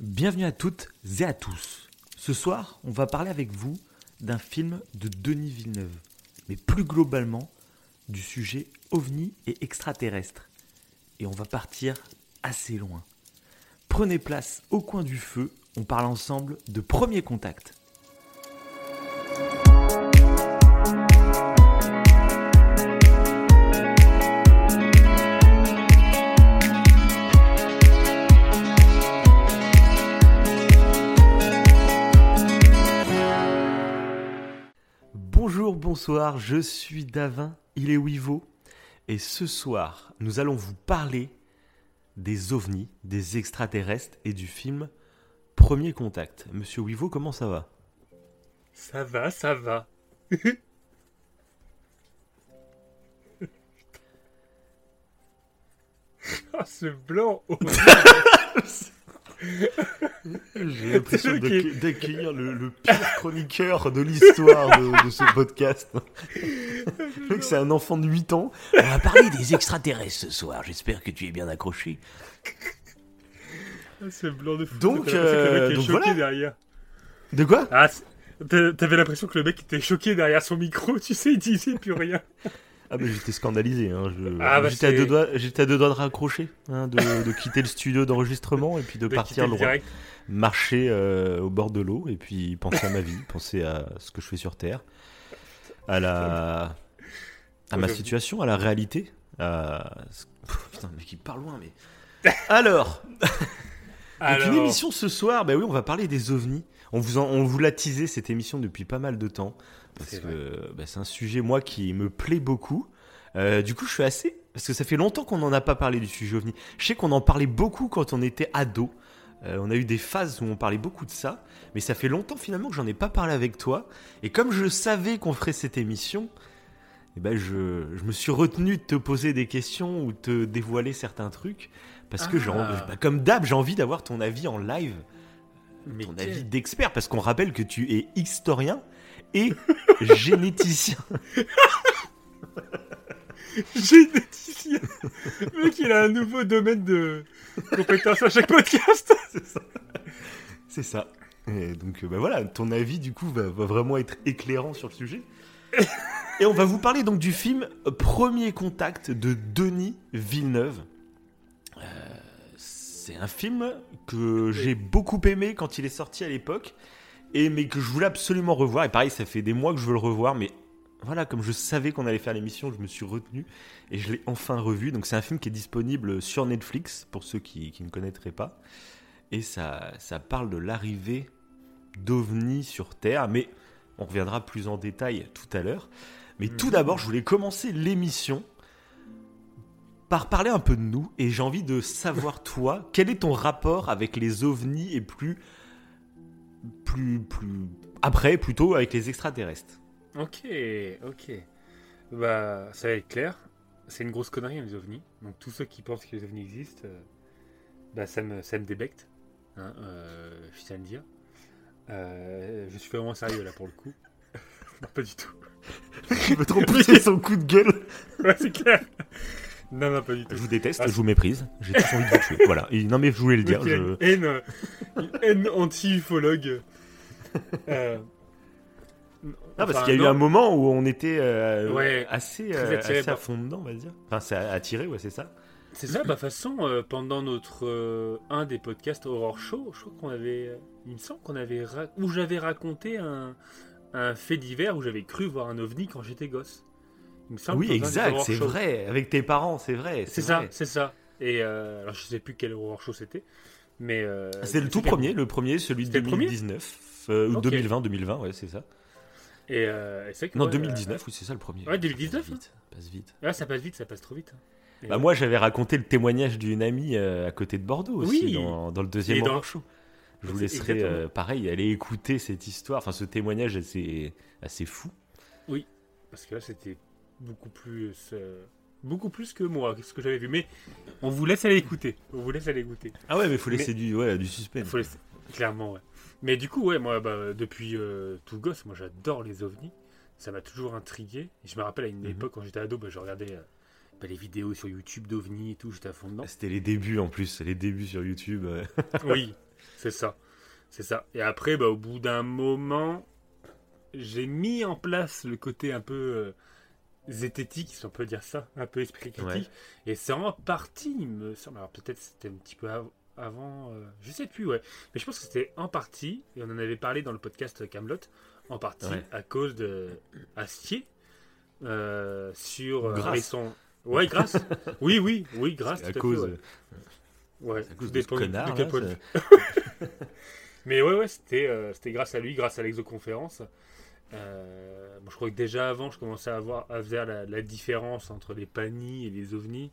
Bienvenue à toutes et à tous. Ce soir, on va parler avec vous d'un film de Denis Villeneuve, mais plus globalement du sujet ovni et extraterrestre. Et on va partir assez loin. Prenez place au coin du feu, on parle ensemble de premier contact. Bonsoir, je suis Davin, il est Wivo, et ce soir, nous allons vous parler des ovnis, des extraterrestres et du film Premier Contact. Monsieur Wivo, comment ça va? Ça va, ça va. Ah, ce blanc J'ai l'impression d'accueillir le, le pire chroniqueur de l'histoire de, de ce podcast. Le mec, c'est un enfant de 8 ans. On va parler des extraterrestres ce soir, j'espère que tu es bien accroché. Ah, Ce blanc de fou. Donc, le euh, mec est donc choqué voilà. derrière. De quoi? Ah, c'est- t'a- t'avais l'impression que le mec était choqué derrière son micro, tu sais, il disait plus rien. Ah bah j'étais scandalisé, hein. je- Ah, bah, j'étais à deux doigts, j'étais à deux doigts de raccrocher, hein, de, de quitter le studio d'enregistrement et puis de De partir loin, direct. marcher euh, au bord de l'eau et puis penser à ma vie, penser à ce que je fais sur Terre, à la, à ma situation, à la réalité, à putain mec il parle loin mais alors, donc Alors, une émission ce soir, bah oui on va parler des ovnis. On vous en- on vous l'a teasé cette émission depuis pas mal de temps parce que bah, c'est un sujet moi qui me plaît beaucoup. Euh, du coup, je suis assez parce que ça fait longtemps qu'on n'en a pas parlé du sujet ovni. Je sais qu'on en parlait beaucoup quand on était ado. Euh, on a eu des phases où on parlait beaucoup de ça, mais ça fait longtemps finalement que j'en ai pas parlé avec toi. Et comme je savais qu'on ferait cette émission, eh ben je, je me suis retenu de te poser des questions ou te dévoiler certains trucs parce que Ah. bah, comme d'hab, j'ai envie d'avoir ton avis en live mais ton quel- avis d'expert, parce qu'on rappelle que tu es historien et généticien. Généticien Le mec, il a un nouveau domaine de compétences à chaque podcast C'est ça. Et donc euh, bah voilà, ton avis du coup va, va vraiment être éclairant sur le sujet. Et on va vous parler donc du film Premier Contact de Denis Villeneuve. Euh, c'est un film que j'ai beaucoup aimé quand il est sorti à l'époque, et mais que je voulais absolument revoir. Et pareil, ça fait des mois que je veux le revoir, mais voilà, comme je savais qu'on allait faire l'émission, je me suis retenu et je l'ai enfin revu. Donc c'est un film qui est disponible sur Netflix pour ceux qui, qui ne connaîtraient pas. Et ça, ça parle de l'arrivée d'OVNI sur Terre, mais on reviendra plus en détail tout à l'heure. Mais tout Mhm. d'abord, je voulais commencer l'émission par parler un peu de nous, et j'ai envie de savoir, toi, quel est ton rapport avec les ovnis et plus. Plus. plus. après, plutôt, avec les extraterrestres Ok, ok. Bah, ça va être clair. C'est une grosse connerie, hein, les ovnis. Donc, tous ceux qui pensent que les ovnis existent, euh, bah, ça me, ça me débecte. Hein, euh, je tiens à le dire. Euh, je suis vraiment sérieux là pour le coup. non, pas du tout. Je veux trop pousser son coup de gueule. Ouais, c'est clair. Non, non, pas du tout. Je vous déteste, Ah, je vous méprise, j'ai tous envie de vous tuer. Voilà, Et- non mais je voulais le dire. Ok, je- haine, anti-ufologue. Euh, Ah, parce qu'il y a eu non. un moment où on était euh, Ouais, assez, euh, assez à fond dedans, on va dire. Enfin, c'est attiré, ouais, c'est ça. C'est ça, bah, de toute façon, euh, pendant notre un des podcasts Horror Show, je crois qu'on avait. il me semble qu'on avait. ra- où j'avais raconté un, un fait divers où j'avais cru voir un ovni quand j'étais gosse. Il me semble Oui, exact, c'est vrai. Avec tes parents, c'est vrai. C'est ça, c'est ça. Et euh, alors, je sais plus quel Horror Show c'était. Mais. euh, C'est le tout premier, le premier, celui de C'était le premier 2019. euh, ou Ok. 2020, 2020, ouais, c'est ça. Et euh, et c'est Non, ouais, 2019, oui, c'est ça le premier. Ouais, 2019, Passe vite, passe vite. ouais, ça passe vite, ça passe trop vite. Et, Bah, moi, j'avais raconté le témoignage d'une amie à côté de Bordeaux aussi, Oui. dans, dans le deuxième Et dans- horror show. Je vous laisserai, pareil, aller écouter cette histoire, enfin ce témoignage assez, assez fou. Parce que là, c'était beaucoup plus. euh, beaucoup plus que moi, ce que j'avais vu. Mais on vous laisse aller écouter. On vous laisse aller écouter. Ah ouais, mais faut laisser Mais- du, ouais, du suspense. Faut laisser- Clairement, ouais. Mais du coup, ouais, moi, bah, depuis euh, tout gosse, moi, j'adore les ovnis. Ça m'a toujours intrigué. Je me rappelle à une Mhm. époque, quand j'étais ado, bah, je regardais euh, bah, les vidéos sur YouTube d'ovnis et tout. J'étais à fond dedans. C'était les débuts en plus, les débuts sur YouTube. euh. oui. C'est ça. C'est ça. Et après, bah, au bout d'un moment, j'ai mis en place le côté un peu zététique, si on peut dire ça, un peu esprit critique. Et c'est en partie, il me semble. Alors peut-être c'était un petit peu avant, euh, je sais plus, ouais. Mais je pense que c'était en partie, et on en avait parlé dans le podcast Camelot, en partie à cause de Astier euh, sur grâce. son. Ouais, grâce. oui, oui, oui, grâce. À cause. Ouais, à cause de ce connard. Là, Mais ouais, ouais, c'était euh, c'était grâce à lui, grâce à l'exoconférence. Euh, je crois que déjà avant, je commençais à, voir, à voir la, la, différence entre les PANI et les OVNI,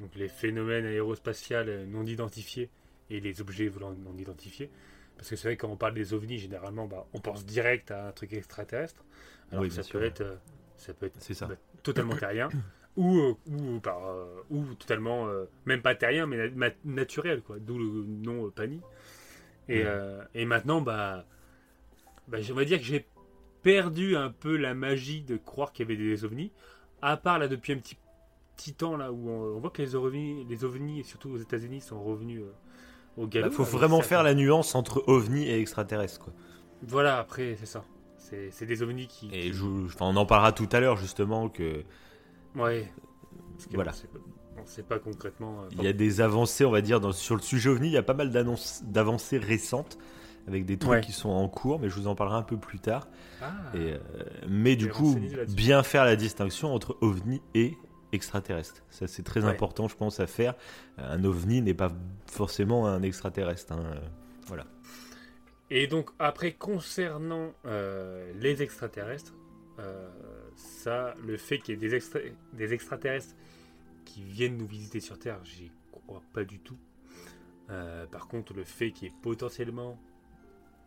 donc les phénomènes aérospatiaux non identifiés et les objets volants non identifiés. Parce que c'est vrai quand on parle des ovnis, généralement, bah, on pense direct à un truc extraterrestre. Alors que ça peut, être, euh, ça peut être ça. Bah, totalement terrien ou, ou, par, ou totalement, même pas terrien, mais naturel, quoi. D'où le nom PANI. Et, euh, et maintenant, bah, bah, je vais dire que j'ai perdu un peu la magie de croire qu'il y avait des ovnis. À part là, depuis un petit, petit temps, là, où on, voit que les ovnis, les ovnis, surtout aux États-Unis, sont revenus euh, au galop. Il bah, faut vraiment faire la nuance entre ovnis et extraterrestres, quoi. Voilà, après, c'est ça. C'est des ovnis qui. Et je, on en parlera tout à l'heure, justement, que. Ouais. voilà. On ne sait pas concrètement. Euh, il y a des avancées, on va dire, dans, sur le sujet OVNI. Il y a pas mal d'avancées récentes avec des trucs qui sont en cours, mais je vous en parlerai un peu plus tard. Ah. et, euh, mais du coup, bien faire la distinction entre OVNI et extraterrestre. Ça, c'est très important, je pense, à faire. Un OVNI n'est pas forcément un extraterrestre. Hein. Voilà. Et donc, après, concernant euh, les extraterrestres, ça, le fait qu'il y ait des, des extraterrestres qui viennent nous visiter sur Terre, j'y crois pas du tout. Euh, par contre, le fait qu'il y ait potentiellement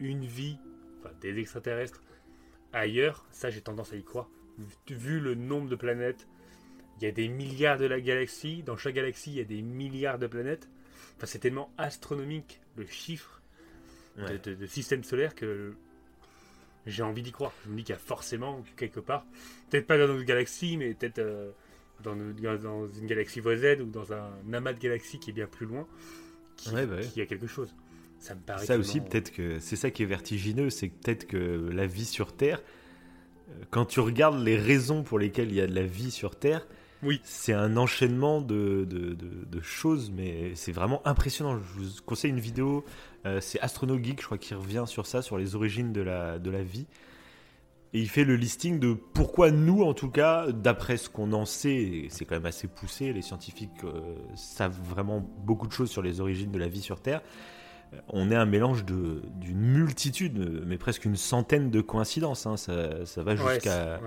une vie, enfin des extraterrestres, ailleurs, ça j'ai tendance à y croire. Vu le nombre de planètes, il y a des milliards de la galaxie. Dans chaque galaxie, il y a des milliards de planètes. Enfin, c'est tellement astronomique le chiffre de, système solaire que j'ai envie d'y croire. Je me dis qu'il y a forcément quelque part, peut-être pas dans notre galaxie, mais peut-être euh, dans, dans, une galaxie voisine ou dans un amas de galaxies qui est bien plus loin, qui, bah y a quelque chose. Ça me paraît. Ça aussi, peut-être que c'est ça qui est vertigineux, c'est peut-être que la vie sur Terre, euh, quand tu regardes les raisons pour lesquelles il y a de la vie sur Terre, oui. c'est un enchaînement de, de, de, choses, mais c'est vraiment impressionnant. Je vous conseille une vidéo, euh, c'est Astrono Geek, je crois, qui revient sur ça, sur les origines de la, de la vie. Et il fait le listing de pourquoi nous, en tout cas, d'après ce qu'on en sait, c'est quand même assez poussé, les scientifiques euh, savent vraiment beaucoup de choses sur les origines de la vie sur Terre. Euh, on est un mélange d'une multitude, mais presque une centaine de coïncidences. Hein. Ça, ça, va jusqu'à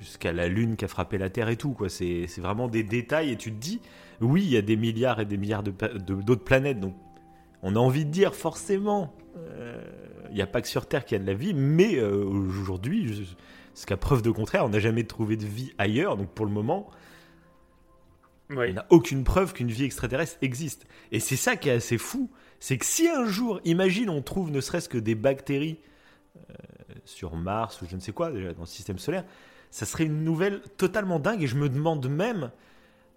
jusqu'à la Lune qui a frappé la Terre et tout. C'est vraiment des détails. Et tu te dis, oui, il y a des milliards et des milliards d'autres de, planètes. Donc, on a envie de dire forcément. Euh, il n'y a pas que sur Terre qu'il y a de la vie, mais euh, aujourd'hui, jusqu'à preuve de contraire, on n'a jamais trouvé de vie ailleurs. Donc pour le moment, on n'a aucune preuve qu'une vie extraterrestre existe. Et c'est ça qui est assez fou. C'est que si un jour, imagine, on trouve ne serait-ce que des bactéries euh, sur Mars ou je ne sais quoi, déjà dans le système solaire, ça serait une nouvelle totalement dingue. Et je me demande même.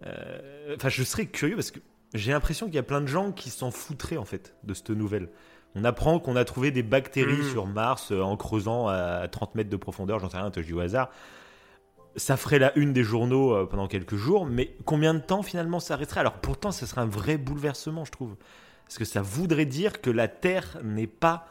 Euh, enfin, je serais curieux parce que j'ai l'impression qu'il y a plein de gens qui s'en foutraient en fait de cette nouvelle. On apprend qu'on a trouvé des bactéries hmm. sur Mars euh, en creusant à 30 mètres de profondeur, j'en sais rien, je dis au hasard. Ça ferait la une des journaux pendant quelques jours, mais combien de temps finalement ça resterait? Alors pourtant, ce serait un vrai bouleversement, je trouve. Parce que ça voudrait dire que la Terre n'est pas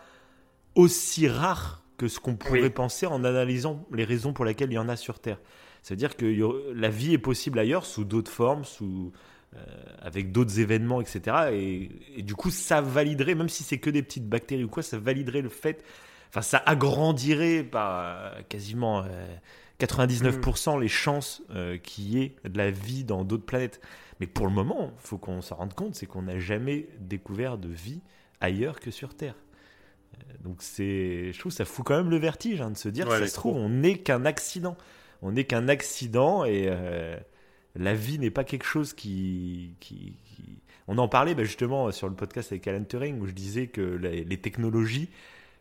aussi rare que ce qu'on pourrait penser en analysant les raisons pour lesquelles il y en a sur Terre? Ça veut dire que la vie est possible ailleurs, sous d'autres formes, sous, euh, avec d'autres événements, etc. Et, du coup, ça validerait, même si c'est que des petites bactéries ou quoi, ça validerait le fait, enfin, ça agrandirait par euh, quasiment 99% euh, les chances qu'il y ait de la vie dans d'autres planètes. Mais pour le moment, il faut qu'on s'en rende compte, c'est qu'on n'a jamais découvert de vie ailleurs que sur Terre. Donc c'est, je trouve, ça fout quand même le vertige hein, de se dire, ça se trouve, on n'est qu'un accident. On n'est qu'un accident et la vie n'est pas quelque chose qui, On en parlait bah, justement sur le podcast avec Alan Turing où je disais que les, les technologies,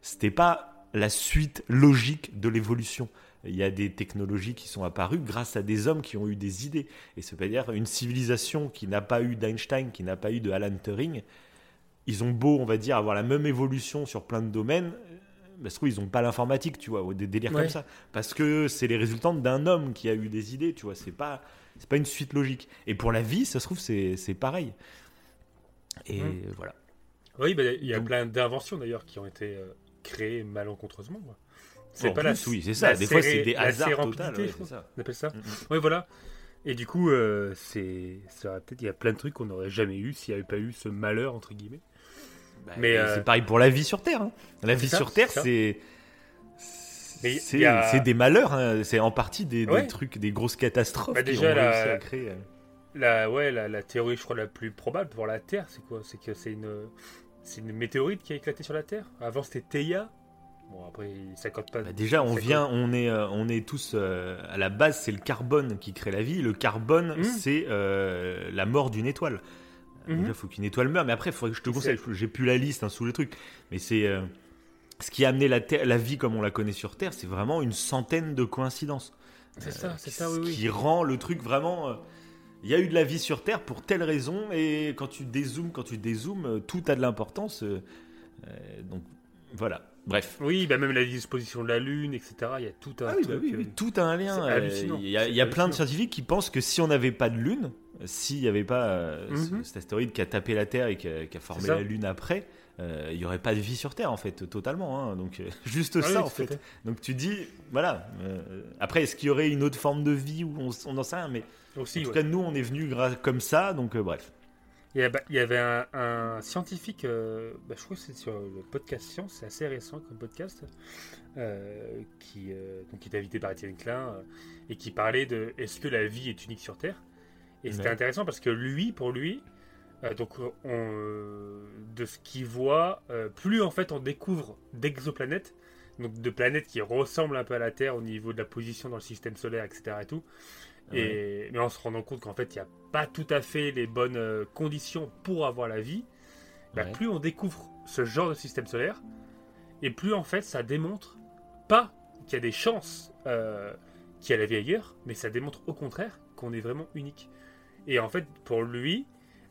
c'était pas la suite logique de l'évolution. Il y a des technologies qui sont apparues grâce à des hommes qui ont eu des idées. Et c'est-à-dire une civilisation qui n'a pas eu d'Einstein, qui n'a pas eu de Alan Turing, ils ont beau, on va dire, avoir la même évolution sur plein de domaines, parce qu'ils n'ont pas l'informatique, tu vois, ou des délires Ouais. comme ça. Parce que c'est les résultants d'un homme qui a eu des idées, tu vois. C'est pas, c'est pas une suite logique. Et pour la vie, ça se trouve, c'est, c'est pareil. Et voilà. Oui, bah, il y a Donc- plein d'inventions d'ailleurs qui ont été euh, créées malencontreusement. quoi. C'est pas la, oui, c'est ça. la Des fois, c'est des hasards total. ouais. On appelle ça Mm. Oui, voilà. Et du coup, euh, c'est, peut-être, il y a plein de trucs qu'on n'aurait jamais eu s'il n'y avait pas eu ce malheur entre guillemets. Bah, Mais, euh, c'est pareil pour la vie sur Terre. hein. La vie ça, sur Terre, c'est c'est. A- des malheurs, hein. c'est en partie des, des Ouais. trucs, des grosses catastrophes Bah, qui déjà, ont la- réussi à créer. euh. La, ouais, la, la théorie, je crois, la plus probable pour la Terre, c'est quoi? C'est que c'est une, c'est une météorite qui a éclaté sur la Terre? Avant, c'était Theia. Bon, après, ça compte pas. Bah, déjà, on vient, on est, euh, on est tous euh, à la base, c'est le carbone qui crée la vie. Le carbone, Mhm. c'est euh, la mort d'une étoile. Déjà, il faut qu'une étoile meure. Mais après, il faudrait que je te conseille. J'ai plus la liste hein, sous le truc. Mais c'est ce qui a amené la, Terre- la vie comme on la connaît sur Terre. C'est vraiment une centaine de coïncidences. C'est ça, c'est ça, oui, oui. qui rend le truc vraiment. Il y a eu de la vie sur Terre pour telle raison, et quand tu dézoomes, quand tu dézoomes, tout a de l'importance. donc voilà. Bref. Oui, bah même la disposition de la Lune, etc. Il y a tout un Ah oui, bah truc. oui, euh, oui, tout a un lien. euh. Il y a, C'est il y a plein de scientifiques qui pensent que si on n'avait pas de Lune, s'il n'y avait pas euh, ce- Mhm. cet astéroïde qui a tapé la Terre et qui a, qui a formé la Lune après, euh, il n'y aurait pas de vie sur Terre en fait, totalement. hein. donc euh, juste ah ça en fait. fait. Donc tu dis, voilà. après, est-ce qu'il y aurait une autre forme de vie ou on, n'en sait rien, mais Aussi, en tout ouais. cas, nous, on est venus comme ça, donc bref. Il y, a- bah, il y avait un, un scientifique, euh, bah, je crois que c'est sur le podcast Science, c'est assez récent comme podcast, euh, qui, euh, donc, qui est invité par Étienne Klein et qui parlait de est-ce que la vie est unique sur Terre? Et c'était intéressant parce que lui, pour lui, donc on, de ce qu'il voit, plus en fait on découvre d'exoplanètes, donc de planètes qui ressemblent un peu à la Terre au niveau de la position dans le système solaire, etc. Et tout, et, mais en se rendant compte qu'en fait, il n'y a pas tout à fait les bonnes euh, conditions pour avoir la vie, bah, Ouais. plus on découvre ce genre de système solaire, et plus en fait, ça démontre pas qu'il y a des chances euh, qu'il y a la vie ailleurs, mais ça démontre au contraire qu'on est vraiment unique. Et en fait, pour lui,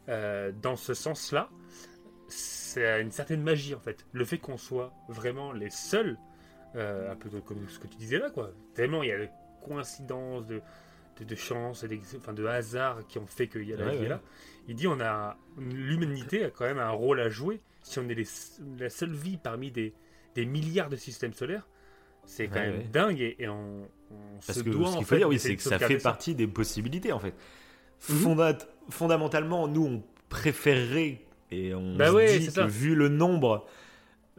euh, dans ce sens-là, c'est une certaine magie en fait. Le fait qu'on soit vraiment les seuls, euh, un peu comme ce que tu disais là, quoi. Tellement il y a des coïncidences de, de, de chance, et d'ex- enfin, de hasard qui ont fait qu'il y a la Ouais, vie ouais. là. Il dit on a l'humanité a quand même un rôle à jouer. Si on est les- la seule vie parmi des, des milliards de systèmes solaires, c'est quand Ouais, même dingue et, et on, on Parce se que doit ce qu'il faut fait dire, oui, c'est de que ça fait ça. partie des possibilités en fait. Mhm. Fonda- Fondamentalement, nous, on préférerait et on Bah se dit que vu le nombre,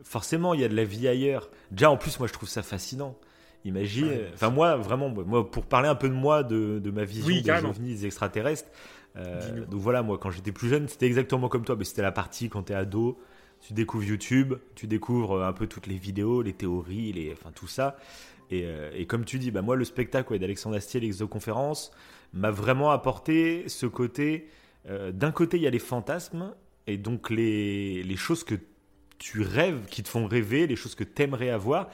forcément, il y a de la vie ailleurs. Déjà, en plus, moi, je trouve ça fascinant. Imagine, Ouais. enfin moi, vraiment, moi, pour parler un peu de moi, de, de ma vision Oui, des ovnis des extraterrestres. euh, donc voilà, moi, quand j'étais plus jeune, c'était exactement comme toi, mais c'était la partie quand t'es ado. Tu découvres YouTube, tu découvres euh, un peu toutes les vidéos, les théories, les, enfin tout ça. Et, euh, et comme tu dis, bah moi le spectacle ouais, d'Alexandre Astier, l'exoconférence, m'a vraiment apporté ce côté. euh, D'un côté, il y a les fantasmes et donc les, les choses que tu rêves, qui te font rêver, les choses que tu aimerais avoir.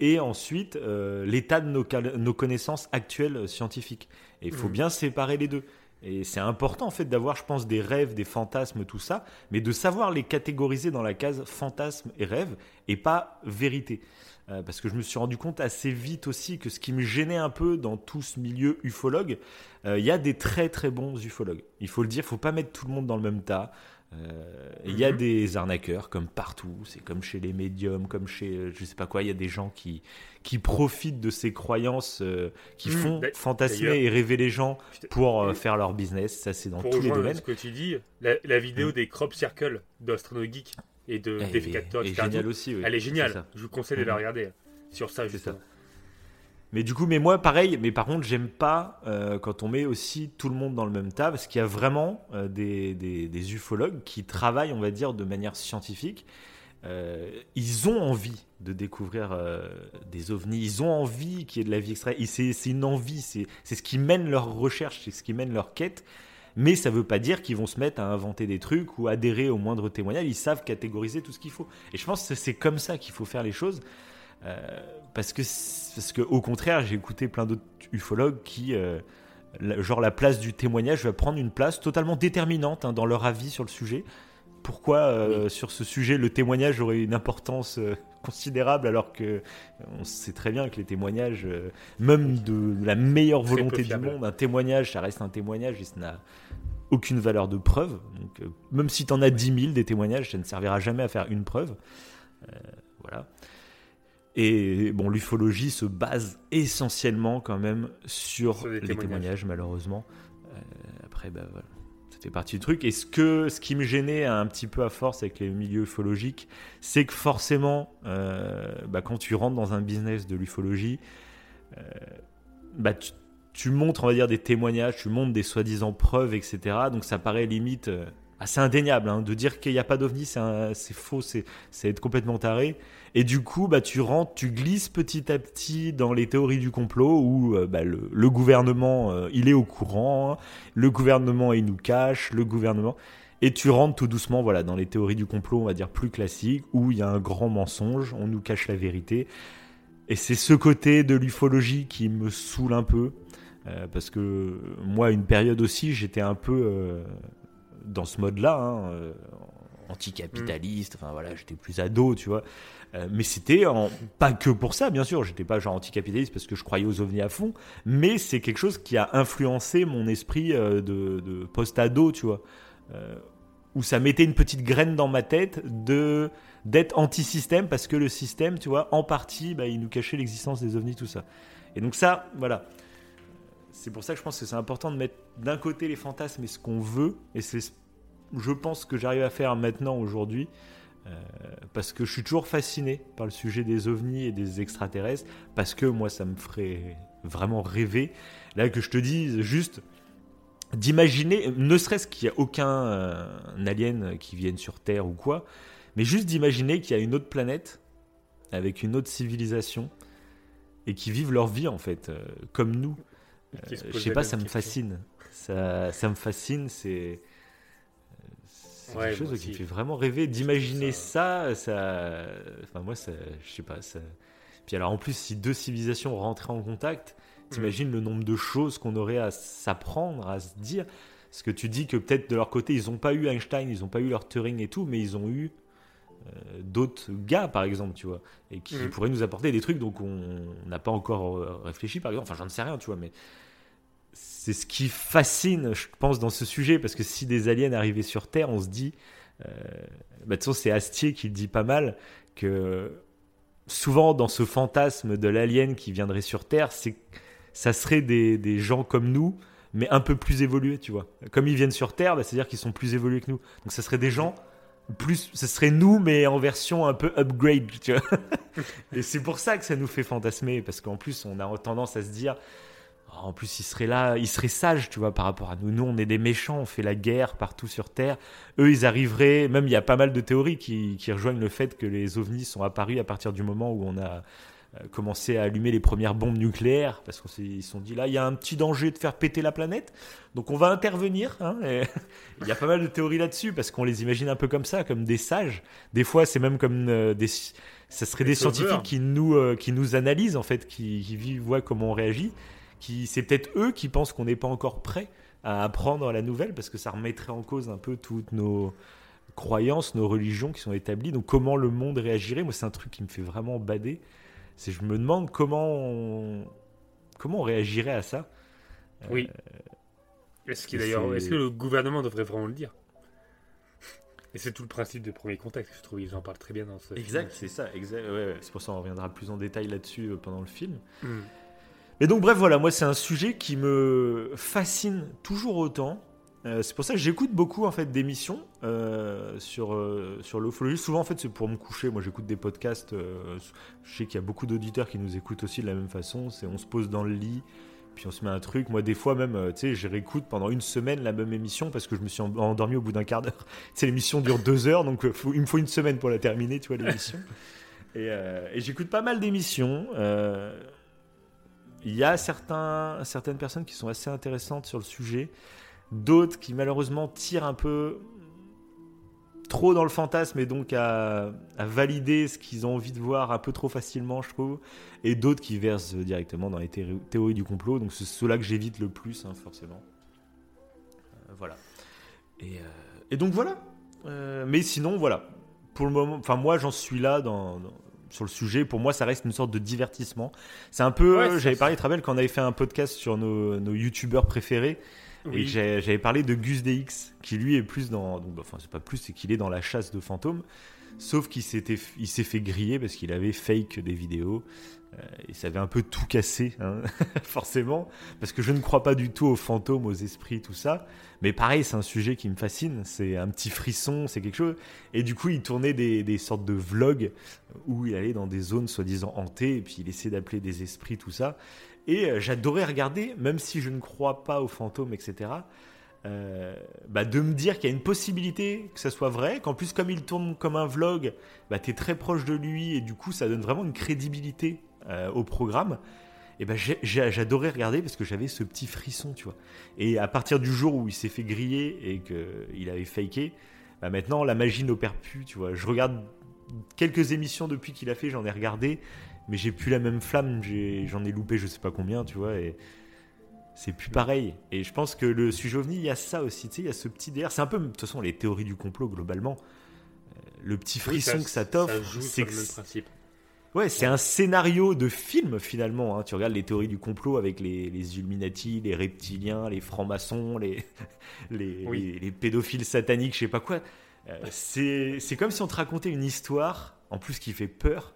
Et ensuite, euh, l'état de nos, connaissances actuelles euh, scientifiques. Et il faut Mhm. bien séparer les deux. Et c'est important en fait d'avoir, je pense, des rêves, des fantasmes, tout ça, mais de savoir les catégoriser dans la case fantasme et rêve et pas vérité. Euh, parce que je me suis rendu compte assez vite aussi que ce qui me gênait un peu dans tout ce milieu ufologue, euh, il y a des très très bons ufologues. Il faut le dire, il faut pas mettre tout le monde dans le même tas. Euh, Il y a Mhm. des arnaqueurs comme partout, c'est comme chez les médiums, comme chez euh, je sais pas quoi. Il y a des gens qui qui profitent de ces croyances, euh, qui Mhm. font fantasmer et rêver les gens pour euh, faire leur business. Ça, c'est dans pour tous les domaines. ce que tu dis, la, la vidéo Mm. des crop circles d'Astrono Geek et de Elle Déficator, est, est géniale aussi. oui. Elle est géniale. Je vous conseille de la Mhm. regarder sur ça justement. Mais du coup, mais moi, pareil. Mais par contre, j'aime pas euh, quand on met aussi tout le monde dans le même tas, parce qu'il y a vraiment euh, des, des, ufologues qui travaillent, on va dire, de manière scientifique. Euh, ils ont envie de découvrir des ovnis. Ils ont envie qu'il y ait de la vie extra. Et C'est une envie. C'est ce qui mène leur recherche, c'est ce qui mène leur quête. Mais ça veut pas dire qu'ils vont se mettre à inventer des trucs ou adhérer au moindre témoignage. Ils savent catégoriser tout ce qu'il faut. Et je pense que c'est comme ça qu'il faut faire les choses. Euh, parce que, parce que au contraire, j'ai écouté plein d'autres ufologues qui, euh, la- genre la place du témoignage va prendre une place totalement déterminante hein, dans leur avis sur le sujet. pourquoi euh, sur ce sujet le témoignage aurait une importance considérable alors que on sait très bien que les témoignages, euh, même de la meilleure Très volonté du monde, un témoignage, ça reste un témoignage et ça n'a aucune valeur de preuve. Donc, euh, même si tu en as 10 000 des témoignages, ça ne servira jamais à faire une preuve. Euh, voilà. Et bon, l'ufologie se base essentiellement quand même sur, Sur les témoignages. témoignages, malheureusement. Euh, après, bah, voilà, ça fait partie du truc. Et ce, que, ce qui me gênait un petit peu à force avec les milieux ufologiques, c'est que forcément, euh, bah, quand tu rentres dans un business de l'ufologie, euh, bah, tu, tu montres, on va dire, des témoignages, tu montres des soi-disant preuves, etc. Donc ça paraît limite assez indéniable. hein. De dire qu'il n'y a pas d'ovni, c'est faux, c'est être complètement taré. Et du coup, bah, tu rentres, tu glisses petit à petit dans les théories du complot où euh, bah, le, le gouvernement, euh, il est au courant, hein. le gouvernement, il nous cache, le gouvernement. Et tu rentres tout doucement voilà, dans les théories du complot, on va dire plus classiques, où il y a un grand mensonge, on nous cache la vérité. Et c'est ce côté de l'ufologie qui me saoule un peu. euh, parce que moi, une période aussi, j'étais un peu dans ce mode-là, hein, anticapitaliste. Enfin voilà, j'étais plus ado, tu vois. Euh, mais c'était pas que pour ça, bien sûr. J'étais pas genre anticapitaliste parce que je croyais aux ovnis à fond. Mais c'est quelque chose qui a influencé mon esprit euh, de, de post-ado, tu vois. Euh, où ça mettait une petite graine dans ma tête de d'être anti-système parce que le système, tu vois, en partie, bah, il nous cachait l'existence des ovnis, tout ça. Et donc ça, voilà. C'est pour ça que je pense que c'est important de mettre d'un côté les fantasmes et ce qu'on veut. Et c'est, je pense, que j'arrive à faire maintenant, aujourd'hui. Euh, parce que je suis toujours fasciné par le sujet des ovnis et des extraterrestres. Parce que moi, ça me ferait vraiment rêver. Là, que je te dis, juste d'imaginer, ne serait-ce qu'il n'y a aucun euh, alien qui vienne sur Terre ou quoi, mais juste d'imaginer qu'il y a une autre planète avec une autre civilisation et qui vivent leur vie en fait, euh, comme nous. Je sais pas, ça me fascine. Ça, ça me fascine, c'est. C'est Ouais, quelque chose qui fait vraiment rêver. D'imaginer ça- ça. Enfin, moi, ça, je sais pas. Ça... Puis alors, en plus, si deux civilisations rentraient en contact, Mm. t'imagines le nombre de choses qu'on aurait à s'apprendre, à se dire. Parce que tu dis que peut-être de leur côté, ils n'ont pas eu Einstein, ils n'ont pas eu leur Turing et tout, mais ils ont eu euh, d'autres gars, par exemple, tu vois, et qui Mhm. pourraient nous apporter des trucs donc on n'a pas encore euh, réfléchi, par exemple. Enfin, j'en sais rien, tu vois, mais c'est ce qui fascine, je pense, dans ce sujet, parce que si des aliens arrivaient sur Terre, on se dit, euh, bah, de toute façon, c'est Astier qui le dit pas mal, que souvent dans ce fantasme de l'alien qui viendrait sur Terre, c'est ça serait des, des gens comme nous, mais un peu plus évolués, tu vois. Comme ils viennent sur Terre, bah, c'est-à-dire qu'ils sont plus évolués que nous. Donc ça serait des gens plus, ce serait nous, mais en version un peu upgrade, tu vois. Et c'est pour ça que ça nous fait fantasmer, parce qu'en plus, on a tendance à se dire, en plus, ils seraient là, ils seraient sages, tu vois, par rapport à nous. Nous, on est des méchants, on fait la guerre partout sur Terre. Eux, ils arriveraient, même il y a pas mal de théories qui, qui rejoignent le fait que les ovnis sont apparus à partir du moment où on a euh, commencé à allumer les premières bombes nucléaires, parce qu'ils se sont dit, là, il y a un petit danger de faire péter la planète, donc on va intervenir. hein, et il y a pas mal de théories là-dessus, parce qu'on les imagine un peu comme ça, comme des sages. Des fois, c'est même comme euh, des... Ça serait Des scientifiques qui nous, euh, qui nous analysent, en fait, qui, qui voient comment on réagit qui c'est peut-être eux qui pensent qu'on n'est pas encore prêt à apprendre la nouvelle parce que ça remettrait en cause un peu toutes nos croyances, nos religions qui sont établies. Donc comment le monde réagirait? Moi, c'est un truc qui me fait vraiment bader. C'est je me demande comment on, comment on réagirait à ça. Oui. Est-ce et d'ailleurs, est-ce que le gouvernement devrait vraiment le dire? Et c'est tout le principe de premier contact. Je trouve ils en parlent très bien dans ce. film Exact, c'est ça. Exact. Ouais, ouais. C'est pour ça qu'on reviendra plus en détail là-dessus euh, pendant le film. Hmm. Et donc bref, voilà, moi c'est un sujet qui me fascine toujours autant. Euh, c'est pour ça que j'écoute beaucoup en fait d'émissions euh, sur euh, sur l'ufologie. Souvent en fait c'est pour me coucher. Moi j'écoute des podcasts. euh, je sais qu'il y a beaucoup d'auditeurs qui nous écoutent aussi de la même façon. C'est on se pose dans le lit, puis on se met un truc. Moi des fois même, euh, tu sais, je réécoute pendant une semaine la même émission parce que je me suis en- endormi au bout d'un quart d'heure. Tu sais, l'émission dure deux heures, donc faut- il me faut une semaine pour la terminer, tu vois l'émission. Et, et j'écoute pas mal d'émissions. euh, il y a certains, certaines personnes qui sont assez intéressantes sur le sujet, d'autres qui malheureusement tirent un peu trop dans le fantasme et donc à, valider ce qu'ils ont envie de voir un peu trop facilement, je trouve, et d'autres qui versent directement dans les thé- théories du complot. Donc c'est ceux-là que j'évite le plus, hein, forcément. Euh, voilà. Et, euh, et donc voilà. Euh, mais sinon, voilà. Pour le moment, enfin moi j'en suis là dans, sur le sujet. Pour moi, ça reste une sorte de divertissement. C'est un peu. j'avais parlé, tu quand on avait fait un podcast sur nos, nos youtubeurs préférés. Et j'avais parlé de Gus DX, qui lui est plus dans. Donc, enfin, c'est pas plus, c'est qu'il est dans la chasse de fantômes. Sauf qu'il s'est fait griller parce qu'il avait fake des vidéos. Euh, et ça un peu tout cassé, hein, forcément. Parce que je ne crois pas du tout aux fantômes, aux esprits, tout ça. Mais pareil, c'est un sujet qui me fascine. C'est un petit frisson, c'est quelque chose. Et du coup, il tournait des, sortes de vlogs où il allait dans des zones soi-disant hantées. Et puis il essayait d'appeler des esprits, tout ça. Et euh, j'adorais regarder, même si je ne crois pas aux fantômes, etc. Euh, bah, de me dire qu'il y a une possibilité que ça soit vrai, qu'en plus comme il tourne comme un vlog, bah, tu es très proche de lui et du coup ça donne vraiment une crédibilité euh, au programme. Et bah, j'adorais regarder parce que j'avais ce petit frisson, tu vois. Et à partir du jour où il s'est fait griller et qu'il avait faké, bah maintenant la magie n'opère plus, tu vois. Je regarde quelques émissions depuis qu'il a fait, j'en ai regardé, mais j'ai plus la même flamme, j'en ai, loupé je sais pas combien, tu vois. Et, c'est plus pareil. Et je pense que le sujet ovni, il y a ça aussi, tu sais, il y a ce petit DR. C'est un peu, de toute façon, les théories du complot globalement. Euh, le petit frisson que ça t'offre, c'est le principe. Ouais, c'est un scénario de film finalement. Hein. Tu regardes les théories du complot avec les, les Illuminati, les reptiliens, les francs-maçons, les, les, les, pédophiles sataniques, je sais pas quoi. Euh, c'est comme si on te racontait une histoire, en plus qui fait peur,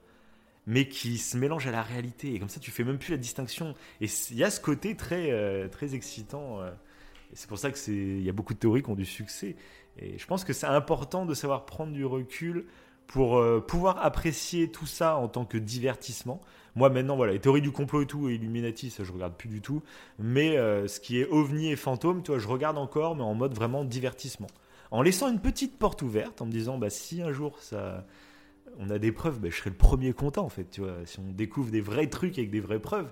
mais qui se mélange à la réalité. Et comme ça, tu fais même plus la distinction. Et il y a ce côté très, euh, très excitant. Euh. c'est pour ça que c'est, il y a beaucoup de théories qui ont du succès. Et je pense que c'est important de savoir prendre du recul pour euh, pouvoir apprécier tout ça en tant que divertissement. Moi maintenant, voilà, les théories du complot et tout, et Illuminati, ça je regarde plus du tout. Mais ce qui est ovni et fantôme, toi, je regarde encore, mais en mode vraiment divertissement. En laissant une petite porte ouverte, en me disant, bah si un jour ça, on a des preuves, ben, je serais le premier content en fait. Tu vois, si on découvre des vrais trucs avec des vraies preuves,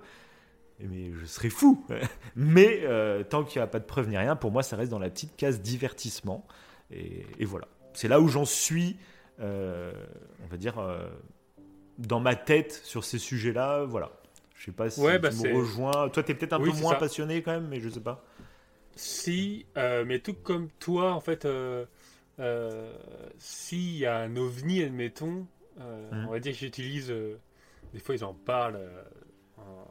mais je serais fou. mais euh, tant qu'il n'y a pas de preuves ni rien, pour moi, ça reste dans la petite case divertissement. Et, voilà. C'est là où j'en suis, euh, on va dire, euh, dans ma tête sur ces sujets-là. Voilà. Je sais pas si ouais, tu bah, me rejoins. Toi, tu es peut-être un peu moins passionné quand même, mais je sais pas. Si, mais tout comme toi, en fait, s'il y a un ovni, admettons, euh, mhm. On va dire que j'utilise. Euh, des fois, ils en parlent. Euh,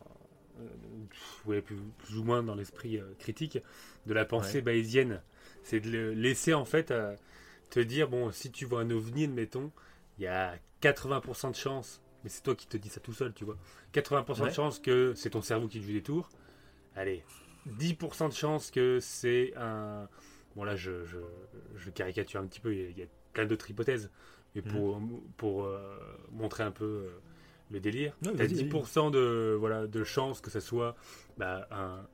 plus, ou moins dans l'esprit critique de la pensée bayésienne. C'est de laisser en fait te dire bon, si tu vois un ovni, admettons, il y a 80% de chance, mais c'est toi qui te dis ça tout seul, tu vois. 80% de chance que c'est ton cerveau qui joue des tours. Allez, 10% de chance que c'est un. Bon, là, je, je, caricature un petit peu, il y a plein d'autres hypothèses. Et mm. pour, pour euh, montrer un peu euh, le délire, tu as 10% de, voilà, de chance que ce soit bah,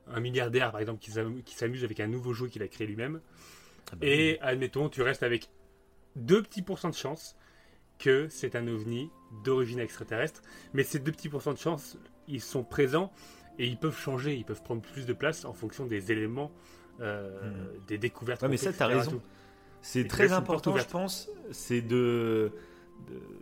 un, milliardaire, par exemple, qui s'amuse avec un nouveau jeu qu'il a créé lui-même. Ah bah et admettons, tu restes avec 2 petits pourcents de chance que c'est un ovni d'origine extraterrestre. Mais ces 2 petits pourcents de chance, ils sont présents et ils peuvent changer, ils peuvent prendre plus de place en fonction des éléments, euh, mm. des découvertes. Ouais, mais ça, tu as raison. C'est très important, je pense, c'est de,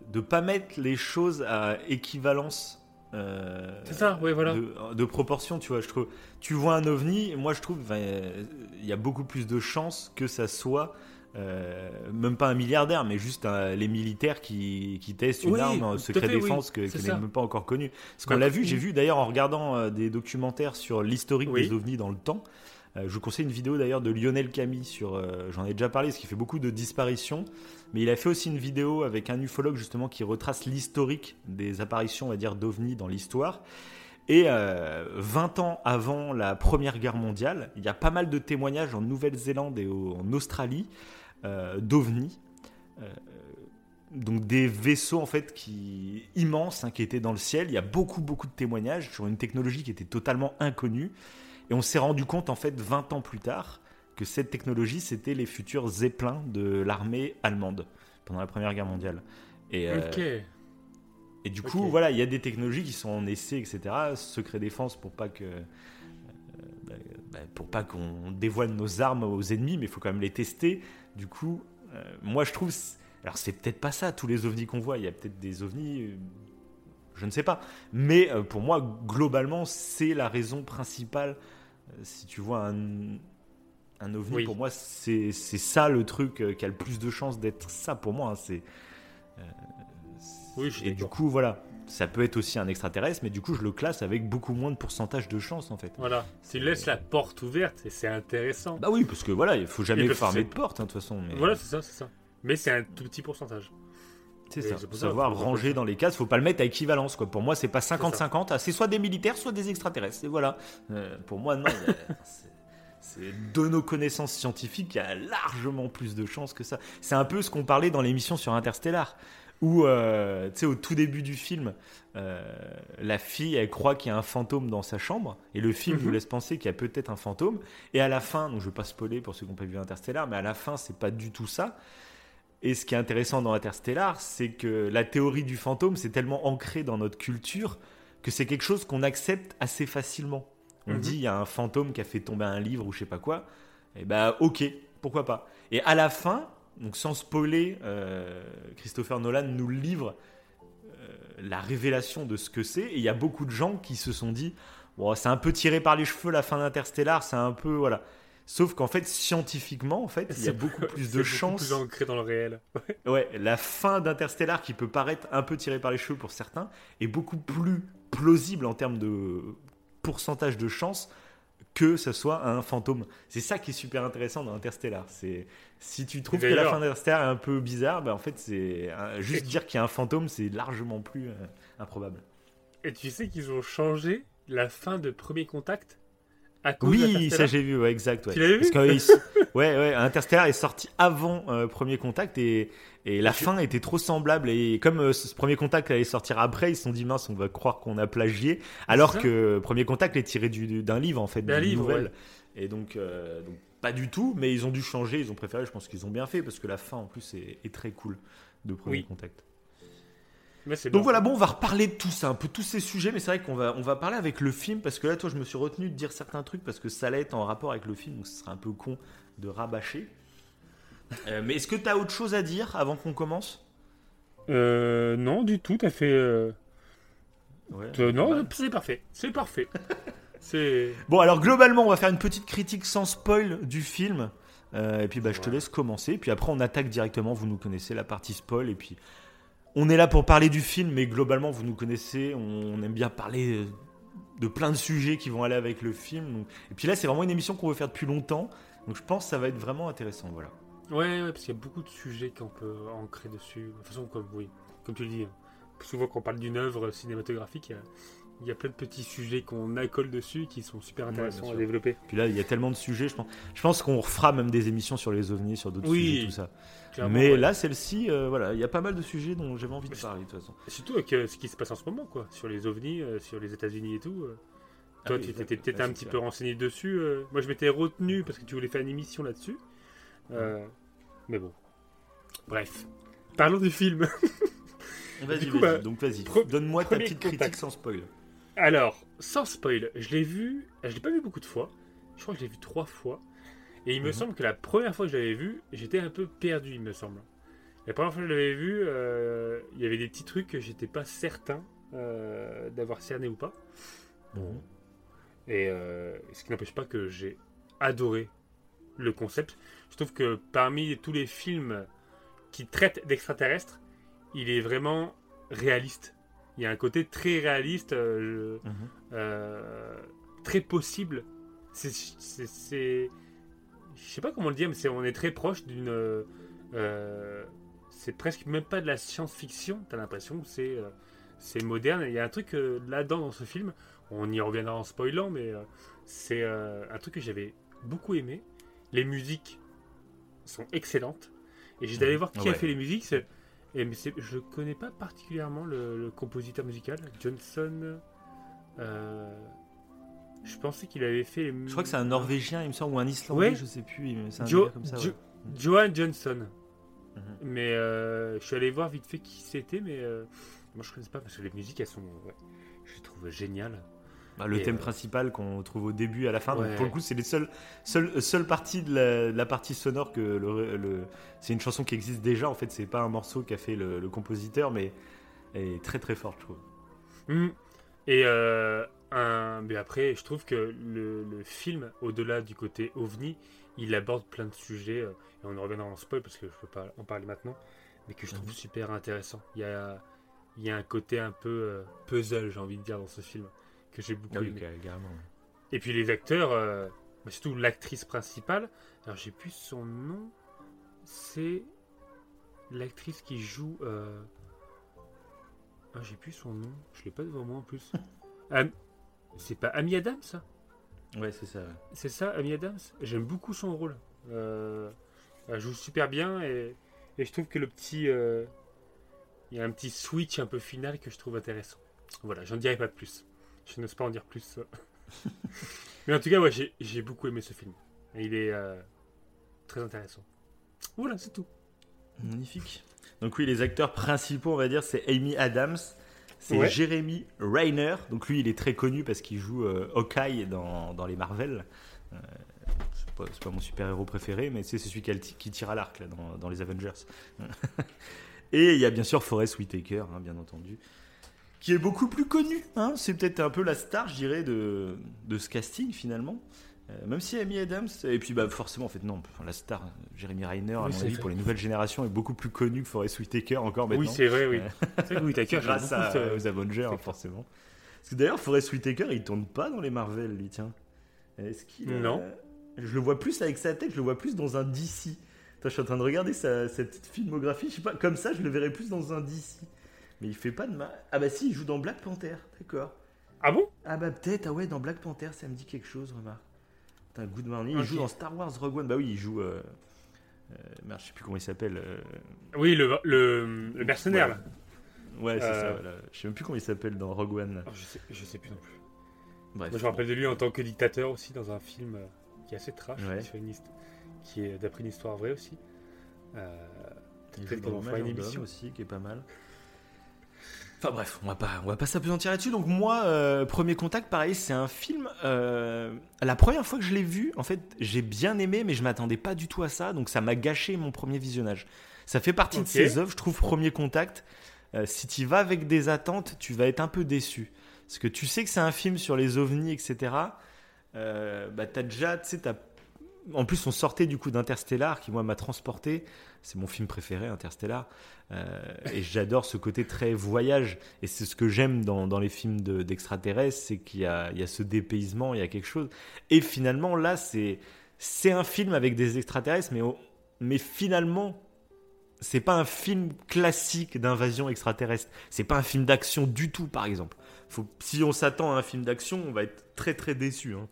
de pas mettre les choses à équivalence. Euh, c'est ça, oui, voilà. De, proportion, tu vois. Je trouve, tu vois un ovni, moi je trouve, il y a beaucoup plus de chances que ça soit. Euh, même pas un milliardaire, mais juste les militaires qui, qui testent une arme en secret défense que, qui n'est même pas encore connue. Ce qu'on l'a vu, j'ai vu d'ailleurs en regardant euh, des documentaires sur l'historique des ovnis dans le temps. Euh, je vous conseille une vidéo d'ailleurs de Lionel Camille sur. Euh, j'en ai déjà parlé, parce qu'il fait beaucoup de disparitions. Mais il a fait aussi une vidéo avec un ufologue justement qui retrace l'historique des apparitions, on va dire, d'ovnis dans l'histoire. Et 20 euh, ans avant la Première Guerre mondiale, il y a pas mal de témoignages en Nouvelle-Zélande et en Australie d'ovnis. donc des vaisseaux en fait qui immenses hein, qui étaient dans le ciel. Il y a beaucoup beaucoup de témoignages sur une technologie qui était totalement inconnue. Et on s'est rendu compte, en fait, 20 ans plus tard, que cette technologie, c'était les futurs Zeppelins de l'armée allemande pendant la Première Guerre mondiale. Et, euh, et du coup, voilà, il y a des technologies qui sont en essai, etc. Secret défense pour pas que. Euh, bah, bah, pour pas qu'on dévoile nos armes aux ennemis, mais il faut quand même les tester. Du coup, euh, moi je trouve. Alors c'est peut-être pas ça, tous les ovnis qu'on voit. Il y a peut-être des ovnis je ne sais pas. Mais pour moi, globalement, c'est la raison principale si tu vois un, Un ovni, Oui. pour moi, c'est ça le truc euh, qui a le plus de chances d'être ça pour moi. hein, c'est euh, Oui, je suis et du coup, voilà, ça peut être aussi un extraterrestre, mais du coup, je le classe avec beaucoup moins de pourcentage de chance en fait. Voilà. Tu laisses la porte ouverte et c'est intéressant. Bah oui, parce que voilà, il faut jamais fermer de porte hein, de toute façon. mais- Voilà, c'est ça, c'est ça. Mais c'est un tout petit pourcentage. C'est ça. savoir ranger dans les cases. Faut pas le mettre à équivalence. Quoi. Pour moi, c'est pas 50-50. ah, C'est soit des militaires, soit des extraterrestres. Et voilà. Euh, pour moi, non. c'est- de nos connaissances scientifiques, il y a largement plus de chances que ça. C'est un peu ce qu'on parlait dans l'émission sur Interstellar. Où, euh, tu sais, au tout début du film, euh, la fille, elle croit qu'il y a un fantôme dans sa chambre, et le film Mhm. nous laisse penser qu'il y a peut-être un fantôme. Et à la fin, donc je vais pas spoiler pour ceux qui n'ont pas vu Interstellar, mais à la fin, c'est pas du tout ça. Et ce qui est intéressant dans Interstellar, c'est que la théorie du fantôme, c'est tellement ancré dans notre culture que c'est quelque chose qu'on accepte assez facilement. On Mhm. dit il y a un fantôme qui a fait tomber un livre ou je sais pas quoi. Et ben ok, pourquoi pas. Et à la fin, donc sans spoiler, euh, Christopher Nolan nous livre euh, la révélation de ce que c'est. Et il y a beaucoup de gens qui se sont dit bon, c'est un peu tiré par les cheveux la fin d'Interstellar, c'est un peu voilà. Sauf qu'en fait, scientifiquement, en fait, il y a beaucoup plus C'est de beaucoup chances. plus ancré dans le réel. Ouais, la fin d'Interstellar, qui peut paraître un peu tirée par les cheveux pour certains, est beaucoup plus plausible en termes de pourcentage de chance que ce soit un fantôme. C'est ça qui est super intéressant dans Interstellar. C'est si tu trouves que la fin d'Interstellar est un peu bizarre, ben en fait c'est juste dire qu'il y a un fantôme, c'est largement plus euh, improbable. Et tu sais qu'ils ont changé la fin de Premier Contact à cause Oui, ça j'ai vu, ouais, exact. Ouais. Tu l'avais vu Parce que, ouais, ouais, Interstellar est sorti avant euh, Premier Contact et, et la fin était trop semblable. Et comme euh, ce Premier Contact allait sortir après, ils se sont dit mince, on va croire qu'on a plagié. Alors que Premier Contact est tiré du- du- d'un livre en fait, D'un d'une nouvelle. Et donc, euh, donc, pas du tout, mais ils ont dû changer, ils ont préféré, je pense qu'ils ont bien fait parce que la fin en plus est, est très cool de Premier Oui. Contact. Mais Donc bien. voilà, bon, on va reparler de tout ça, un peu tous ces sujets, mais c'est vrai qu'on va, on va parler avec le film, parce que là, toi, je me suis retenu de dire certains trucs, parce que ça allait être en rapport avec le film, donc ce serait un peu con de rabâcher. Euh, mais est-ce que tu as autre chose à dire avant qu'on commence? Euh, non, du tout, t'as fait. euh, Ouais. euh, non, Bah. c'est parfait. C'est parfait. c'est. Bon, alors globalement, on va faire une petite critique sans spoil du film, Euh, et puis bah, je te Ouais. laisse commencer, puis après on attaque directement, vous nous connaissez la partie spoil, et puis on est là pour parler du film, mais globalement, vous nous connaissez, on aime bien parler euh, de plein de sujets qui vont aller avec le film. donc- Et puis là, c'est vraiment une émission qu'on veut faire depuis longtemps, donc je pense que ça va être vraiment intéressant. Voilà. Ouais, ouais, parce qu'il y a beaucoup de sujets qu'on peut ancrer dessus. De toute façon, comme, oui, comme tu le dis, hein, souvent quand on parle d'une œuvre cinématographique, il y a, il y a plein de petits sujets qu'on accole dessus qui sont super intéressants à développer. Puis là, il y a tellement de sujets, je pense, je pense qu'on refera même des émissions sur les ovnis, sur d'autres Oui, sujets, tout ça. Clairement, mais ouais. là, celle-ci, euh, voilà, il y a pas mal de sujets dont j'avais envie de parler de toute façon. Surtout avec euh, ce qui se passe en ce moment, quoi, sur les ovnis, euh, sur les États-Unis et tout. euh. Ah Toi, oui, tu t'étais peut-être un petit peu renseigné dessus. Moi, je m'étais retenu parce que tu voulais faire une émission là-dessus. Mais bon. Bref. Parlons du film. Vas-y, vas-y. bah, donc vas-y, donne-moi ta petite contact. critique sans spoil. Alors, sans spoil, je l'ai vu. Je l'ai pas vu beaucoup de fois. Je crois que je l'ai vu trois fois. Et il me Mhm. semble que la première fois que je l'avais vu, j'étais un peu perdu, il me semble. La première fois que je l'avais vu, euh, il y avait des petits trucs que j'étais pas certain euh, d'avoir cerné ou pas. Mhm. Et euh, ce qui n'empêche pas que j'ai adoré le concept. Je trouve que parmi tous les films qui traitent d'extraterrestres, il est vraiment réaliste. Il y a un côté très réaliste, je- Mhm. très possible. C'est- je sais pas comment le dire, mais c'est, on est très proche d'une. euh, c'est presque même pas de la science-fiction. T'as l'impression que c'est, euh, c'est moderne. Il y a un truc euh, là-dedans dans ce film. On y reviendra en spoilant, mais euh, c'est euh, un truc que j'avais beaucoup aimé. Les musiques sont excellentes. Et j'ai d'aller voir qui a fait les musiques. c'est- et mais c'est- je connais pas particulièrement le, le compositeur musical, Johnson. euh, je pensais qu'il avait fait les. Je crois que c'est un Norvégien, il me semble, ou un Islandais, Ouais. je sais plus. C'est un Jo- délire comme ça. Jo- ouais. Johan Johnson. Mhm. Mais euh, je suis allé voir vite fait qui c'était, mais euh, moi je connais pas parce que les musiques elles sont. ouais, je les trouve géniales. Bah, le Et, thème euh, principal qu'on trouve au début et à la fin. donc pour le coup, c'est les seules, seules, seules parties de la, de la partie sonore que le, le- c'est une chanson qui existe déjà. En fait, c'est pas un morceau qu'a fait le, le compositeur, mais elle est très très forte, je trouve. Hmm. Et euh, mais après, je trouve que le, le film, au-delà du côté ovni, il aborde plein de sujets, euh, et on en reviendra en spoil parce que je peux pas en parler maintenant, mais que je trouve Mhm. super intéressant. Il y a, il y a un côté un peu euh, puzzle, j'ai envie de dire, dans ce film, que j'ai beaucoup Ah oui, aimé. Et puis les acteurs, bah, surtout l'actrice principale, alors j'ai plus son nom, c'est l'actrice qui joue. Ah, j'ai plus son nom, je l'ai pas devant moi en plus. C'est pas Amy Adams ça? Ouais, c'est ça. ouais. C'est ça, Amy Adams? J'aime beaucoup son rôle. Euh, elle joue super bien et, et je trouve que le petit. euh, Il y a un petit switch un peu final que je trouve intéressant. Voilà, j'en dirai pas plus. Je n'ose pas en dire plus. Mais en tout cas, ouais, j'ai- beaucoup aimé ce film. Il est euh, très intéressant. Voilà, c'est tout. Magnifique. Donc oui, les acteurs principaux, on va dire, c'est Amy Adams, c'est Ouais. Jeremy Rainer. Donc lui, il est très connu parce qu'il joue euh, Hawkeye dans, dans les Marvel. Euh, c'est pas, mon super-héros préféré, mais c'est celui qui, a le ti- qui tire à l'arc dans, dans les Avengers. Et il y a bien sûr Forrest Whitaker, hein, bien entendu, qui est beaucoup plus connu. hein. C'est peut-être un peu la star, je dirais, de, de ce casting finalement. Euh, même si Amy Adams, et puis bah forcément en fait non, la star, euh, Jeremy Rainer, à mon avis, pour les nouvelles générations, est beaucoup plus connu que Forrest Whitaker encore maintenant. Oui, c'est vrai, oui. Ouais. C'est vrai que Whittaker, j'aime grâce à- ce- aux Avengers, hein, forcément. Parce que d'ailleurs, Forrest Whitaker, il tourne pas dans les Marvel, lui, tiens. Est-ce qu'il Non. Je le vois plus avec sa tête, je le vois plus dans un DC. Attends, je suis en train de regarder sa, sa petite filmographie, je sais pas, comme ça, je le verrais plus dans un DC. Mais il fait pas de mal. Ah bah si, il joue dans Black Panther, d'accord. Ah bon? Ah bah peut-être, ah ouais, dans Black Panther, ça me dit quelque chose, remarque. Putain, Good Morning, il joue dans Star Wars Rogue One. Bah oui, il joue... Euh... euh, merde, je sais plus comment il s'appelle. euh, Oui, le, le, le mercenaire, Ouais. là. Ouais, c'est Euh. ça, voilà. Je sais même plus comment il s'appelle dans Rogue One. Oh, je, sais, je sais plus non plus. Bref. Moi, je me rappelle de lui en tant que dictateur aussi dans un film euh, qui est assez trash, Ouais. une qui est d'après une histoire vraie aussi. Euh, Il peut-être qu'on fera une émission. aussi, qui est pas mal. Enfin bref, on va pas, on va pas s'apesantir là-dessus. Donc moi, euh, premier contact, pareil, c'est un film. euh, la première fois que je l'ai vu, en fait, j'ai bien aimé, mais je m'attendais pas du tout à ça, donc ça m'a gâché mon premier visionnage. Ça fait partie de ces œuvres, je trouve, premier contact. euh, si tu vas avec des attentes, tu vas être un peu déçu, parce que tu sais que c'est un film sur les ovnis, etc. Bah t'as déjà, tu sais, t'as en plus, on sortait du coup d'Interstellar, qui moi m'a transporté. C'est mon film préféré, Interstellar. Euh, et j'adore ce côté très voyage. Et c'est ce que j'aime dans, les films de- d'extraterrestres, c'est qu'il y a, ce dépaysement, il y a quelque chose. Et finalement, là, c'est c'est un film avec des extraterrestres, mais, mais finalement, c'est pas un film classique d'invasion extraterrestre. C'est pas un film d'action du tout, par exemple. Si on s'attend à un film d'action, on va être très très déçu. hein.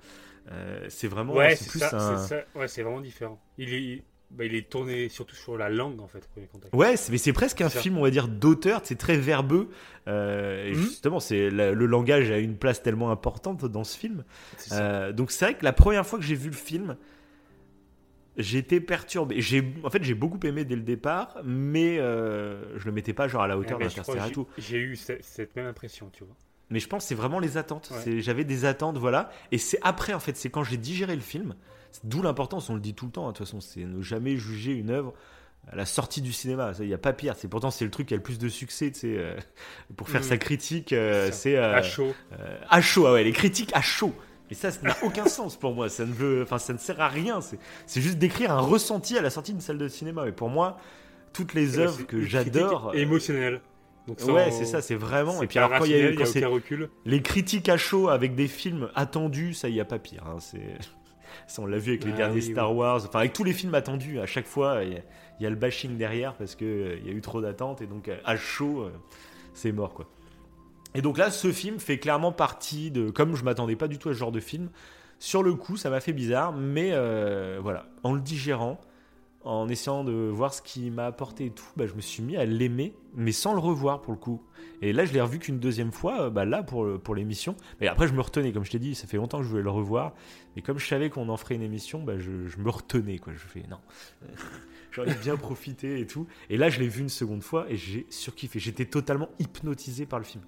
Euh, c'est vraiment Ouais, c'est plus ça, un. c'est ça. Ouais, c'est vraiment différent. Il est, bah, il est tourné surtout sur la langue, en fait. Ouais, mais c'est presque un film, on va dire, d'auteur. C'est très verbeux. Euh, et Mhm. justement, c'est la- le langage a une place tellement importante dans ce film. Euh, donc c'est vrai que la première fois que j'ai vu le film, été perturbé. J'ai, en fait, j'ai beaucoup aimé dès le départ, mais euh, je le mettais pas genre à la hauteur Ah, je crois d'Interstellar et tout. j'ai- J'ai eu cette, cette même impression, tu vois. Mais je pense que c'est vraiment les attentes. Ouais. J'avais des attentes, voilà. Et c'est après, en fait, c'est quand j'ai digéré le film. D'où l'importance, on le dit tout le temps, hein, de toute façon, c'est ne jamais juger une œuvre à la sortie du cinéma. Il n'y a pas pire. C'est pourtant c'est le truc qui a le plus de succès, tu sais, euh, pour faire Mm. sa critique. euh, C'est euh, À chaud. à chaud, ah ouais, les critiques à chaud. Mais ça, ça n'a aucun sens pour moi. Ça ne veut, enfin, ça ne sert à rien. C'est, juste d'écrire un ressenti à la sortie d'une salle de cinéma. Et pour moi, toutes les œuvres que j'adore. critique émotionnelle. Donc, ouais, c'est ça, c'est vraiment. Et puis alors quand il y a quand a aucun recul. les critiques à chaud avec des films attendus, ça y a pas pire. hein, c'est ça, on l'a vu avec les Ah derniers oui, Star Wars, enfin avec tous les films attendus. À chaque fois, il y, a- il y a le bashing derrière parce que euh, il y a eu trop d'attentes et donc euh, à chaud, euh, c'est mort quoi. Et donc là, ce film fait clairement partie de. Comme je m'attendais pas du tout à ce genre de film, sur le coup, ça m'a fait bizarre, mais euh, voilà, en le digérant, en essayant de voir ce qui m'a apporté et tout, bah, je me suis mis à l'aimer, mais sans le revoir pour le coup. Et là, je l'ai revu qu'une deuxième fois, euh, bah, là pour, pour l'émission. Mais après, je me retenais, comme je t'ai dit, ça fait longtemps que je voulais le revoir. Mais comme je savais qu'on en ferait une émission, bah, je, je me retenais. Quoi. Je fais non. J'en ai bien profité et tout. Et là, je l'ai vu une seconde fois et j'ai surkiffé. J'étais totalement hypnotisé par le film.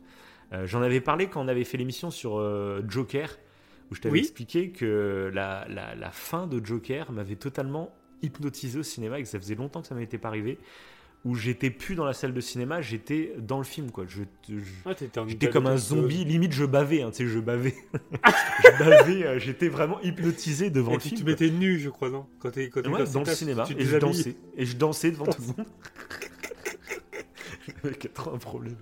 Euh, J'en avais parlé quand on avait fait l'émission sur euh, Joker, où je t'avais Oui. expliqué que la, la, la fin de Joker m'avait totalement hypnotisé au cinéma et que ça faisait longtemps que ça m'était pas arrivé. où j'étais plus dans la salle de cinéma, j'étais dans le film, quoi. Je, Ah, j'étais comme un zombie, limite je bavais, hein, tu sais, je bavais. je bavais, euh, j'étais vraiment hypnotisé devant Et le puis film. tu m'étais nu, je crois, non? Quand t'es quand Ouais, dans le cinéma, tu et je dansais. Et je dansais devant tout le monde. Le mec a trop un problème.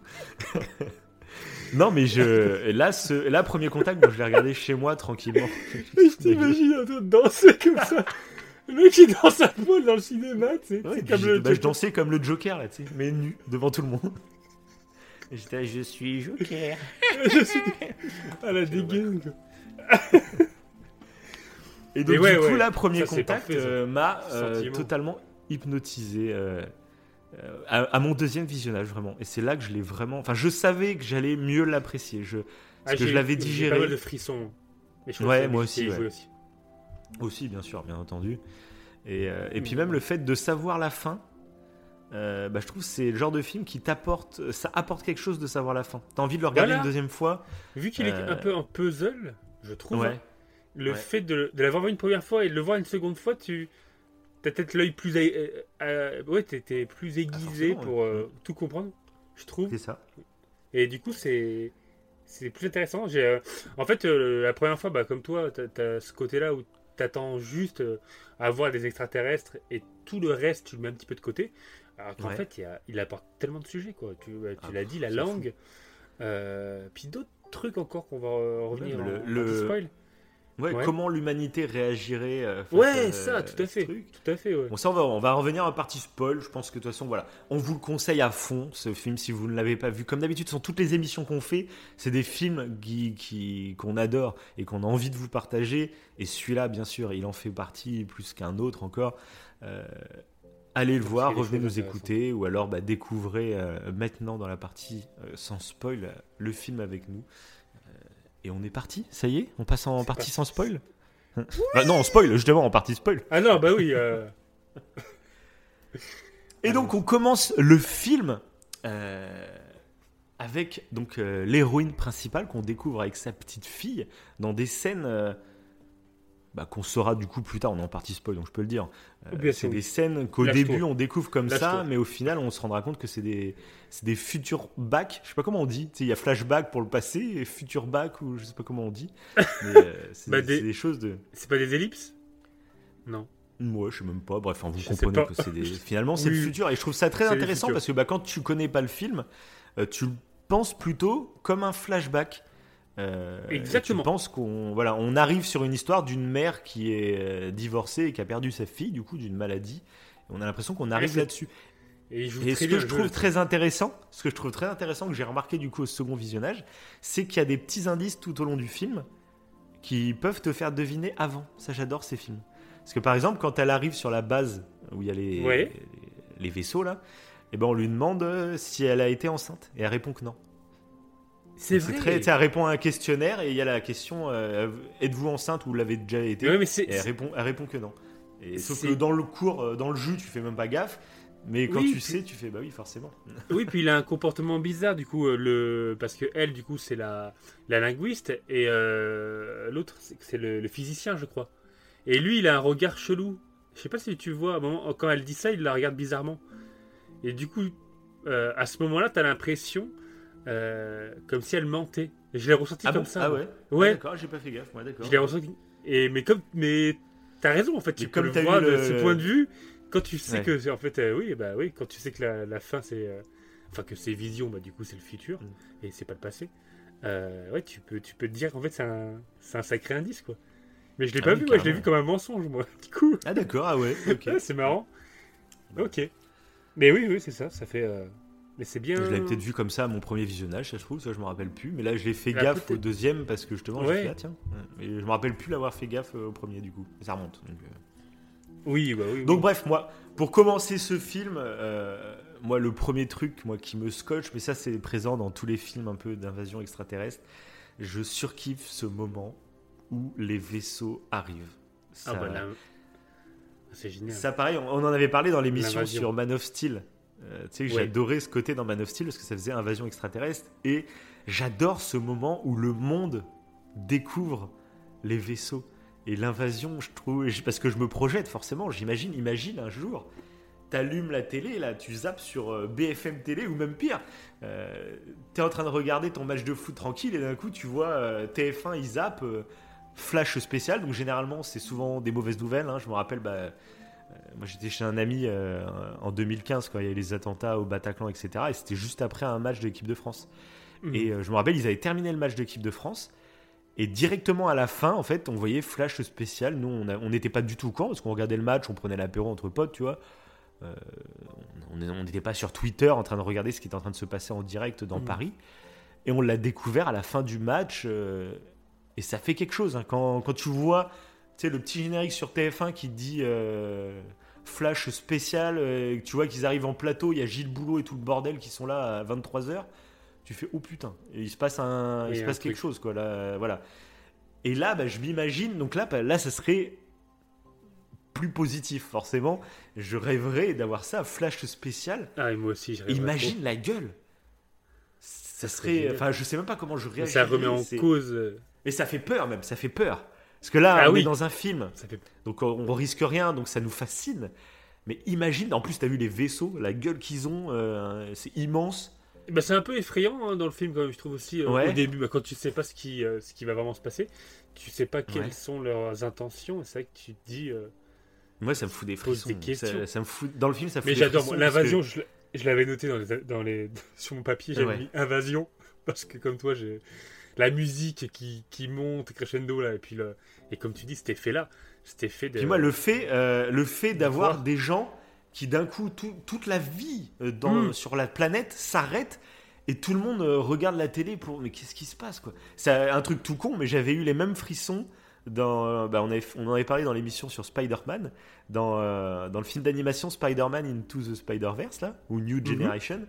non, mais je. Là, ce... là, premier contact, donc je l'ai regardé chez moi tranquillement. Je t'imagine en train de danser comme ça. Le mec qui danse à poil dans le cinéma, tu sais. Ouais, c'est puis comme j'ai- le. bah, je dansais comme le Joker, là, tu sais, mais nu, devant tout le monde. J'étais, je suis Joker. je suis à la dégaine. quoi. Et donc, ouais, du coup, ouais. là, premier Ça, contact euh, m'a euh, totalement hypnotisé euh, euh, à, à mon deuxième visionnage, vraiment. Et c'est là que je l'ai vraiment. Enfin, je savais que j'allais mieux l'apprécier. Je... Parce que j'ai- je l'avais j'ai digéré. pas mal de frissons. Mais je pense Ouais, que moi aussi. Aussi, bien sûr, bien entendu. Et, euh, et puis Mm. même le fait de savoir la fin, euh, bah, je trouve que c'est le genre de film qui t'apporte, ça apporte quelque chose de savoir la fin. T'as envie de le regarder Voilà. une deuxième fois Vu qu'il est Euh, un peu en puzzle, je trouve, Ouais. hein, le Ouais. fait de, de l'avoir vu une première fois et de le voir une seconde fois, tu as peut-être l'œil plus. a- ouais, t'es plus aiguisé forcément, pour euh, tout comprendre, je trouve. C'est ça. Et du coup, c'est c'est plus intéressant. J'ai, en fait, la première fois, bah, comme toi, tu as, ce côté-là où tu attends juste euh, à voir des extraterrestres et tout le reste, tu le mets un petit peu de côté. Alors qu'en Ouais. fait, il, a- il apporte tellement de sujets. Quoi. Tu, tu Ah, l'as dit, la langue. euh, puis d'autres trucs encore qu'on va euh, revenir Ouais, en, le- en le- spoil. Ouais, Ouais. Comment l'humanité réagirait euh, face Ouais, à, ça, tout à ce fait. truc. Tout à fait, ouais. Bon, ça, on va, on va revenir à la partie spoil. Je pense que de toute façon, voilà. On vous le conseille à fond, ce film, si vous ne l'avez pas vu. Comme d'habitude, ce sont toutes les émissions qu'on fait. C'est des films qui, qui- qu'on adore et qu'on a envie de vous partager. Et celui-là, bien sûr, il en fait partie plus qu'un autre encore. Euh, allez le voir, revenez nous écouter. Ou alors, bah, découvrez euh, maintenant dans la partie euh, sans spoil le film avec nous. Et on est parti, ça y est On passe en partie parti. sans spoil Bah Non, en spoil, justement, en partie spoil. Ah non, bah oui. euh, Et donc on commence le film euh, avec donc euh, l'héroïne principale qu'on découvre avec sa petite fille dans des scènes euh, bah, qu'on saura du coup plus tard. On est en partie spoil donc je peux le dire. Euh, c'est des scènes qu'au début on découvre comme ça, mais au final on se rendra compte que c'est des des futurs bacs. Je sais pas comment on dit. Il y a flashback pour le passé et futur back ou je sais pas comment on dit. Euh, c'est Bah, des... des- c'est des choses de C'est pas des ellipses? Non. Ouais, je sais même pas. Bref, enfin, vous Je comprenez que c'est des. Finalement, c'est le futur et je trouve ça très intéressant parce que bah, quand tu connais pas le film, euh, tu le penses plutôt comme un flashback. Euh, Exactement. Tu penses qu'on voilà, on arrive sur une histoire d'une mère qui est euh, divorcée et qui a perdu sa fille du coup d'une maladie. On a l'impression qu'on arrive là-dessus. Et ce que je trouve très intéressant, ce que je trouve très intéressant que j'ai remarqué du coup au second visionnage, c'est qu'il y a des petits indices tout au long du film qui peuvent te faire deviner avant. Ça, j'adore ces films. Parce que par exemple, quand elle arrive sur la base où il y a les, Ouais. les, les vaisseaux là, et ben on lui demande euh, si elle a été enceinte et elle répond que non. C'est vrai. très, elle répond à un questionnaire et il y a la question euh, êtes-vous enceinte ou l'avez déjà été Ouais, mais c'est. Et elle répond, elle répond que non. Et sauf que dans le cours, euh, dans le jus, tu fais même pas gaffe. Mais quand Oui, tu puis- sais, tu fais bah oui, forcément. Oui, puis il a un comportement bizarre du coup, euh, le... parce que elle, du coup, c'est la, la linguiste et euh, l'autre, c'est c'est le... le physicien, je crois. Et lui, il a un regard chelou. Je sais pas si tu vois, à un moment, quand elle dit ça, il la regarde bizarrement. Et du coup, euh, à ce moment-là, t'as l'impression euh, comme si elle mentait. Et je l'ai ressenti Ah comme bon ça. Ah ouais Ouais. Ah, D'accord, j'ai pas fait gaffe, moi, d'accord. Je l'ai ressenti. Et mais comme, mais t'as raison en fait. Tu Mais peux comme le voir de le- ce point de vue quand tu sais Ouais. que en fait euh, oui bah oui quand tu sais que la, la fin c'est euh, enfin que c'est vision bah du coup c'est le futur Mm. et c'est pas le passé. Ouais tu peux tu peux te dire qu'en fait c'est un c'est un sacré indice quoi. Mais je l'ai Ah pas oui, vu, moi, je l'ai vu comme un mensonge moi. Du coup Ah d'accord, ah ouais, ok. c'est marrant. Ok. Mais oui oui c'est ça ça fait. Mais c'est bien. Je l'avais peut-être vu comme ça à mon premier visionnage, ça se trouve, ça je me rappelle plus. Mais là, je l'ai fait Ah, gaffe au deuxième parce que justement, j'ai Ouais. fait ah tiens. Mais je me rappelle plus l'avoir fait gaffe euh, au premier du coup. Ça remonte. Donc, euh. Oui bah oui. Donc oui. bref, moi, pour commencer ce film, euh, moi le premier truc, moi qui me scotche, mais ça c'est présent dans tous les films un peu d'invasion extraterrestre, je surkiffe ce moment où les vaisseaux arrivent. ah Ça- bah là. C'est génial. Ça, pareil, on on en avait parlé dans l'émission sur Man of Steel. Euh, tu sais, Ouais. j'adorais ce côté dans Man of Steel parce que ça faisait invasion extraterrestre. Et j'adore ce moment où le monde découvre les vaisseaux. Et l'invasion, je trouve, parce que je me projette forcément, j'imagine, imagine un jour t'allumes la télé, là, tu zappes sur euh, BFM télé ou même pire. Euh, t'es en train de regarder ton match de foot tranquille et d'un coup tu vois euh, TF1 ils zappent flash spécial. Donc généralement c'est souvent des mauvaises nouvelles. hein. Je me rappelle, bah, moi j'étais chez un ami euh, en 2015 quand il y a eu les attentats au Bataclan, etc. Et c'était juste après un match de l'équipe de France. Mhm. Et euh, je me rappelle, ils avaient terminé le match de l'équipe de France. Et directement à la fin, en fait, on voyait flash spécial. Nous, on n'était pas du tout au courant parce qu'on regardait le match, on prenait l'apéro entre potes, tu vois. Euh, on n'était pas sur Twitter en train de regarder ce qui était en train de se passer en direct dans Mhm. Paris. Et on l'a découvert à la fin du match. euh, et ça fait quelque chose. hein. Quand, quand tu vois sais, le petit générique sur TF1 qui dit euh, flash spécial, euh, et tu vois qu'ils arrivent en plateau, il y a Gilles Boulot et tout le bordel qui sont là à 23h. Tu fais oh putain, Et il se passe un, il se un passe quelque truc. chose quoi là, voilà. Et là, bah, je m'imagine, donc là, bah, là, ça serait plus positif forcément. Je rêverais d'avoir ça, flash spécial. Ah, et moi aussi, je Imagine la gueule. Ça Ça serait enfin, je sais même pas comment je réagirais. Ça remet en cause. euh, Mais ça fait peur même, ça fait peur. Parce que là, Ah on oui. est dans un film, Ça fait... donc on, on risque rien, donc ça nous fascine. Mais imagine, en plus, t'as vu les vaisseaux, la gueule qu'ils ont, euh, c'est immense. Bah, c'est un peu effrayant hein, dans le film, quand même, je trouve aussi. euh, Ouais. Au début, bah, quand tu sais pas ce qui, euh, ce qui va vraiment se passer, tu sais pas quelles Ouais. sont leurs intentions. et C'est vrai que tu te dis. Moi, ça me fout des frissons. des. Ça, ça me fout, dans le film, ça fout Mais des j'adore. L'invasion, que- je, l'avais noté dans les, dans les, sur mon papier, j'avais Ouais. mis invasion. Parce que comme toi, j'ai la musique qui, qui monte crescendo là. Et puis, le... et comme tu dis, cet effet-là, cet effet de. Puis moi, le fait, euh, le fait d'avoir voir. des gens qui d'un coup, tout- toute la vie euh, dans, Mm. sur la planète s'arrête et tout le monde euh, regarde la télé pour. Mais qu'est-ce qui se passe quoi? C'est un truc tout con, mais j'avais eu les mêmes frissons. Dans, bah, on, avait- on en avait parlé dans l'émission sur Spider-Man, dans, euh, dans le film d'animation Spider-Man Into the Spider-Verse, là, ou New Generation.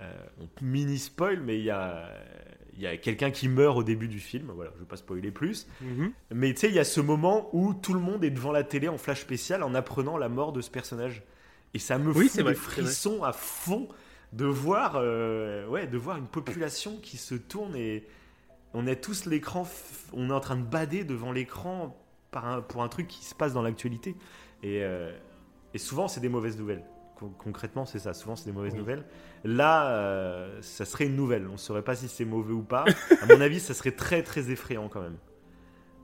Euh, on mini spoil, mais il y a, il y a quelqu'un qui meurt au début du film. Voilà, je ne vais pas spoiler plus. Mhm. Mais tu sais, il y a ce moment où tout le monde est devant la télé en flash spécial en apprenant la mort de ce personnage. Et ça me Oui, fout des frissons à fond de voir, euh, ouais, de voir une population qui se tourne et on a tous l'écran, on est en train de bader devant l'écran par un- pour un truc qui se passe dans l'actualité. Et, euh, et souvent, c'est des mauvaises nouvelles. Con- Concrètement, c'est ça. Souvent, c'est des mauvaises Oui. nouvelles. Là, euh, ça serait une nouvelle. On ne saurait pas si c'est mauvais ou pas. À mon avis, ça serait très, très effrayant quand même.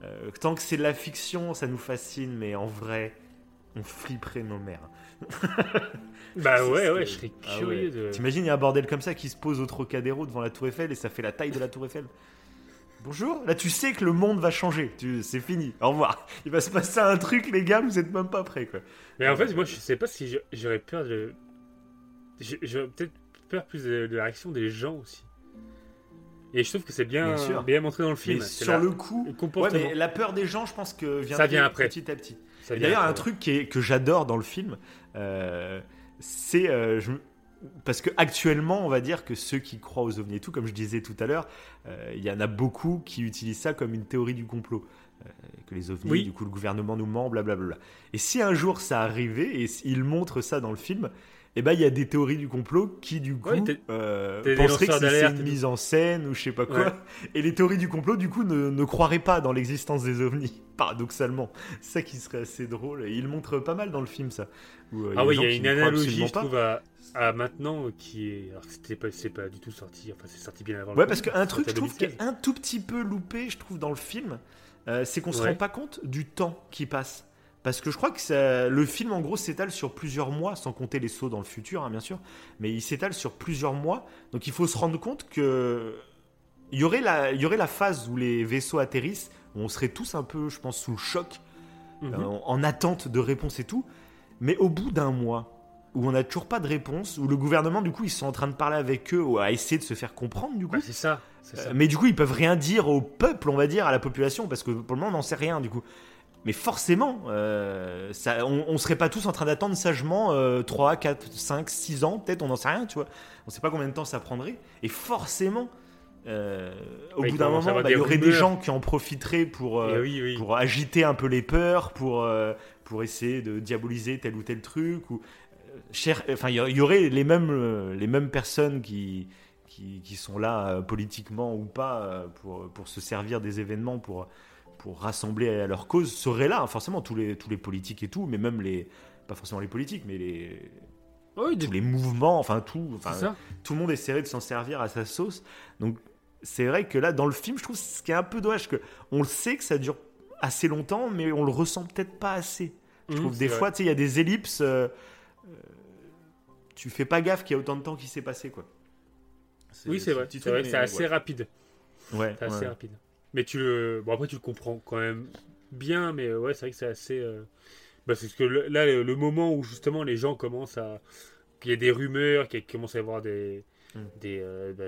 Euh, tant que c'est de la fiction, ça nous fascine, mais en vrai, on flipperait nos mères. Bah ouais, serait- ouais, je serais Ah curieux ouais. de. T'imagines, il y a un bordel comme ça qui se pose au Trocadéro devant la Tour Eiffel et ça fait la taille de la Tour Eiffel? Bonjour, là tu sais que le monde va changer, tu... c'est fini, au revoir. Il va se passer un truc, les gars, vous êtes même pas prêts quoi. Mais en fait, moi, je sais pas si j'aurais peur de. J'aurais peut-être peur plus de, de la réaction des gens aussi. Et je trouve que c'est bien, Bien montré dans le film. Sur le coup, le ouais, mais la peur des gens, je pense que vient, Ça vient après. petit à petit. D'ailleurs, un truc qui est- que j'adore dans le film, euh, c'est. euh, je parce que actuellement, on va dire que ceux qui croient aux ovnis et tout, comme je disais tout à l'heure, euh, il y en a beaucoup qui utilisent ça comme une théorie du complot. Euh, que les ovnis, Oui. du coup, le gouvernement nous ment, blablabla. Et si un jour ça arrivait, et ils montrent ça dans le film, eh ben il y a des théories du complot qui, du coup, Ouais, euh, penseraient que c'est une et mise en scène ou je sais pas quoi. Ouais. Et les théories du complot, du coup, ne, ne croiraient pas dans l'existence des ovnis, paradoxalement. C'est ça qui serait assez drôle. Et il montre pas mal dans le film, ça. Où, euh, Ah des oui, il y a qui une analogie, je trouve, à, à maintenant euh, qui est. Alors c'était pas, c'est pas du tout sorti. Enfin, c'est sorti bien avant. le Ouais, parce Covid, qu'un truc, je trouve, qui est 2016. un tout petit peu loupé, je trouve, dans le film, euh, c'est qu'on se Ouais. rend pas compte du temps qui passe. Parce que je crois que ça- le film, en gros, s'étale sur plusieurs mois, sans compter les sauts dans le futur, hein, bien sûr. Mais il s'étale sur plusieurs mois. Donc il faut se rendre compte que. Il y, aurait la, il y aurait la phase où les vaisseaux atterrissent, où on serait tous un peu, je pense, sous le choc, Mhm. euh, en, en attente de réponse et tout. Mais au bout d'un mois, où on n'a toujours pas de réponse, où le gouvernement, du coup, ils sont en train de parler avec eux, ou à essayer de se faire comprendre, du coup. Bah, c'est ça. c'est ça. Euh, mais du coup, ils peuvent rien dire au peuple, on va dire, à la population, parce que pour le moment, on n'en sait rien, du coup. Mais forcément, euh, ça, on, on serait pas tous en train d'attendre sagement euh, 3, 4, 5, 6 ans, peut-être, on n'en sait rien, tu vois. On sait pas combien de temps ça prendrait. Et forcément, euh, au bout d'un moment, bah, il y aurait des gens qui en profiteraient pour, euh, oui, oui. pour agiter un peu les peurs, pour, pour essayer de diaboliser tel ou tel truc. Ou, cher- enfin, il y, aurait les mêmes, les mêmes personnes qui, qui, qui sont là politiquement ou pas pour, pour se servir des événements pour, pour rassembler à leur cause seraient là, hein, forcément tous les, tous les politiques et tout, mais même les, pas forcément les politiques, mais les, Oui, des- tous les mouvements, enfin tout, enfin, tout le monde essaierait de s'en servir à sa sauce. Donc c'est vrai que là, dans le film, je trouve ce qui est un peu dommage, que on le sait que ça dure assez longtemps, mais on le ressent peut-être pas assez. Je Mhm, trouve des vrai. fois, tu sais, il y a des ellipses. euh, euh, tu fais pas gaffe qu'il y a autant de temps qui s'est passé, quoi. Oui, c'est vrai. C'est assez rapide. Ouais, C'est assez ouais. rapide. Mais tu le. Bon, après, tu le comprends quand même bien, mais euh, ouais, c'est vrai que c'est assez. euh, Bah, c'est ce que le- là, le, moment où justement les gens commencent à. qu'il y a des rumeurs, qu'il commence à y avoir des. Mm. des, euh, bah,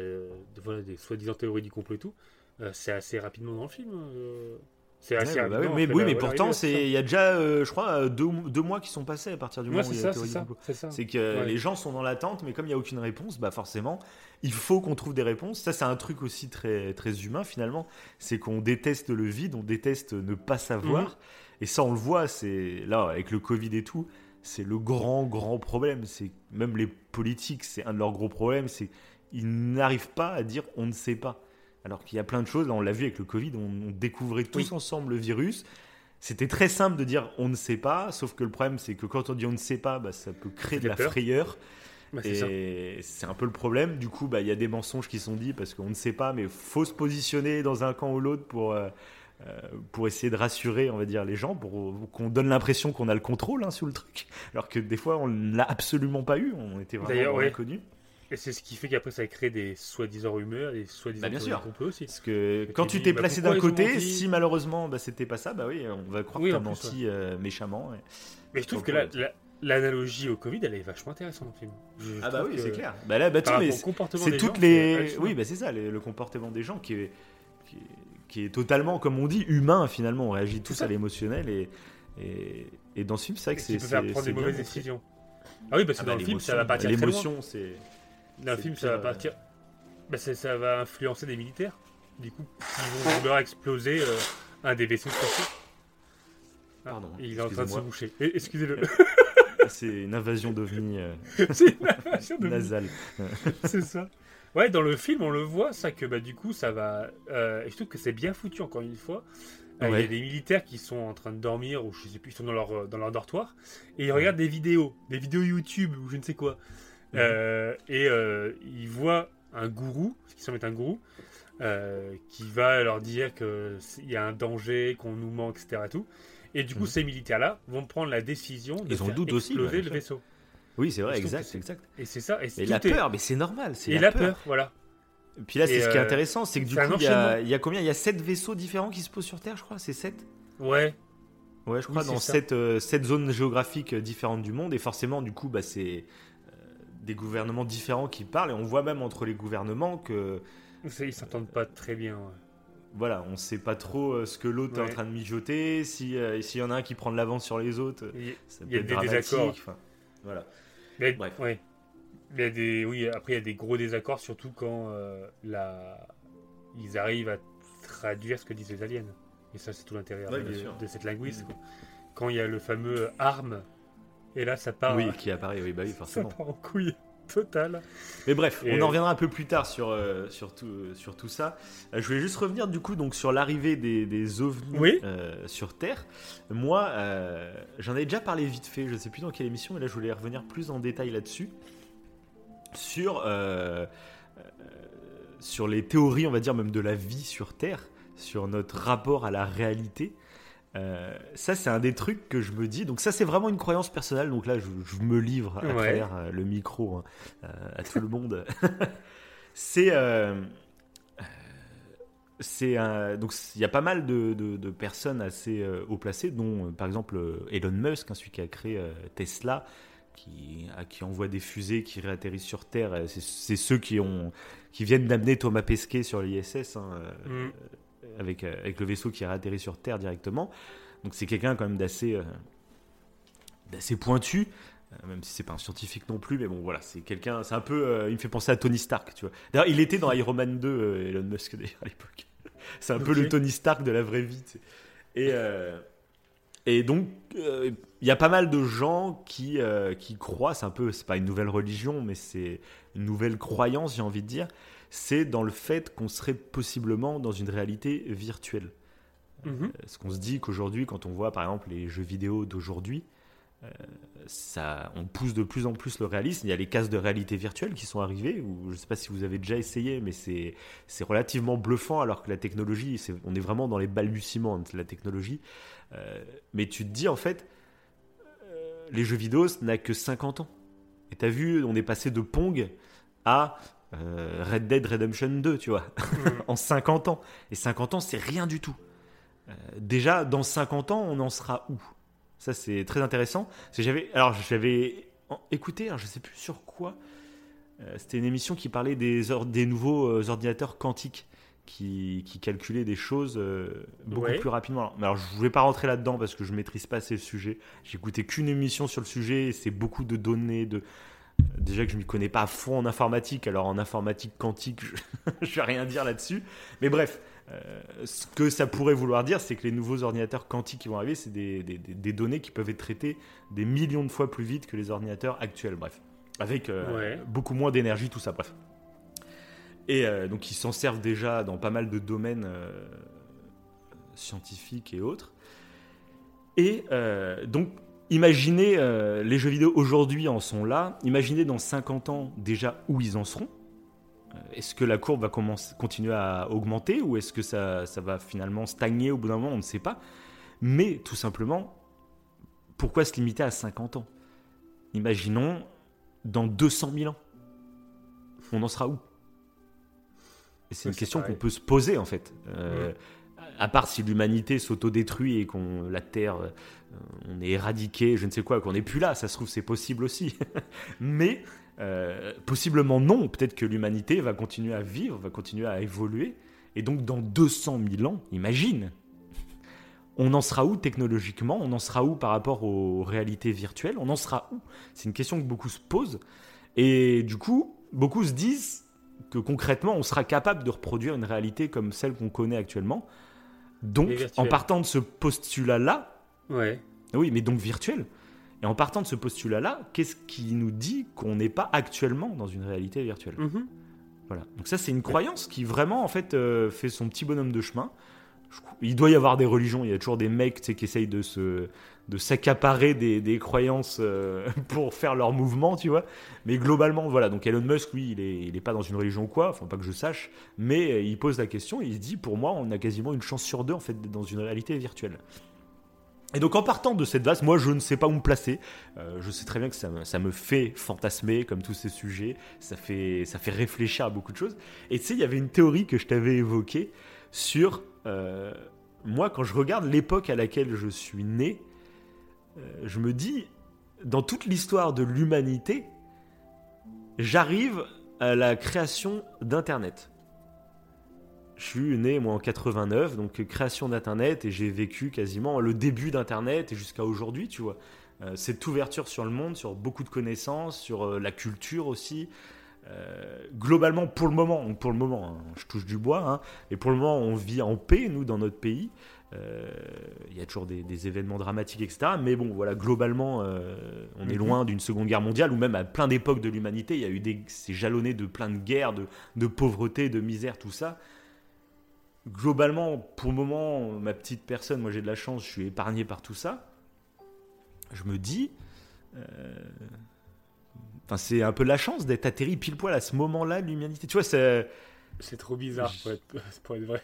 voilà, des soi-disant théories du complot et tout, euh, c'est assez rapidement dans le film. euh, C'est assez Ouais, bah ouais, mais oui, mais pourtant, c'est il y a déjà, euh, je crois, euh, deux, deux mois qui sont passés à partir du Ouais, moment où il y a la théorie du complot. C'est que Ouais. les gens sont dans l'attente, mais comme il n'y a aucune réponse, bah forcément, il faut qu'on trouve des réponses. Ça, c'est un truc aussi très, très humain finalement. C'est qu'on déteste le vide, on déteste ne pas savoir. Mhm. Et ça, on le voit, c'est là, avec le Covid et tout, c'est le grand, grand problème. C'est même les politiques, c'est un de leurs gros problèmes, c'est ils n'arrivent pas à dire on ne sait pas. Alors qu'il y a plein de choses, là, on l'a vu avec le Covid, on, on découvrait tous Oui. ensemble le virus. C'était très simple de dire on ne sait pas, sauf que le problème c'est que quand on dit on ne sait pas, bah, ça peut créer de la peur. frayeur. Bah, c'est ça. Et c'est un peu le problème. Du coup, bah, il y a des mensonges qui sont dits parce qu'on ne sait pas, mais faut se positionner dans un camp ou l'autre pour, euh, euh, pour essayer de rassurer, on va dire, les gens, pour qu'on donne l'impression qu'on a le contrôle hein, sur le truc. Alors que des fois, on ne l'a absolument pas eu. On était vraiment ouais. Et c'est ce qui fait qu'après, ça crée des soi-disant rumeurs, des soi-disant Bah, aussi. Parce que Et quand tu tu t'es bah, placé d'un côté, si malheureusement bah, c'était pas ça, bah oui, on va croire Oui, que t'as menti euh, méchamment. et- Mais je trouve que la- l'analogie au Covid, elle est vachement intéressante dans le film. Je- Ah bah oui, c'est clair. Bah là, bah, c'est toutes gens, les. Oui, bah c'est ça, les- le comportement des gens qui est, qui est, qui est totalement, comme on dit, humain finalement. On réagit tous ça. à l'émotionnel et, et, et dans ce film, c'est vrai que c'est. peut faire c'est- prendre des mauvaises décisions. Ah oui, parce que Ah bah, dans le film, ça va loin. L'émotion, c'est. Dans le c'est film, ça va partir. Bah, ça va influencer des militaires. Du coup, ils vont vouloir exploser euh, un des vaisseaux spatiaux. Ah, Pardon, il est en train de se boucher. Eh, Excusez-le. C'est une invasion d'ovni euh, c'est une invasion de nasale. c'est ça. Ouais, dans le film, on le voit, ça, que bah, du coup, ça va. euh, et je trouve que c'est bien foutu, encore une fois. Euh, Il y a des militaires qui sont en train de dormir, ou je sais plus, ils sont dans leur, dans leur dortoir, et ils regardent des vidéos, des vidéos YouTube, ou je ne sais quoi. Euh, et euh, ils voient un gourou, ce qui semble être un gourou, euh, qui va leur dire qu'il y a un danger, qu'on nous ment, etc. Et, tout. et du coup, Mhm. ces militaires-là vont prendre la décision de Ils ont faire doute aussi, exploser ouais, le vaisseau. Oui, c'est vrai, exact, exact. Et c'est ça. Et, Et la est- peur, mais c'est normal. Et la peur, voilà. Et Puis là, c'est ce qui est intéressant, c'est que du coup, il y, a, enchaînement. il y a combien? Il y a 7 vaisseaux différents qui se posent sur Terre, je crois C'est 7 Ouais. Ouais, je Oui, crois, c'est dans ça. 7 euh, sept zones géographiques différentes du monde. Et forcément, du coup, bah, c'est des gouvernements différents qui parlent. Et on voit même entre les gouvernements que, Ils s'entendent pas très bien. ouais. voilà, on sait pas trop euh, ce que l'autre est en train de mijoter. Euh, S'il y en a un qui prend de l'avance sur les autres, Il- ça Il peut y a être des désaccords. Enfin, voilà. Mais, Bref. ouais. Il y a des, oui, après il y a des gros désaccords, surtout quand euh, la... ils arrivent à traduire ce que disent les aliens. Et ça, c'est tout l'intérêt de, cette linguiste. quoi. Quand il y a le fameux arme, et là, ça part, Oui, qui apparaît, oui, bah oui, ça forcément. part en couille totale. Mais bref, Et- on en reviendra un peu plus tard sur, euh, sur, tout, euh, sur tout ça. Euh, je voulais juste revenir du coup donc, sur l'arrivée des, des ovnis Oui. euh, sur Terre. Moi, euh, j'en avais déjà parlé vite fait, je ne sais plus dans quelle émission, mais là je voulais revenir plus en détail là-dessus. Sur, euh, euh, sur les théories, on va dire même de la vie sur Terre, sur notre rapport à la réalité. Euh, ça, c'est un des trucs que je me dis. Donc, ça, c'est vraiment une croyance personnelle. Donc là, je, je me livre à Ouais. travers euh, le micro hein, euh, à tout le monde. c'est. c'est donc il y a pas mal de, de- de personnes assez haut placées, dont par exemple Elon Musk, hein, celui qui a créé Tesla, qui, à- qui envoie des fusées qui réatterrissent sur Terre. C'est ceux qui, ont, qui viennent d'amener Thomas Pesquet sur l'ISS. hein, Mm. Avec, euh, avec le vaisseau qui est atterri sur Terre directement. Donc c'est quelqu'un quand même d'assez euh, d'assez pointu, euh, même si c'est pas un scientifique non plus, mais bon voilà, c'est quelqu'un, c'est un peu, euh, il me fait penser à Tony Stark, tu vois. D'ailleurs, il était dans Iron Man 2, euh, Elon Musk d'ailleurs à l'époque. c'est un peu le Tony Stark de la vraie vie. tu sais. Et euh, et donc il y a pas mal de gens qui qui croient, c'est un peu, c'est pas une nouvelle religion, mais c'est une nouvelle croyance, j'ai envie de dire c'est dans le fait qu'on serait possiblement dans une réalité virtuelle. Euh, Ce qu'on se dit qu'aujourd'hui, quand on voit par exemple les jeux vidéo d'aujourd'hui, ça, on pousse de plus en plus le réalisme. Il y a les cases de réalité virtuelle qui sont arrivées, ou je ne sais pas si vous avez déjà essayé, mais c'est, relativement bluffant alors que la technologie, on est vraiment dans les balbutiements de la technologie. Euh, mais tu te dis en fait, euh, les jeux vidéo, ça n'a que 50 ans. Et tu as vu, on est passé de Pong à euh, Red Dead Redemption 2, tu vois, mm. en 50 ans. Et 50 ans, c'est rien du tout. déjà, dans 50 ans, on en sera où? Ça, c'est très intéressant. J'avais, alors, j'avais écouté, alors, je sais plus sur quoi. Euh, c'était une émission qui parlait des, des nouveaux euh, ordinateurs quantiques qui, qui, calculaient des choses euh, beaucoup plus rapidement. Alors, je ne vais pas rentrer là-dedans parce que je maîtrise pas ces sujets. J'ai écouté qu'une émission sur le sujet et c'est beaucoup de données, de, Déjà que je ne m'y connais pas à fond en informatique, alors en informatique quantique, je ne vais rien dire là-dessus. Mais bref, euh, ce que ça pourrait vouloir dire, c'est que les nouveaux ordinateurs quantiques qui vont arriver, c'est des, données qui peuvent être traitées des millions de fois plus vite que les ordinateurs actuels, bref. Avec euh, beaucoup moins d'énergie, tout ça, bref. Et euh, donc ils s'en servent déjà dans pas mal de domaines scientifiques et autres. Et donc imaginez, les jeux vidéo aujourd'hui en sont là, imaginez dans 50 ans déjà où ils en seront. Euh, est-ce que la courbe va commencer, continuer à augmenter ou est-ce que ça, va finalement stagner au bout d'un moment? On ne sait pas. Mais tout simplement, pourquoi se limiter à 50 ans? Imaginons dans 200 000 ans. On en sera où? C'est une question qu'on peut se poser en fait. Euh, à part si l'humanité s'autodétruit et qu'on la Terre, euh, on est éradiqué, je ne sais quoi, qu'on n'est plus là, ça se trouve c'est possible aussi. Mais euh, possiblement non, peut-être que l'humanité va continuer à vivre, va continuer à évoluer, et donc dans 200 000 ans, imagine, on en sera où technologiquement? On en sera où par rapport aux réalités virtuelles? On en sera où? C'est une question que beaucoup se posent, et du coup, beaucoup se disent que concrètement, on sera capable de reproduire une réalité comme celle qu'on connaît actuellement. Donc, en partant de ce postulat-là, ouais. oui, mais donc virtuel, et en partant de ce postulat-là, qu'est-ce qui nous dit qu'on n'est pas actuellement dans une réalité virtuelle? Mhm. Voilà. Donc ça, c'est une croyance qui vraiment, en fait, euh, fait son petit bonhomme de chemin. Il doit y avoir des religions, il y a toujours des mecs qui essayent de se de s'accaparer des, croyances euh, pour faire leur mouvement, tu vois. Mais globalement, voilà. Donc Elon Musk, lui, il est, il est pas dans une religion ou quoi, enfin pas que je sache, mais il pose la question et il dit, pour moi, on a quasiment une chance sur deux en fait dans une réalité virtuelle. Et donc en partant de cette base, moi je ne sais pas où me placer. Euh, je sais très bien que ça me, ça me, fait fantasmer comme tous ces sujets. Ça fait, ça fait réfléchir à beaucoup de choses. Et tu sais, il y avait une théorie que je t'avais évoquée sur... Euh, moi, quand je regarde l'époque à laquelle je suis né, euh, je me dis, dans toute l'histoire de l'humanité, j'arrive à la création d'Internet je suis né moi en 89, donc création d'Internet, et j'ai vécu quasiment le début d'Internet et jusqu'à aujourd'hui, tu vois. Euh, cette ouverture sur le monde, sur beaucoup de connaissances, sur euh, la culture aussi. Euh, globalement, pour le moment, pour le moment, hein, je touche du bois, hein, et pour le moment, on vit en paix, nous, dans notre pays. Il y a toujours des, événements dramatiques, etc. Mais bon, voilà, globalement, on est mhm. loin d'une seconde guerre mondiale, ou même à plein d'époques de l'humanité, il y a eu des, c'est jalonné de plein de guerres, de, de pauvreté, de misère, tout ça globalement, pour le moment, ma petite personne, moi j'ai de la chance, je suis épargné par tout ça. Je me dis, euh, enfin c'est un peu la chance d'être atterri pile poil à ce moment-là de l'humanité. Tu vois, c'est c'est trop bizarre pour être, pour être vrai.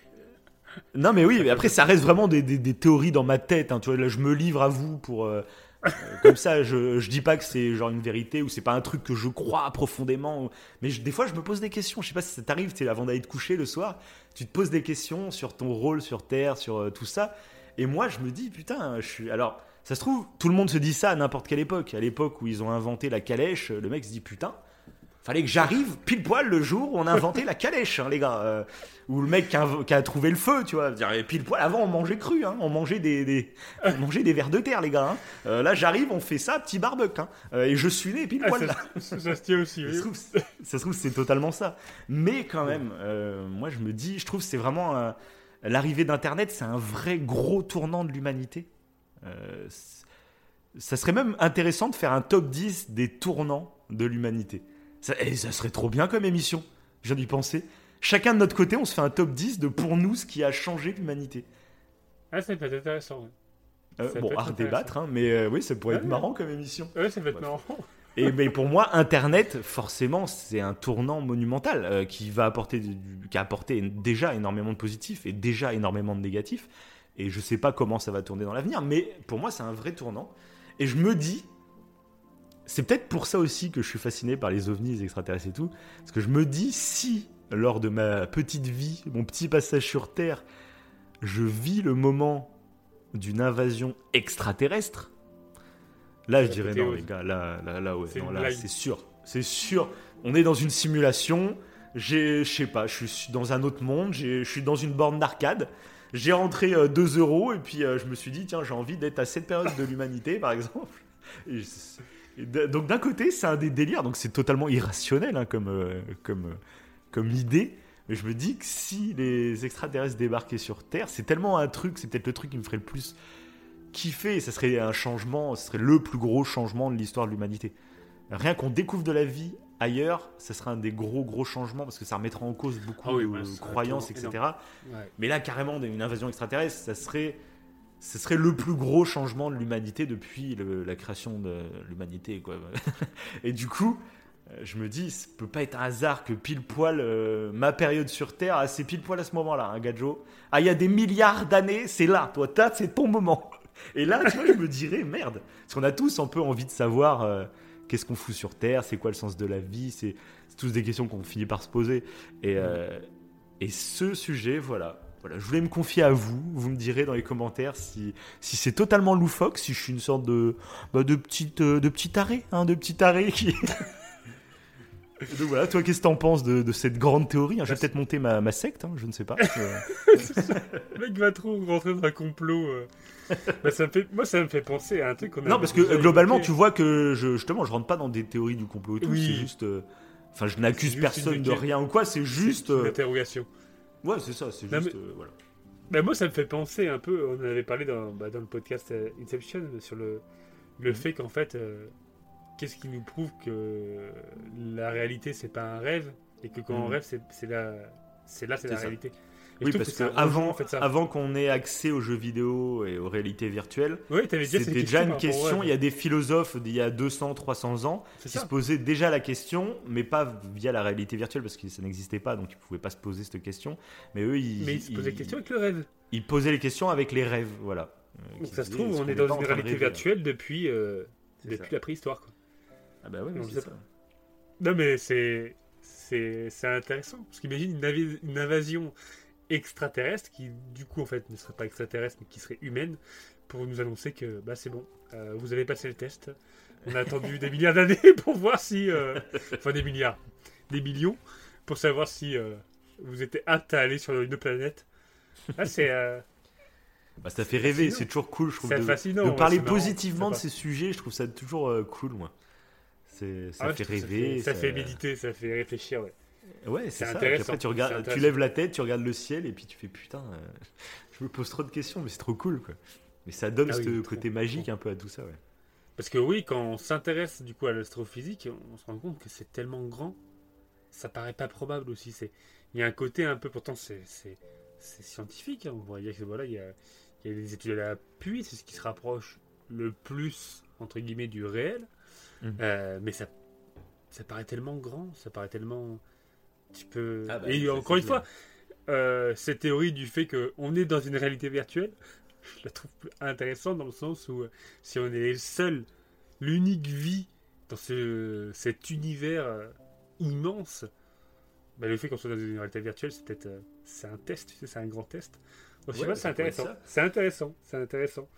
Non mais oui, mais après ça reste vraiment des, théories dans ma tête. Hein. tu vois, là je me livre à vous pour euh, euh, comme ça, je, je dis pas que c'est genre une vérité ou c'est pas un truc que je crois profondément. Mais des fois, je me pose des questions. Je sais pas si ça t'arrive, tu avant d'aller te coucher le soir, tu te poses des questions sur ton rôle sur Terre, sur euh, tout ça. Et moi, je me dis, putain, je suis. Alors, ça se trouve, tout le monde se dit ça à n'importe quelle époque. À l'époque où ils ont inventé la calèche, le mec se dit, putain, fallait que j'arrive pile poil le jour où on a inventé la calèche, hein, les gars. Euh, ou le mec qui a, trouvé le feu, tu vois. Pile poil, avant on mangeait cru, hein, on mangeait des, des on mangeait des verres de terre, les gars. Hein. Euh, là j'arrive, on fait ça, petit barbecue. Euh, et je suis né pile ah, poil là. Ça, se tient aussi, oui. Ça se trouve, c'est totalement ça. Mais quand même, moi je me dis, je trouve c'est vraiment. L'arrivée d'Internet, c'est un vrai gros tournant de l'humanité. ça serait même intéressant de faire un top 10 des tournants de l'humanité. Ça, et ça serait trop bien comme émission. Je viens d'y penser. Chacun de notre côté, on se fait un top 10 de pour nous ce qui a changé l'humanité. Ah, c'est peut-être intéressant. Euh, Ça bon, peut être à débattre, hein, mais euh, oui, ça pourrait être Ouais. marrant comme émission. Ouais, ça va être marrant. Et mais pour moi, Internet, forcément, c'est un tournant monumental euh, qui va apporter, du- qui a apporté déjà énormément de positifs et déjà énormément de négatifs. Et je sais pas comment ça va tourner dans l'avenir, mais pour moi, c'est un vrai tournant. Et je me dis, c'est peut-être pour ça aussi que je suis fasciné par les ovnis, les extraterrestres et tout, parce que je me dis si lors de ma petite vie, mon petit passage sur Terre, je vis le moment d'une invasion extraterrestre. Là, je dirais non, les gars, là, là, là, ouais, C'est non, une là, blague. c'est sûr, c'est sûr. On est dans une simulation. J'ai, je sais pas, je suis dans un autre monde. Je suis dans une borne d'arcade. J'ai rentré 2 euros et puis euh, je me suis dit tiens, j'ai envie d'être à cette période de l'humanité, par exemple. Et donc d'un côté, c'est un des délires, donc c'est totalement irrationnel hein, comme, euh, comme, euh, comme idée. Mais je me dis que si les extraterrestres débarquaient sur Terre, c'est tellement un truc, c'est peut-être le truc qui me ferait le plus kiffer. et Ça serait un changement, ce serait le plus gros changement de l'histoire de l'humanité. Rien qu'on découvre de la vie ailleurs, ça serait un des gros gros changements parce que ça remettrait en cause beaucoup Ah oui, de croyances, etc. Ouais. Mais là, carrément, une invasion extraterrestre, ça serait, ce serait le plus gros changement de l'humanité depuis la création de l'humanité. quoi. Et du coup, euh, je me dis, ça peut pas être un hasard que pile poil euh, ma période sur Terre, ah, c'est pile poil à ce moment-là, hein, Gadjo. Ah, il y a des milliards d'années, c'est là, toi, t'as, c'est ton moment. Et là, tu vois, je me dirais, merde. Parce qu'on a tous un peu envie de savoir euh, qu'est-ce qu'on fout sur Terre, c'est quoi le sens de la vie, c'est tous des questions qu'on finit par se poser. Et ce sujet, voilà. Voilà, je voulais me confier à vous. Vous me direz dans les commentaires si, si c'est totalement loufoque, si je suis une sorte de, bah, de petite euh, de petit taré, hein, de petit taré qui. Donc voilà, toi, qu'est-ce que t'en penses de, de cette grande théorie hein? Je vais peut-être monter ma, ma secte, hein, je ne sais pas. Le mec va trop rentrer dans un complot. euh. Bah, ça me fait... Moi, ça me fait penser à un truc qu'on a. non, parce que euh, globalement, évoqué. tu vois que je, justement, je rentre pas dans des théories du complot et tout. Oui. C'est juste. euh, Enfin, je n'accuse personne de rien ou quoi. C'est juste. C'est une interrogation. Ouais, c'est ça. C'est juste. mais- euh, voilà. Bah, moi, ça me fait penser un peu. On en avait parlé dans, bah, dans le podcast euh, Inception sur le, le Mhm. fait qu'en fait, euh, qu'est-ce qui nous prouve que la réalité, c'est pas un rêve et que quand on Mhm. rêve, c'est c'est la, c'est là, c'est C'est la ça. réalité. Et Oui, parce rejoint, avant, qu'on ait accès aux jeux vidéo et aux réalités virtuelles, c'était déjà une question. Il y a des philosophes d'il y a 200, 300 ans qui ça. se posaient déjà la question, mais pas via la réalité virtuelle parce que ça n'existait pas, donc ils pouvaient pas se poser cette question. Mais eux, ils, Mais ils se posaient la question avec le rêve. ils posaient les questions avec les rêves, voilà. Donc ça se trouve, on est dans une de réalité virtuelle depuis, euh, depuis ça. la préhistoire. Quoi. Ah bah ouais, On mais c'est ça. Non, mais c'est intéressant parce qu'imagine une invasion extraterrestre qui du coup en fait ne serait pas extraterrestre mais qui serait humaine pour nous annoncer que bah c'est bon, euh, vous avez passé le test. On a attendu des milliards d'années pour voir si euh, enfin des milliards, des millions pour savoir si euh, vous étiez apte à aller sur une planète. Ah, c'est Bah, ça fait rêver, c'est toujours cool, je trouve, c'est de, fascinant. de parler marrant, positivement de ces sujets. Je trouve ça toujours cool, moi. C'est, ça Ah fait rêver. Ça fait, ça fait méditer, ça fait réfléchir. Ouais. Ouais, c'est ça. Intéressant, après, tu, regardes, tu lèves la tête, tu regardes le ciel, et puis tu fais putain, euh, je me pose trop de questions, mais c'est trop cool, quoi. Mais ça donne Ah ce oui, côté trop, magique trop. un peu à tout ça, ouais. Parce que oui, quand on s'intéresse du coup à l'astrophysique, on se rend compte que c'est tellement grand, ça paraît pas probable aussi. C'est, il y a un côté un peu, pourtant c'est, scientifique. hein. On voit dire que voilà, il y a, il y a des études à l'appui, c'est ce qui se rapproche le plus entre guillemets du réel. Mhm. Euh, mais ça, ça paraît tellement grand, ça paraît tellement, tu peux. Ah bah, Et encore une fois, euh, cette théorie du fait qu'on est dans une réalité virtuelle, je la trouve intéressante dans le sens où euh, si on est les seuls, l'unique vie dans ce, cet univers euh, immense, bah, le fait qu'on soit dans une réalité virtuelle, c'est peut-être euh, c'est un test, tu sais, c'est un grand test. Donc, je sais Ouais, pas, bah, c'est intéressant. C'est intéressant, c'est intéressant.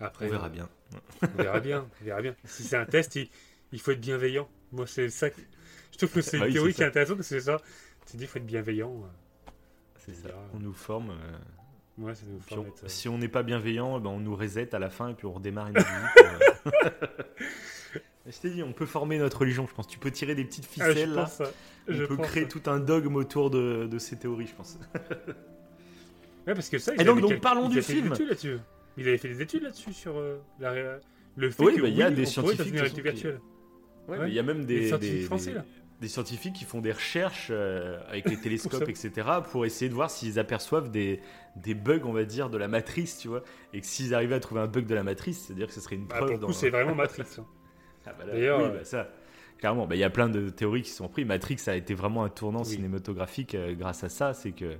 Après, On verra bien. on verra bien, on verra bien. Si c'est un test, il, il faut être bienveillant. Moi, c'est ça. Je trouve que c'est une Ah oui, théorie qui est intéressante parce que c'est ça. Tu dis, il faut être bienveillant. euh, C'est ça. On nous forme. euh, Ouais, ça nous forme on- être, euh, si on n'est pas bienveillant, ben, on nous reset à la fin et puis on redémarre une pour, euh. Je t'ai dit, on peut former notre religion, je pense. Tu peux tirer des petites Ah, je ficelles là. pense. On Je peut pense créer tout un dogme autour de, de ces théories, je pense. Ouais, parce que ça. Et donc- donc, quel- parlons du avaient fait des film. études là-dessus. Ils avaient fait des études là-dessus sur euh, la le fait Oui, que bah, il y a oui, des scientifiques, une de réalité toute façon, qui- Ouais, Ouais. il y a même Des des, scientifiques des- français, des- scientifiques qui font des recherches euh, avec les télescopes, etc., pour essayer de voir s'ils aperçoivent des, des bugs, on va dire, de la matrice, tu vois. Et que s'ils arrivaient à trouver un bug de la matrice, c'est-à-dire que ce serait une Bah, preuve. pour le coup, dans- c'est vraiment Matrix. hein. Ah, bah D'ailleurs, oui, euh, bah, ça, clairement, bah, il y a plein de théories qui sont prises. Matrix a été vraiment un tournant Oui. cinématographique euh, grâce à ça. C'est que euh,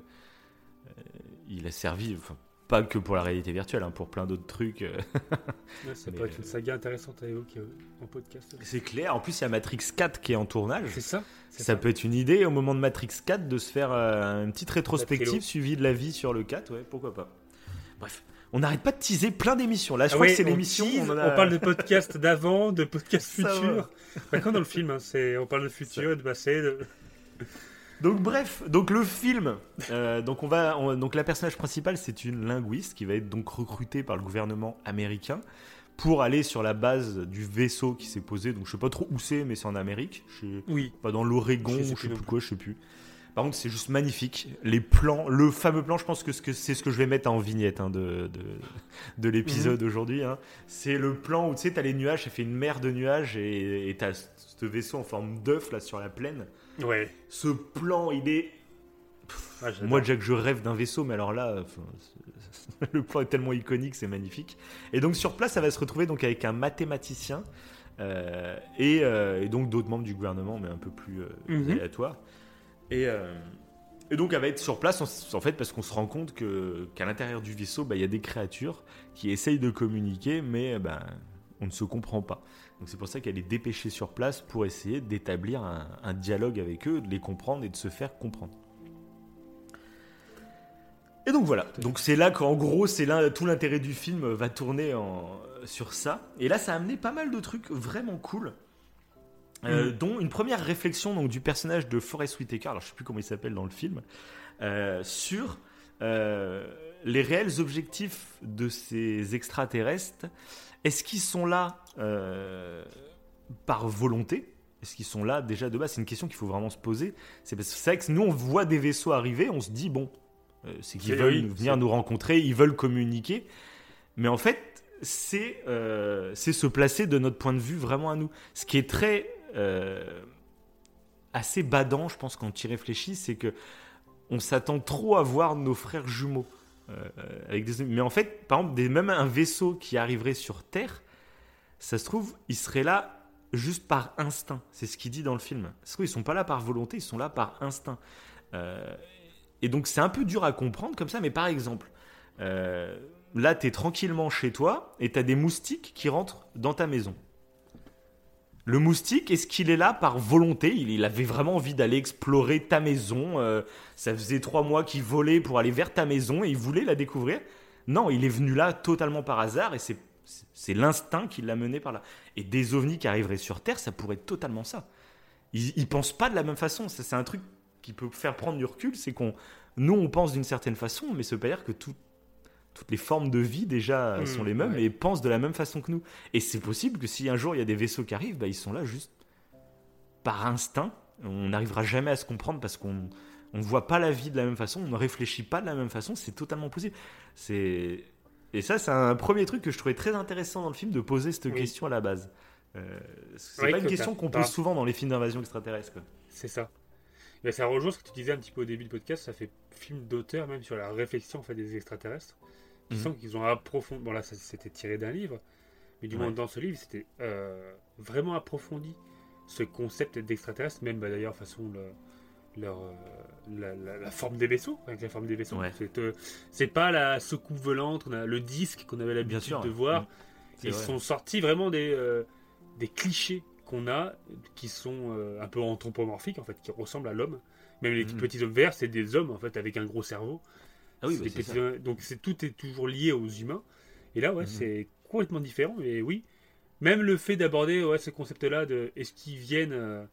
il a servi, enfin, pas que pour la réalité virtuelle, hein, pour plein d'autres trucs. euh, Ouais, ça pourrait être une euh, saga intéressante à évoquer euh, en podcast. c'est clair. En plus, il y a Matrix 4 qui est en tournage. C'est ça c'est Ça, peut être une idée au moment de Matrix 4 de se faire euh, une petite rétrospective suivie de la vie sur le 4. Ouais, pourquoi pas. Bref, on n'arrête pas de teaser plein d'émissions. Là, je Ah crois ouais, que c'est on l'émission. on On, parle de podcast d'avant, de podcast Ça futur. Bah, comme dans le film, hein, c'est, on parle de futur et de passé. de- Donc bref, donc le film, euh, donc on va, on- donc la personnage principale c'est une linguiste qui va être donc recrutée par le gouvernement américain pour aller sur la base du vaisseau qui s'est posé. Donc je sais pas trop où c'est, mais c'est en Amérique, je sais Oui. pas dans l'Oregon, Je sais je sais plus quoi, je sais plus. Par contre, c'est juste magnifique. Les plans, le fameux plan, je pense que ce que- c'est ce que je vais mettre en vignette hein, de, de, de l'épisode Mhm. aujourd'hui. hein. C'est le plan où tu sais, t'as les nuages, ça fait une mer de nuages et et t'as ce vaisseau en forme d'œuf là sur la plaine. Ouais. Ce plan, il est Ouais, j'adore. moi, Jack, je rêve d'un vaisseau, mais alors là, le plan est tellement iconique, c'est magnifique. Et donc sur place, ça va se retrouver donc avec un mathématicien euh, et, euh, et donc d'autres membres du gouvernement, mais un peu plus euh, Mhm. aléatoires. Et, et donc elle va être sur place en, en fait parce qu'on se rend compte que qu'à l'intérieur du vaisseau, bah, il y a des créatures qui essayent de communiquer, mais ben, on ne se comprend pas. Donc c'est pour ça qu'elle est dépêchée sur place pour essayer d'établir un, un dialogue avec eux, de les comprendre et de se faire comprendre. Et donc voilà, donc c'est là qu'en gros, c'est là tout l'intérêt du film va tourner en, sur ça. Et là, ça a amené pas mal de trucs vraiment cool, euh, dont une première réflexion donc du personnage de Forrest Whitaker, alors je sais plus comment il s'appelle dans le film, euh, sur euh, les réels objectifs de ces extraterrestres. Est-ce qu'ils sont là euh, par volonté? Est-ce qu'ils sont là déjà de base? C'est une question qu'il faut vraiment se poser. C'est parce que c'est vrai que nous on voit des vaisseaux arriver, on se dit bon, euh, c'est qu'ils veulent oui, venir nous rencontrer, ils veulent communiquer. Mais en fait, c'est euh, c'est se placer de notre point de vue vraiment à nous. Ce qui est très assez badant, je pense, quand tu y réfléchis, c'est que on s'attend trop à voir nos frères jumeaux. Euh. Mais en fait, par exemple, même un vaisseau qui arriverait sur Terre, ça se trouve, il serait là juste par instinct. C'est ce qu'il dit dans le film. Ça se trouve, ils sont pas là par volonté, ils sont là par instinct. Euh, Et donc, c'est un peu dur à comprendre comme ça, mais par exemple, euh, là, tu es tranquillement chez toi et tu as des moustiques qui rentrent dans ta maison. Le moustique, est-ce qu'il est là par volonté? Il, avait vraiment envie d'aller explorer ta maison. euh, ça faisait trois mois qu'il volait pour aller vers ta maison et il voulait la découvrir? Non, il est venu là totalement par hasard et c'est c'est l'instinct qui l'a mené par là. Et des ovnis qui arriveraient sur Terre, ça pourrait être totalement ça. Ils, ils pensent pas de la même façon. Ça, C'est un truc qui peut faire prendre du recul. C'est qu'on, nous, on pense d'une certaine façon, mais ça veut pas dire que tout- toutes les formes de vie déjà Mmh, sont les mêmes ouais. et pensent de la même façon que nous. Et c'est possible que si un jour il y a des vaisseaux qui arrivent, bah, ils sont là juste par instinct. On n'arrivera jamais à se comprendre parce qu'on on voit pas la vie de la même façon, on ne réfléchit pas de la même façon. C'est totalement possible. C'est et ça, c'est un premier truc que je trouvais très intéressant dans le film de poser cette Oui. question à la base. Euh, c'est Oui, pas une que question qu'on pose souvent dans les films d'invasion extraterrestre. C'est ça. Ben, ça rejoint ce que tu disais un petit peu au début du podcast, ça fait film d'auteur même sur la réflexion en fait, des extraterrestres. Tu Mhm. sens qu'ils ont approfondi. Bon là, c'était tiré d'un livre, mais du Ouais. moins dans ce livre, c'était euh, vraiment approfondi ce concept d'extraterrestre, même bah, d'ailleurs façon le- leur, euh, la, la- la forme des vaisseaux, avec la forme des vaisseaux. Ouais. C'est, euh, c'est pas la secoupe volante, on a le disque qu'on avait Bien l'habitude sûr. de voir. C'est Ils vrai. sont sortis vraiment des, euh, des clichés qu'on a, qui sont un peu anthropomorphiques, en fait, qui ressemblent à l'homme. Même les Mhm. petits hommes verts, c'est des hommes, en fait, avec un gros cerveau. Ah oui, bah, petits Donc c'est, tout est toujours lié aux humains. Et là, ouais, Mhm. c'est complètement différent. Et oui, même le fait d'aborder ouais, ce concept-là de est-ce qu'ils viennent euh,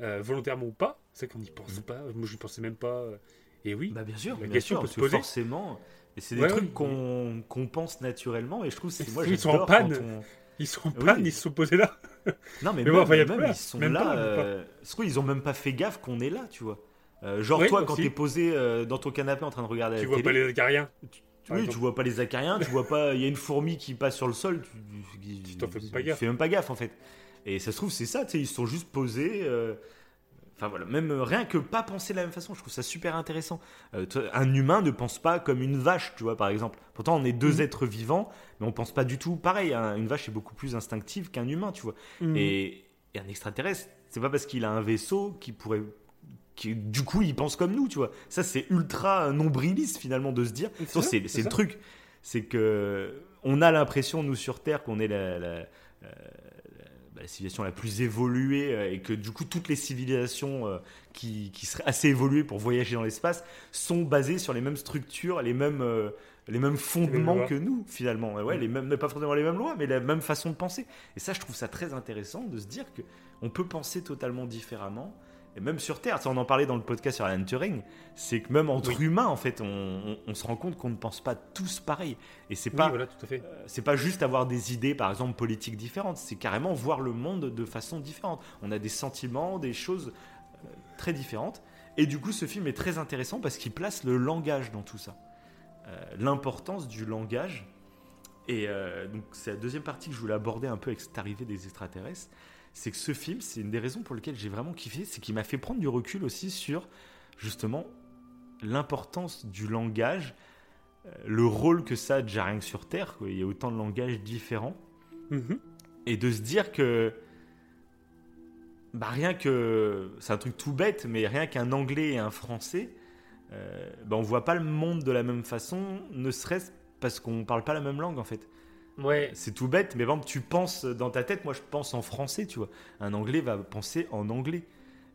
euh, volontairement ou pas, c'est qu'on n'y pense Mhm. pas. Moi, je n'y pensais même pas. Et oui, Bah bien sûr, La bien question sûr, peut parce se que poser. forcément. Et c'est des Ouais, trucs oui. qu'on pense naturellement et je trouve c'est moi Ils sont en panne. on- ils sont en Oui. panne, ils se sont posés là. Non mais, Mais même, bon, enfin, même, pas- ils sont même là. pas, même pas. euh, trouve, ils ont même pas fait gaffe qu'on est là, tu vois. Euh, genre Oui, toi quand t'es posé euh, dans ton canapé en train de regarder Tu la vois télé, pas les acariens. oui, tu vois pas les acariens, tu vois pas, il y a une fourmi qui passe sur le sol, tu, tu, t'en fais pas tu gaffe. fais même pas gaffe en fait. Et ça se trouve c'est ça, tu sais, ils sont juste posés. euh, Enfin voilà, même euh, rien que pas penser de la même façon, je trouve ça super intéressant. Euh, un humain ne pense pas comme une vache, tu vois, par exemple. Pourtant, on est deux Mhm. êtres vivants, mais on pense pas du tout pareil. hein. Une vache est beaucoup plus instinctive qu'un humain, tu vois. Mhm. Et, et un extraterrestre, c'est pas parce qu'il a un vaisseau qui pourrait. Qui, du coup, il pense comme nous, tu vois. Ça, c'est ultra nombriliste finalement de se dire. C'est le truc. C'est que on a l'impression, nous sur Terre, qu'on est la, la, bah, la civilisation la plus évoluée euh, et que du coup, toutes les civilisations euh, qui, qui seraient assez évoluées pour voyager dans l'espace sont basées sur les mêmes structures, les mêmes. euh, les mêmes fondements que nous finalement ouais, les mêmes pas forcément les mêmes lois mais la même façon de penser et ça je trouve ça très intéressant de se dire que on peut penser totalement différemment et même sur Terre, ça, on en parlait dans le podcast sur Alan Turing, c'est que même entre Oui. humains, en fait, on, on- on se rend compte qu'on ne pense pas tous pareil. Et c'est Oui, pas, voilà, tout à fait. euh, c'est pas juste avoir des idées, par exemple, politiques différentes, c'est carrément voir le monde de façon différente. On a des sentiments, des choses euh, très différentes. Et du coup, ce film est très intéressant parce qu'il place le langage dans tout ça. Euh, L'importance du langage. Et donc, c'est la deuxième partie que je voulais aborder un peu avec cette arrivée des extraterrestres. C'est que ce film, c'est une des raisons pour lesquelles j'ai vraiment kiffé, c'est qu'il m'a fait prendre du recul aussi sur justement l'importance du langage, euh, le rôle que ça a déjà rien que sur Terre. quoi. Il y a autant de langages différents Mhm. et de se dire que bah rien que c'est un truc tout bête mais rien qu'un anglais et un français euh, bah on voit pas le monde de la même façon ne serait-ce parce qu'on parle pas la même langue en fait Ouais, c'est tout bête mais exemple tu penses dans ta tête moi je pense en français tu vois un anglais va penser en anglais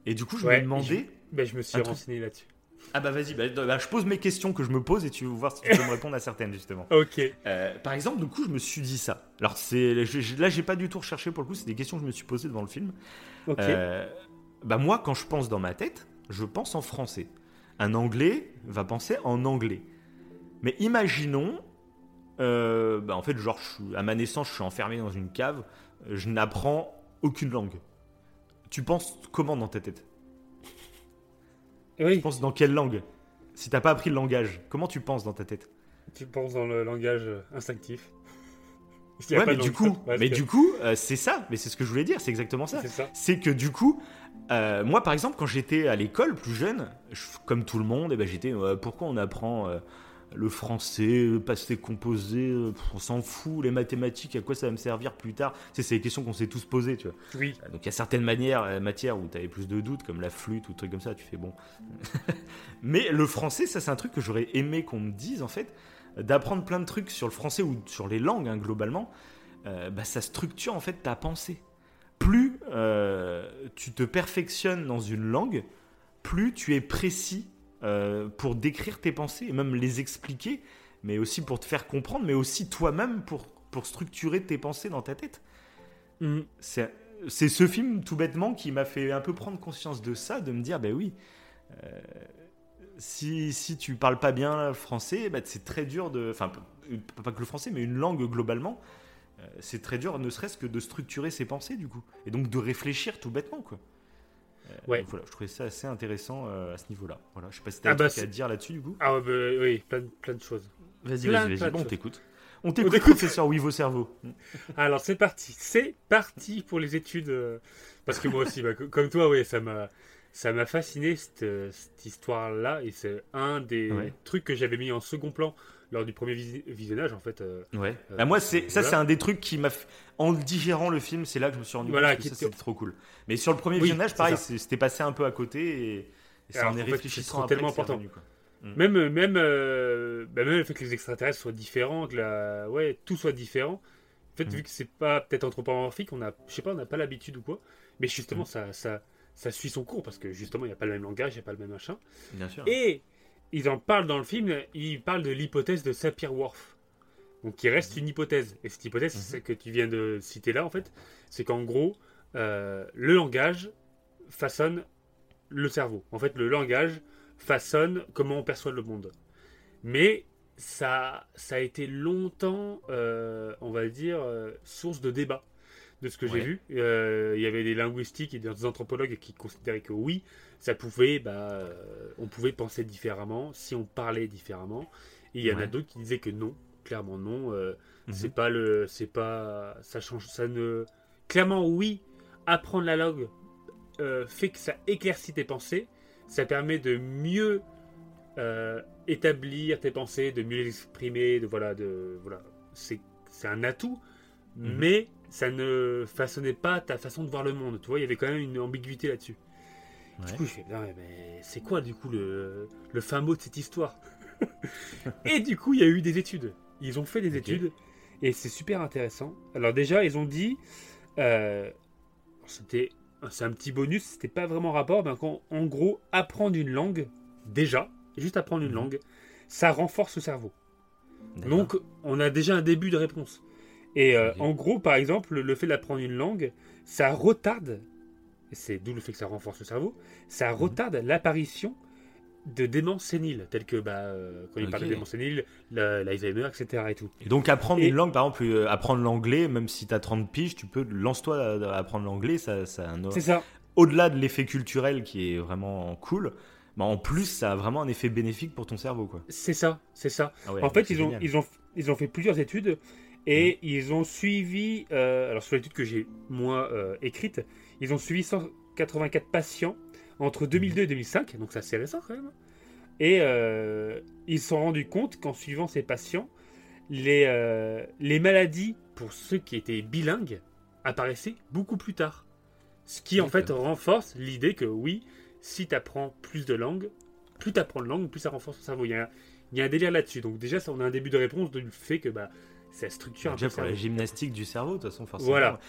et du coup je Ouais, me demandais ben, je me suis renseigné là-dessus. ah bah vas-y bah, bah, je pose mes questions que je me pose et tu vas voir si tu peux me répondre à certaines justement Ok. euh, par exemple, du coup, je me suis dit ça. Alors, c'est, je- je- là, j'ai pas du tout recherché pour le coup, c'est des questions que je me suis posées devant le film. Ok. Euh, bah, moi, quand je pense dans ma tête, je pense en français. Un anglais va penser en anglais. Mais imaginons, euh, bah, en fait, genre, je à ma naissance, je suis enfermé dans une cave, je n'apprends aucune langue. Tu penses comment dans ta tête? Oui, Tu penses dans quelle langue? Si t'as pas appris le langage, comment tu penses dans ta tête? Tu penses dans le langage instinctif. Ouais, mais du coup, mais que- du coup, euh, c'est ça. Mais c'est ce que je voulais dire. C'est exactement ça. C'est que du coup, euh, moi, par exemple, quand j'étais à l'école plus jeune, je- comme tout le monde, eh ben, j'étais. euh, pourquoi on apprend euh, le français, le passé composé euh, On s'en fout. Les mathématiques, à quoi ça va me servir plus tard? Sais, C'est des questions qu'on s'est tous posées, tu vois. Oui. Donc il y a certaines manières, euh, matières où tu avais plus de doutes, comme la flûte ou trucs comme ça, tu fais bon. Mais le français, ça c'est un truc que j'aurais aimé qu'on me dise en fait, d'apprendre plein de trucs sur le français ou sur les langues hein, globalement, euh, bah, ça structure en fait ta pensée. Plus euh, tu te perfectionnes dans une langue, plus tu es précis euh, pour décrire tes pensées et même les expliquer, mais aussi pour te faire comprendre, mais aussi toi-même pour, pour structurer tes pensées dans ta tête. Mhm. C'est c'est ce film, tout bêtement, qui m'a fait un peu prendre conscience de ça, de me dire, ben oui, euh, si, si tu parles pas bien le français, bah, c'est très dur de... Enfin, pas que le français, mais une langue globalement, euh, c'est très dur, ne serait-ce que de structurer ses pensées, du coup. Et donc de réfléchir tout bêtement, quoi. Euh, Ouais. voilà, je trouvais ça assez intéressant euh, à ce niveau-là. Voilà, je sais pas si t'as Ah un bah, à c'est- dire là-dessus, du coup. Ah bah, oui, plein, de- plein de choses. Vas-y, vas-y, vas-y. Bon, on t'écoute. On t'écoute, t'écoute. professeur Wivo Cerveau. Alors c'est parti, c'est parti pour les études. euh, Parce que moi aussi, bah, co- comme toi, oui, ça m'a, ça m'a fasciné cette, cette histoire-là, et c'est un des Ouais. trucs que j'avais mis en second plan lors du premier visi- visionnage, en fait. euh, Ouais. Euh, Bah, moi, c'est ça, c'est un des trucs qui m'a. fait- En digérant le film, c'est là que je me suis rendu Voilà, compte que c'était trop cool. Mais sur le premier Oui, visionnage, pareil, c'était passé un peu à côté et, et c'est en en fait, réfléchissant après tellement important. revenu, quoi. Même, même, euh, bah, même le fait que les extraterrestres soient différents, que la, ouais, tout soit différent. En fait, Mm. vu que c'est pas peut-être anthropomorphique, on a, je sais pas, on n'a pas l'habitude ou quoi. Mais justement, Mm. ça, ça, ça suit son cours parce que justement, il n'y a pas le même langage, il n'y a pas le même machin. Bien sûr. Et ils en parlent dans le film, ils parlent de l'hypothèse de Sapir-Whorf. Donc qui reste une hypothèse. Et cette hypothèse, Mhm. c'est celle que tu viens de citer là, en fait, c'est qu'en gros, euh, le langage façonne le cerveau. En fait, le langage façonne comment on perçoit le monde. Mais ça, ça a été longtemps, euh, on va dire, euh, source de débat de ce que j'ai vu. Il y avait des linguistiques et des anthropologues qui considéraient que oui, ça pouvait, bah, euh, on pouvait penser différemment si on parlait différemment. Et il y en a d'autres qui disaient que non, clairement non. euh, Mhm. C'est pas le, c'est pas, ça change, ça ne, clairement oui, apprendre la langue euh, fait que ça éclaircit tes pensées, ça permet de mieux établir tes pensées, de mieux les exprimer, de voilà, de voilà, c'est c'est un atout, Mhm. mais ça ne façonnait pas ta façon de voir le monde. Tu vois, il y avait quand même une ambiguïté là-dessus. Du coup, je fais, Putain, mais c'est quoi du coup le, le fin mot de cette histoire? Et du coup, il y a eu des études. Ils ont fait des études et c'est super intéressant. Alors déjà, ils ont dit, euh, c'était, c'est un petit bonus, c'était pas vraiment rapport, mais en, en gros, apprendre une langue, déjà, juste apprendre une Mhm. langue, ça renforce le cerveau. Donc, on a déjà un début de réponse. Et euh, en gros, par exemple, le fait d'apprendre une langue, ça retarde, et c'est d'où le fait que ça renforce le cerveau, ça Mhm. retarde l'apparition de démence sénile, tels que bah, euh, quand il parle de Ok. démence sénile, la- l'Alzheimer, etc. Et tout. Et donc apprendre Et- une langue, par exemple, euh, apprendre l'anglais, même si t'as 30 piges, tu peux, lance-toi à, à apprendre l'anglais, ça, ça a un- C'est ça. au-delà de l'effet culturel qui est vraiment cool, bah en plus ça a vraiment un effet bénéfique pour ton cerveau, quoi. C'est ça, c'est ça. Ah ouais, en fait, ils ont, ils, ont, ils ont fait plusieurs études et ils ont suivi, euh, alors sur l'étude que j'ai moi écrite, ils ont suivi 184 patients entre 2002 et 2005, donc c'est assez récent quand même. Et euh, ils se sont rendus compte qu'en suivant ces patients, les, euh, les maladies pour ceux qui étaient bilingues apparaissaient beaucoup plus tard. Ce qui en fait renforce l'idée que oui, si tu apprends plus de langues, plus tu apprends de langues, plus ça renforce ton cerveau. Il y a, un- il y a un délire là-dessus. Donc déjà, ça, on a un début de réponse du fait que bah, ça structure un peu Déjà le pour la gymnastique du cerveau, de toute façon, forcément. Voilà.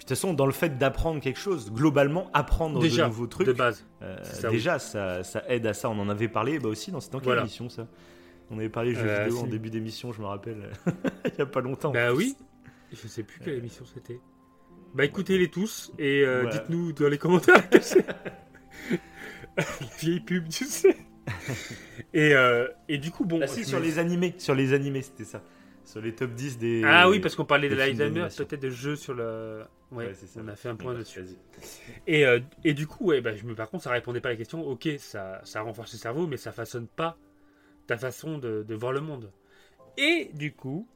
Puis, de toute façon, dans le fait d'apprendre quelque chose, globalement, apprendre Déjà, de nouveaux trucs, de base. euh, ça, déjà, ça, ça aide à ça. On en avait parlé bah, aussi dans, Voilà. émission, ça On avait parlé jeux Euh, vidéo en début d'émission, je me rappelle, il y a pas longtemps. Bah oui, je sais plus quelle émission c'était. Bah écoutez-les tous et euh, Voilà. dites-nous dans les commentaires. La vieille pub, tu sais. et, euh, et du coup, bon. Ah si, je sur les animés, sur les animés, c'était ça. Sur les top 10 des... Ah oui, parce qu'on parlait de l'Alzheimer, peut-être de jeux sur le. Ouais, ça. on a fait un point Ouais, dessus. Et, euh, et du coup, ouais, bah, je me, par contre, ça répondait pas à la question. Ok, ça, ça renforce le cerveau, mais ça façonne pas ta façon de, de voir le monde. Et du coup,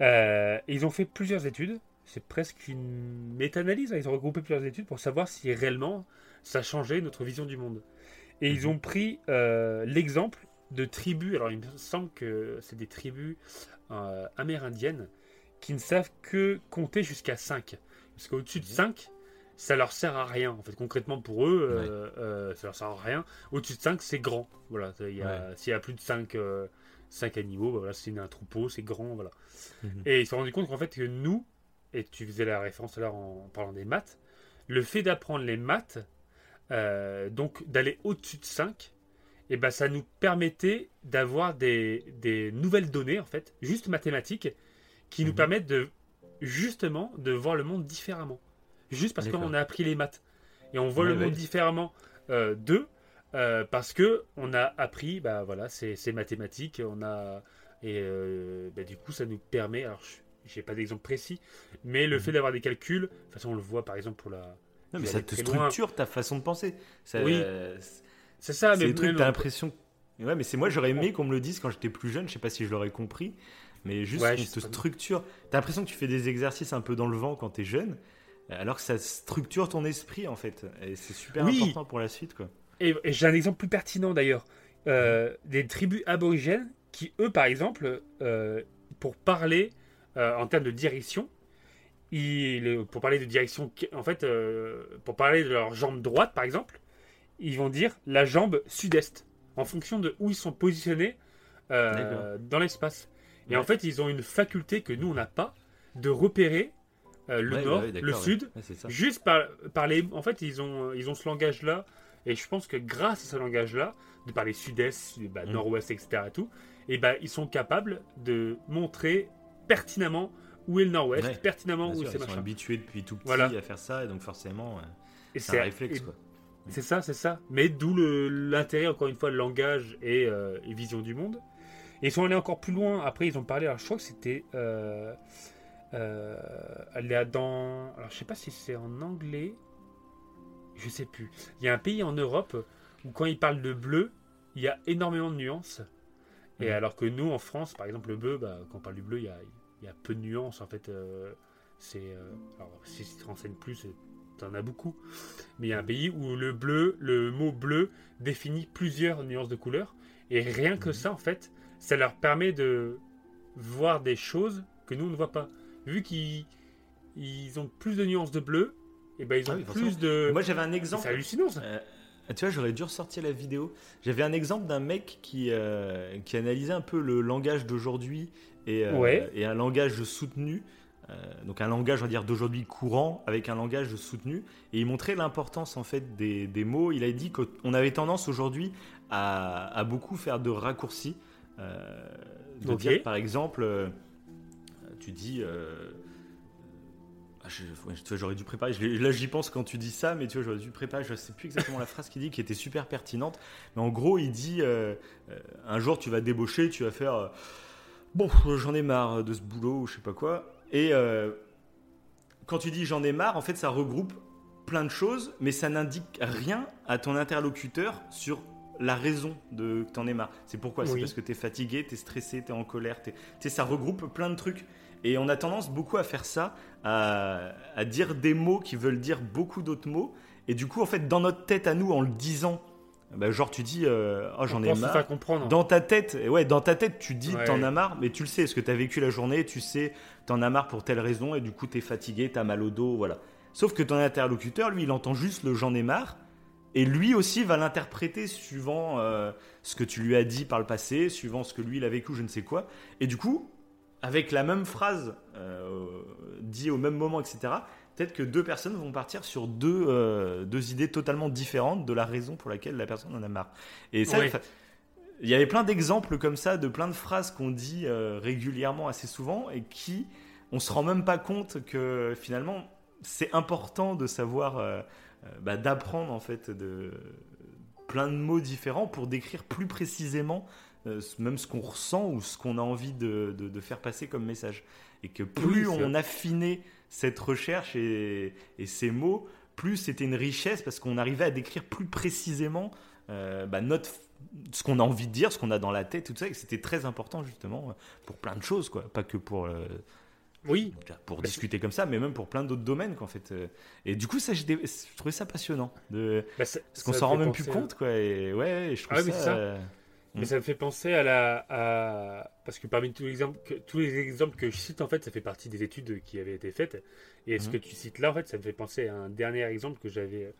euh, ils ont fait plusieurs études. C'est presque une méta-analyse. hein. Ils ont regroupé plusieurs études pour savoir si réellement ça changeait notre vision du monde. Et ils ont pris euh, l'exemple de tribus. Alors, il me semble que c'est des tribus amérindiennes qui ne savent que compter jusqu'à 5. Parce qu'au-dessus de 5, ça leur sert à rien. En fait, concrètement pour eux, euh, euh, ça leur sert à rien. Au-dessus de 5, c'est grand. Voilà, y S'il y a plus de 5, animaux, bah voilà, c'est un troupeau, c'est grand. Voilà. Mhm. Et ils se sont rendus compte qu'en fait, que nous, et tu faisais la référence tout à l'heure en parlant des maths, le fait d'apprendre les maths, euh, donc d'aller au-dessus de 5, et ben ça nous permettait d'avoir des, des nouvelles données, en fait, juste mathématiques, qui nous Mhm. permettent de justement de voir le monde différemment. Juste parce qu'on a appris les maths. Et on voit le monde ouais. différemment euh, d'eux, euh, parce que on a appris bah, voilà, ces, ces mathématiques, on a, et euh, bah, du coup ça nous permet, alors je j'ai pas d'exemple précis, mais le Mhm. fait d'avoir des calculs, de toute façon on le voit par exemple pour la... Non, mais ça te très loin. structure ta façon de penser. Ça, Oui. C'est ça, c'est mais des trucs, t'as l'impression. Ouais, mais c'est moi, j'aurais aimé qu'on me le dise quand j'étais plus jeune. Je sais pas si je l'aurais compris, mais juste Ouais, qu'on te structure. T'as l'impression que tu fais des exercices un peu dans le vent quand t'es jeune, alors que ça structure ton esprit en fait. Et c'est super Oui. important pour la suite, quoi. Et, et j'ai un exemple plus pertinent d'ailleurs. Euh, Des tribus aborigènes qui, eux, par exemple, euh, pour parler euh, en termes de direction, ils- pour parler de direction, en fait, pour parler de leur jambe droite, par exemple, ils vont dire la jambe sud-est, en fonction de où ils sont positionnés dans l'espace. Et Ouais. en fait, ils ont une faculté que nous, on n'a pas, de repérer euh, le Ouais, nord, ouais, le sud. Juste par, par les. En fait, ils ont, ils ont ce langage-là. Et je pense que grâce à ce langage-là, de parler sud-est, bah, Mm. nord-ouest, etc., et tout, et ben ils sont capables de montrer pertinemment où est le nord-ouest, pertinemment Bien où sûr, c'est ils sont machin. habitués depuis tout petit Voilà. à faire ça, et donc forcément, euh, c'est un réflexe, et- quoi. C'est ça, c'est ça. Mais d'où l'intérêt, encore une fois, le langage et, euh, et vision du monde. Et ils sont allés encore plus loin. Après, ils ont parlé, alors je crois que c'était. Euh, euh, aller dans. Alors je sais pas si c'est en anglais. Je sais plus. Il y a un pays en Europe où quand ils parlent de bleu, il y a énormément de nuances. Et Mhm. alors que nous, en France, par exemple, le bleu, bah, quand on parle du bleu, il y a, il y a peu de nuances. En fait, euh, c'est. euh, alors, si tu te renseignes plus, t'en as beaucoup. Mais il y a un pays où le bleu, le mot bleu définit plusieurs nuances de couleurs. Et rien que Mhm. ça, en fait, ça leur permet de voir des choses que nous, on ne voit pas. Vu qu'ils ils ont plus de nuances de bleu, et ben ils ont Ah oui, plus de... Moi j'avais un C'est exemple. hallucinant, ça. Euh, tu vois, j'aurais dû ressortir la vidéo. J'avais un exemple d'un mec qui, euh, qui analysait un peu le langage d'aujourd'hui et, euh, Ouais. et un langage soutenu. Euh, donc un langage, on va dire, d'aujourd'hui courant avec un langage soutenu. Et il montrait l'importance en fait des, des mots. Il a dit qu'on avait tendance aujourd'hui à, à beaucoup faire de raccourcis. Euh, de Ok. dire, par exemple, euh, tu dis... euh, ah, j'aurais dû préparer. là, j'y pense quand tu dis ça, mais tu vois, j'aurais dû préparer. Je sais plus exactement la phrase qu'il dit, qui était super pertinente. Mais en gros, il dit euh, un jour, tu vas débaucher, tu vas faire euh, bon, j'en ai marre de ce boulot ou je sais pas quoi. Et euh, quand tu dis j'en ai marre, en fait, ça regroupe plein de choses, mais ça n'indique rien à ton interlocuteur sur la raison de que t'en aies marre. C'est pourquoi? C'est Oui. parce que t'es fatigué, t'es stressé, t'es en colère. t'es- sais, ça regroupe plein de trucs. Et on a tendance beaucoup à faire ça, à, à dire des mots qui veulent dire beaucoup d'autres mots. Et du coup, en fait, dans notre tête à nous, en le disant, bah, genre tu dis, euh, oh j'en On ai marre. comprendre. Dans ta tête, ouais, dans ta tête, tu dis Ouais. t'en as marre, mais tu le sais, parce que t'as vécu la journée, tu sais, t'en as marre pour telle raison, et du coup t'es fatigué, t'as mal au dos, voilà. Sauf que ton interlocuteur, lui, il entend juste le j'en ai marre, et lui aussi va l'interpréter suivant euh, ce que tu lui as dit par le passé, suivant ce que lui il a vécu, je ne sais quoi. Et du coup, avec la même phrase euh, dit au même moment, etc., peut-être que deux personnes vont partir sur deux, euh, deux idées totalement différentes de la raison pour laquelle la personne en a marre. Et ça, Oui. il y avait plein d'exemples comme ça, de plein de phrases qu'on dit euh, régulièrement assez souvent et qui, on se rend même pas compte que finalement, c'est important de savoir, bah, d'apprendre en fait de plein de mots différents pour décrire plus précisément euh, même ce qu'on ressent ou ce qu'on a envie de, de- de faire passer comme message. Et que plus Oui, on affinait cette recherche et, et ces mots, plus c'était une richesse parce qu'on arrivait à décrire plus précisément euh, bah, notre, ce qu'on a envie de dire, ce qu'on a dans la tête, tout ça. Et c'était très important justement pour plein de choses, quoi. Pas que pour, euh, Oui, déjà pour Bah, discuter comme ça, mais même pour plein d'autres domaines, quoi, en fait. Euh, Et du coup, ça, je, dé- je trouvais ça passionnant. De... bah, ça- Parce qu'on s'en rend fait même plus à- compte, quoi. Et ouais, et je trouve Ah oui, ça. euh, Mais Mm. ça me fait penser à la. à- Parce que parmi tous les, exemples que, tous les exemples que je cite, en fait, ça fait partie des études qui avaient été faites. Et ce Mhm. que tu cites là, en fait, ça me fait penser à un dernier exemple que j'avais euh,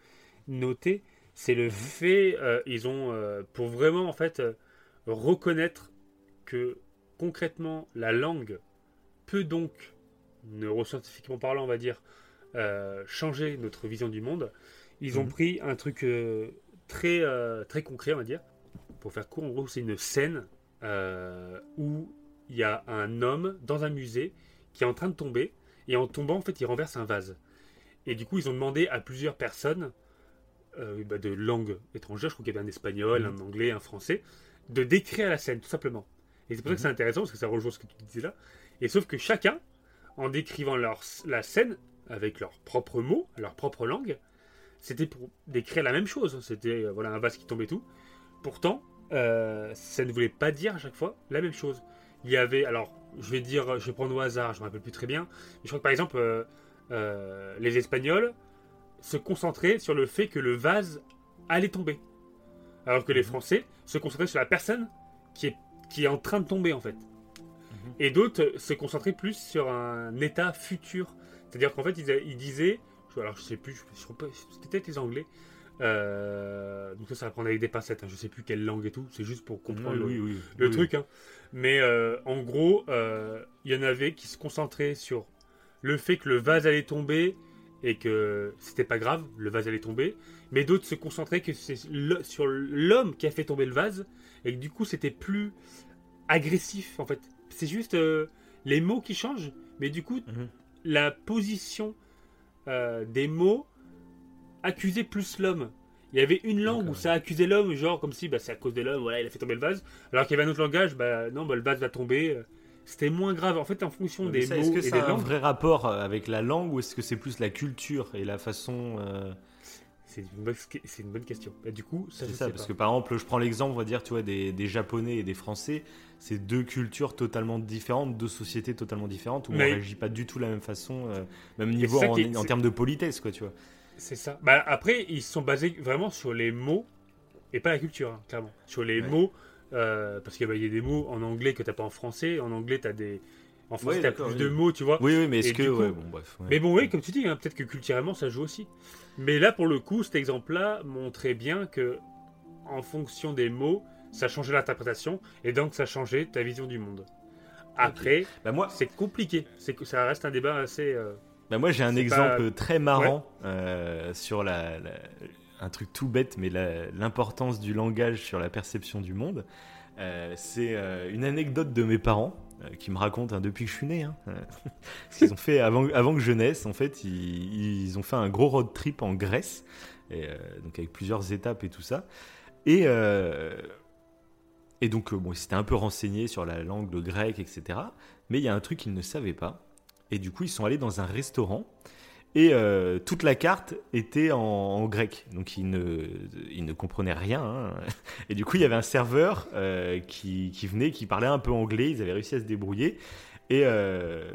noté. C'est le fait, euh, ils ont, euh, pour vraiment, en fait, euh, reconnaître que concrètement, la langue peut donc, neuroscientifiquement parlant, on va dire, euh, changer notre vision du monde. Ils ont Mhm. pris un truc euh, très, euh, très concret, on va dire. Pour faire court, en gros, c'est une scène où il y a un homme dans un musée qui est en train de tomber. Et en tombant, en fait, il renverse un vase. Et du coup, ils ont demandé à plusieurs personnes euh, bah, de langue étrangère, je crois qu'il y avait un espagnol, Mhm. un anglais, un français, de décrire la scène, tout simplement. Et c'est pour ça que c'est Mhm. intéressant, parce que ça rejoint ce que tu disais là. Et sauf que chacun, en décrivant leur, la scène avec leurs propres mots, leur propre langue, c'était pour décrire la même chose. C'était euh, voilà un vase qui tombait tout. Pourtant, euh, ça ne voulait pas dire à chaque fois la même chose. Il y avait, alors, je vais dire, je vais prendre au hasard, je me rappelle plus très bien. Mais je crois que par exemple, euh, euh, les Espagnols se concentraient sur le fait que le vase allait tomber, alors que les Mhm. Français se concentraient sur la personne qui est qui est en train de tomber en fait. Mhm. Et d'autres se concentraient plus sur un état futur. C'est-à-dire qu'en fait, ils, disaient, alors je sais plus, c'était peut-être les Anglais. Euh, donc ça, ça va prendre avec des pincettes. hein, je sais plus quelle langue et tout. C'est juste pour comprendre oui, le, oui, oui, le oui. truc. hein. Mais euh, en gros, euh, il y en avait qui se concentraient sur le fait que le vase allait tomber et que c'était pas grave, le vase allait tomber. Mais d'autres se concentraient que c'est sur l'homme qui a fait tomber le vase et que du coup c'était plus agressif en fait. C'est juste euh, les mots qui changent, mais du coup Mhm. la position euh, des mots accusait plus l'homme. Il y avait une langue où ça accusait l'homme, genre comme si bah, c'est à cause de l'homme, voilà, il a fait tomber le vase. Alors qu'il y avait un autre langage, bah non, bah, le vase va tomber. euh, C'était moins grave. En fait, en fonction Mais des ça, mots Est-ce que et des un langues, vrai rapport avec la langue ou est-ce que c'est plus la culture et la façon euh, c'est une, bonne- c'est une bonne question. Et du coup, ça, C'est ça, sais parce pas. que par exemple, je prends l'exemple, on va dire, tu vois, des, des Japonais et des Français, c'est deux cultures totalement différentes, deux sociétés totalement différentes, où Mais- on réagit pas du tout de la même façon, euh, même niveau en, qui termes de politesse, quoi, tu vois. C'est ça. Bah, après, ils sont basés vraiment sur les mots et pas la culture, hein, clairement. Sur les Ouais. mots, euh, parce qu'il y a des mots en anglais que t'as pas en français. En anglais, t'as des. En français, Ouais, t'as plus oui. de mots, tu vois. Oui, oui, mais est-ce que. du coup- ouais, bon, bref. ouais. Mais bon, oui, comme tu dis, hein, peut-être que culturellement, ça joue aussi. Mais là, pour le coup, cet exemple-là montrait bien que, en fonction des mots, ça changeait l'interprétation et donc ça changeait ta vision du monde. Après, Bah, moi, c'est compliqué. C'est que ça reste un débat assez. euh, Bah moi j'ai un exemple très marrant euh, sur la, la- un truc tout bête mais la- l'importance du langage sur la perception du monde. Euh, c'est euh, une anecdote de mes parents qui me racontent hein, depuis que je suis né. Hein, euh, ce qu'ils ont fait avant, que je naisse en fait ils, ont fait un gros road trip en Grèce euh, donc avec plusieurs étapes et tout ça et euh, donc euh, bon ils s'étaient un peu renseignés sur la langue le grec etc. Mais il y a un truc qu'ils ne savaient pas et du coup, ils sont allés dans un restaurant et euh, toute la carte était en, en grec. Donc, ils ne, ils ne comprenaient rien. hein. Et du coup, il y avait un serveur euh, qui, qui venait, qui parlait un peu anglais. Ils avaient réussi à se débrouiller. Et euh,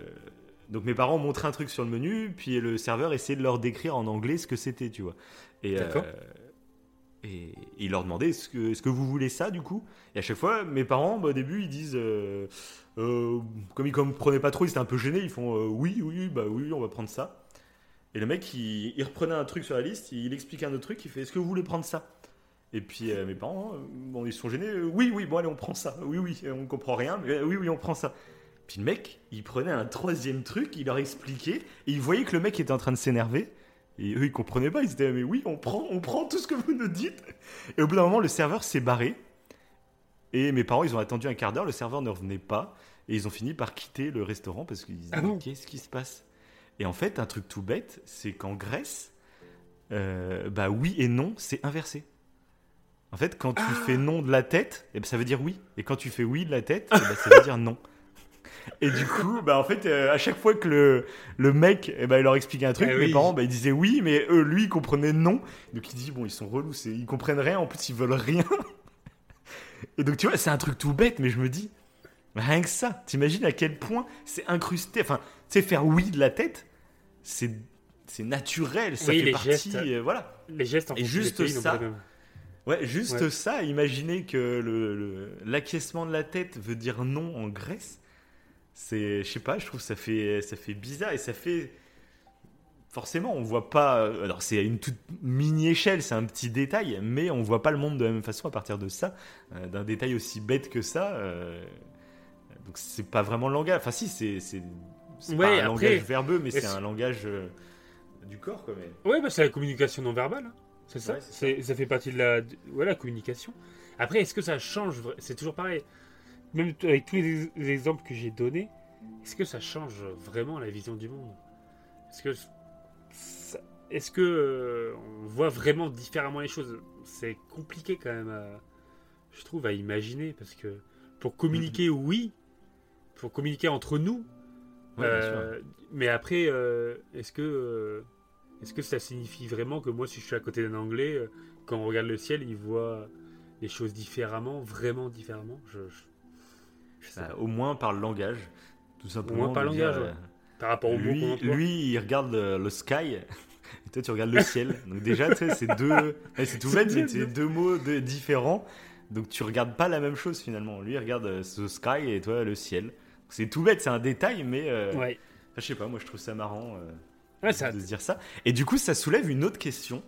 donc, mes parents montraient un truc sur le menu, puis le serveur essayait de leur décrire en anglais ce que c'était, tu vois. Et, et il leur demandait est-ce que, vous voulez ça, du coup? Et à chaque fois, mes parents, bah, au début, ils disent. comme ils comprenaient pas trop, ils étaient un peu gênés. Ils font oui, oui, bah oui, on va prendre ça. Et le mec, il, il reprenait un truc sur la liste, il expliquait un autre truc, il fait Est-ce que vous voulez prendre ça? Et puis euh, mes parents, euh, bon, ils sont gênés. euh, oui, oui, bon, allez, on prend ça. Oui, oui, on comprend rien, mais oui, oui, on prend ça. Puis le mec, il prenait un troisième truc, il leur expliquait, et il voyait que le mec était en train de s'énerver. Et eux, ils comprenaient pas, ils étaient mais oui, on prend, on prend tout ce que vous nous dites. Et au bout d'un moment, le serveur s'est barré. Et mes parents, ils ont attendu un quart d'heure, le serveur ne revenait pas. Et ils ont fini par quitter le restaurant parce qu'ils disaient Ah bon Qu'est-ce qui se passe? Et en fait, un truc tout bête, c'est qu'en Grèce, euh, bah oui et non, c'est inversé. En fait, quand tu fais non de la tête, eh ben, ça veut dire oui. Et quand tu fais oui de la tête, eh ben, ça veut dire non. Et du coup, bah en fait, euh, à chaque fois que le, le mec, eh ben, il leur expliquait un truc, Eh mes oui. parents, bah, ils disaient oui, mais eux, lui, il comprenait non. Donc il dit bon, ils sont relous, c'est- ils comprennent rien, en plus ils veulent rien. Et donc tu vois, c'est un truc tout bête, mais je me dis, rien que ça, t'imagines à quel point c'est incrusté. Enfin, sais, faire oui de la tête, c'est c'est naturel, ça Oui, fait les partie, gestes. euh, voilà. Les gestes en Et juste ça. Ouais, juste Ouais. ça, imaginez que l'acquiescement de la tête veut dire non en Grèce. C'est, je sais pas, je trouve ça fait, ça fait bizarre et ça fait. Forcément, on voit pas. Alors, c'est à une toute mini échelle, c'est un petit détail, mais on voit pas le monde de la même façon à partir de ça, euh, d'un détail aussi bête que ça. euh, donc, c'est pas vraiment le langage. Enfin, si, c'est, c'est, c'est Ouais, pas un après, langage verbeux, mais c'est un langage euh, du corps, quand même. Ouais, bah, c'est la communication non verbale. hein. C'est ça. Ouais, ça. fait partie de la, de- ouais, la communication. Après, est-ce que ça change C'est toujours pareil. Même avec tous les, les exemples que j'ai donnés, est-ce que ça change vraiment la vision du monde? Est-ce que, ça- est-ce que euh, on voit vraiment différemment les choses? C'est compliqué quand même, à- je trouve, à imaginer parce que pour communiquer, oui, pour communiquer entre nous, Ouais, euh, mais après, euh, est-ce que, euh, est-ce que ça signifie vraiment que moi, si je suis à côté d'un Anglais, quand on regarde le ciel, il voit les choses différemment, vraiment différemment? Je, je- je sais Bah, au moins par le langage, tout simplement. moins par le langage, ouais. Par rapport au mot lui, emploie. lui, il regarde le, le sky, et toi, tu regardes le ciel. Donc déjà, tu sais, c'est deux... ouais, c'est tout bête, mais c'est deux mots de- différents. Donc tu regardes pas la même chose, finalement. Lui, il regarde ce sky, et toi, le ciel. C'est tout bête, c'est un détail, mais... euh, Ouais. je sais pas, moi, je trouve ça marrant euh, Ouais, ça... de se dire ça. Et du coup, ça soulève une autre question.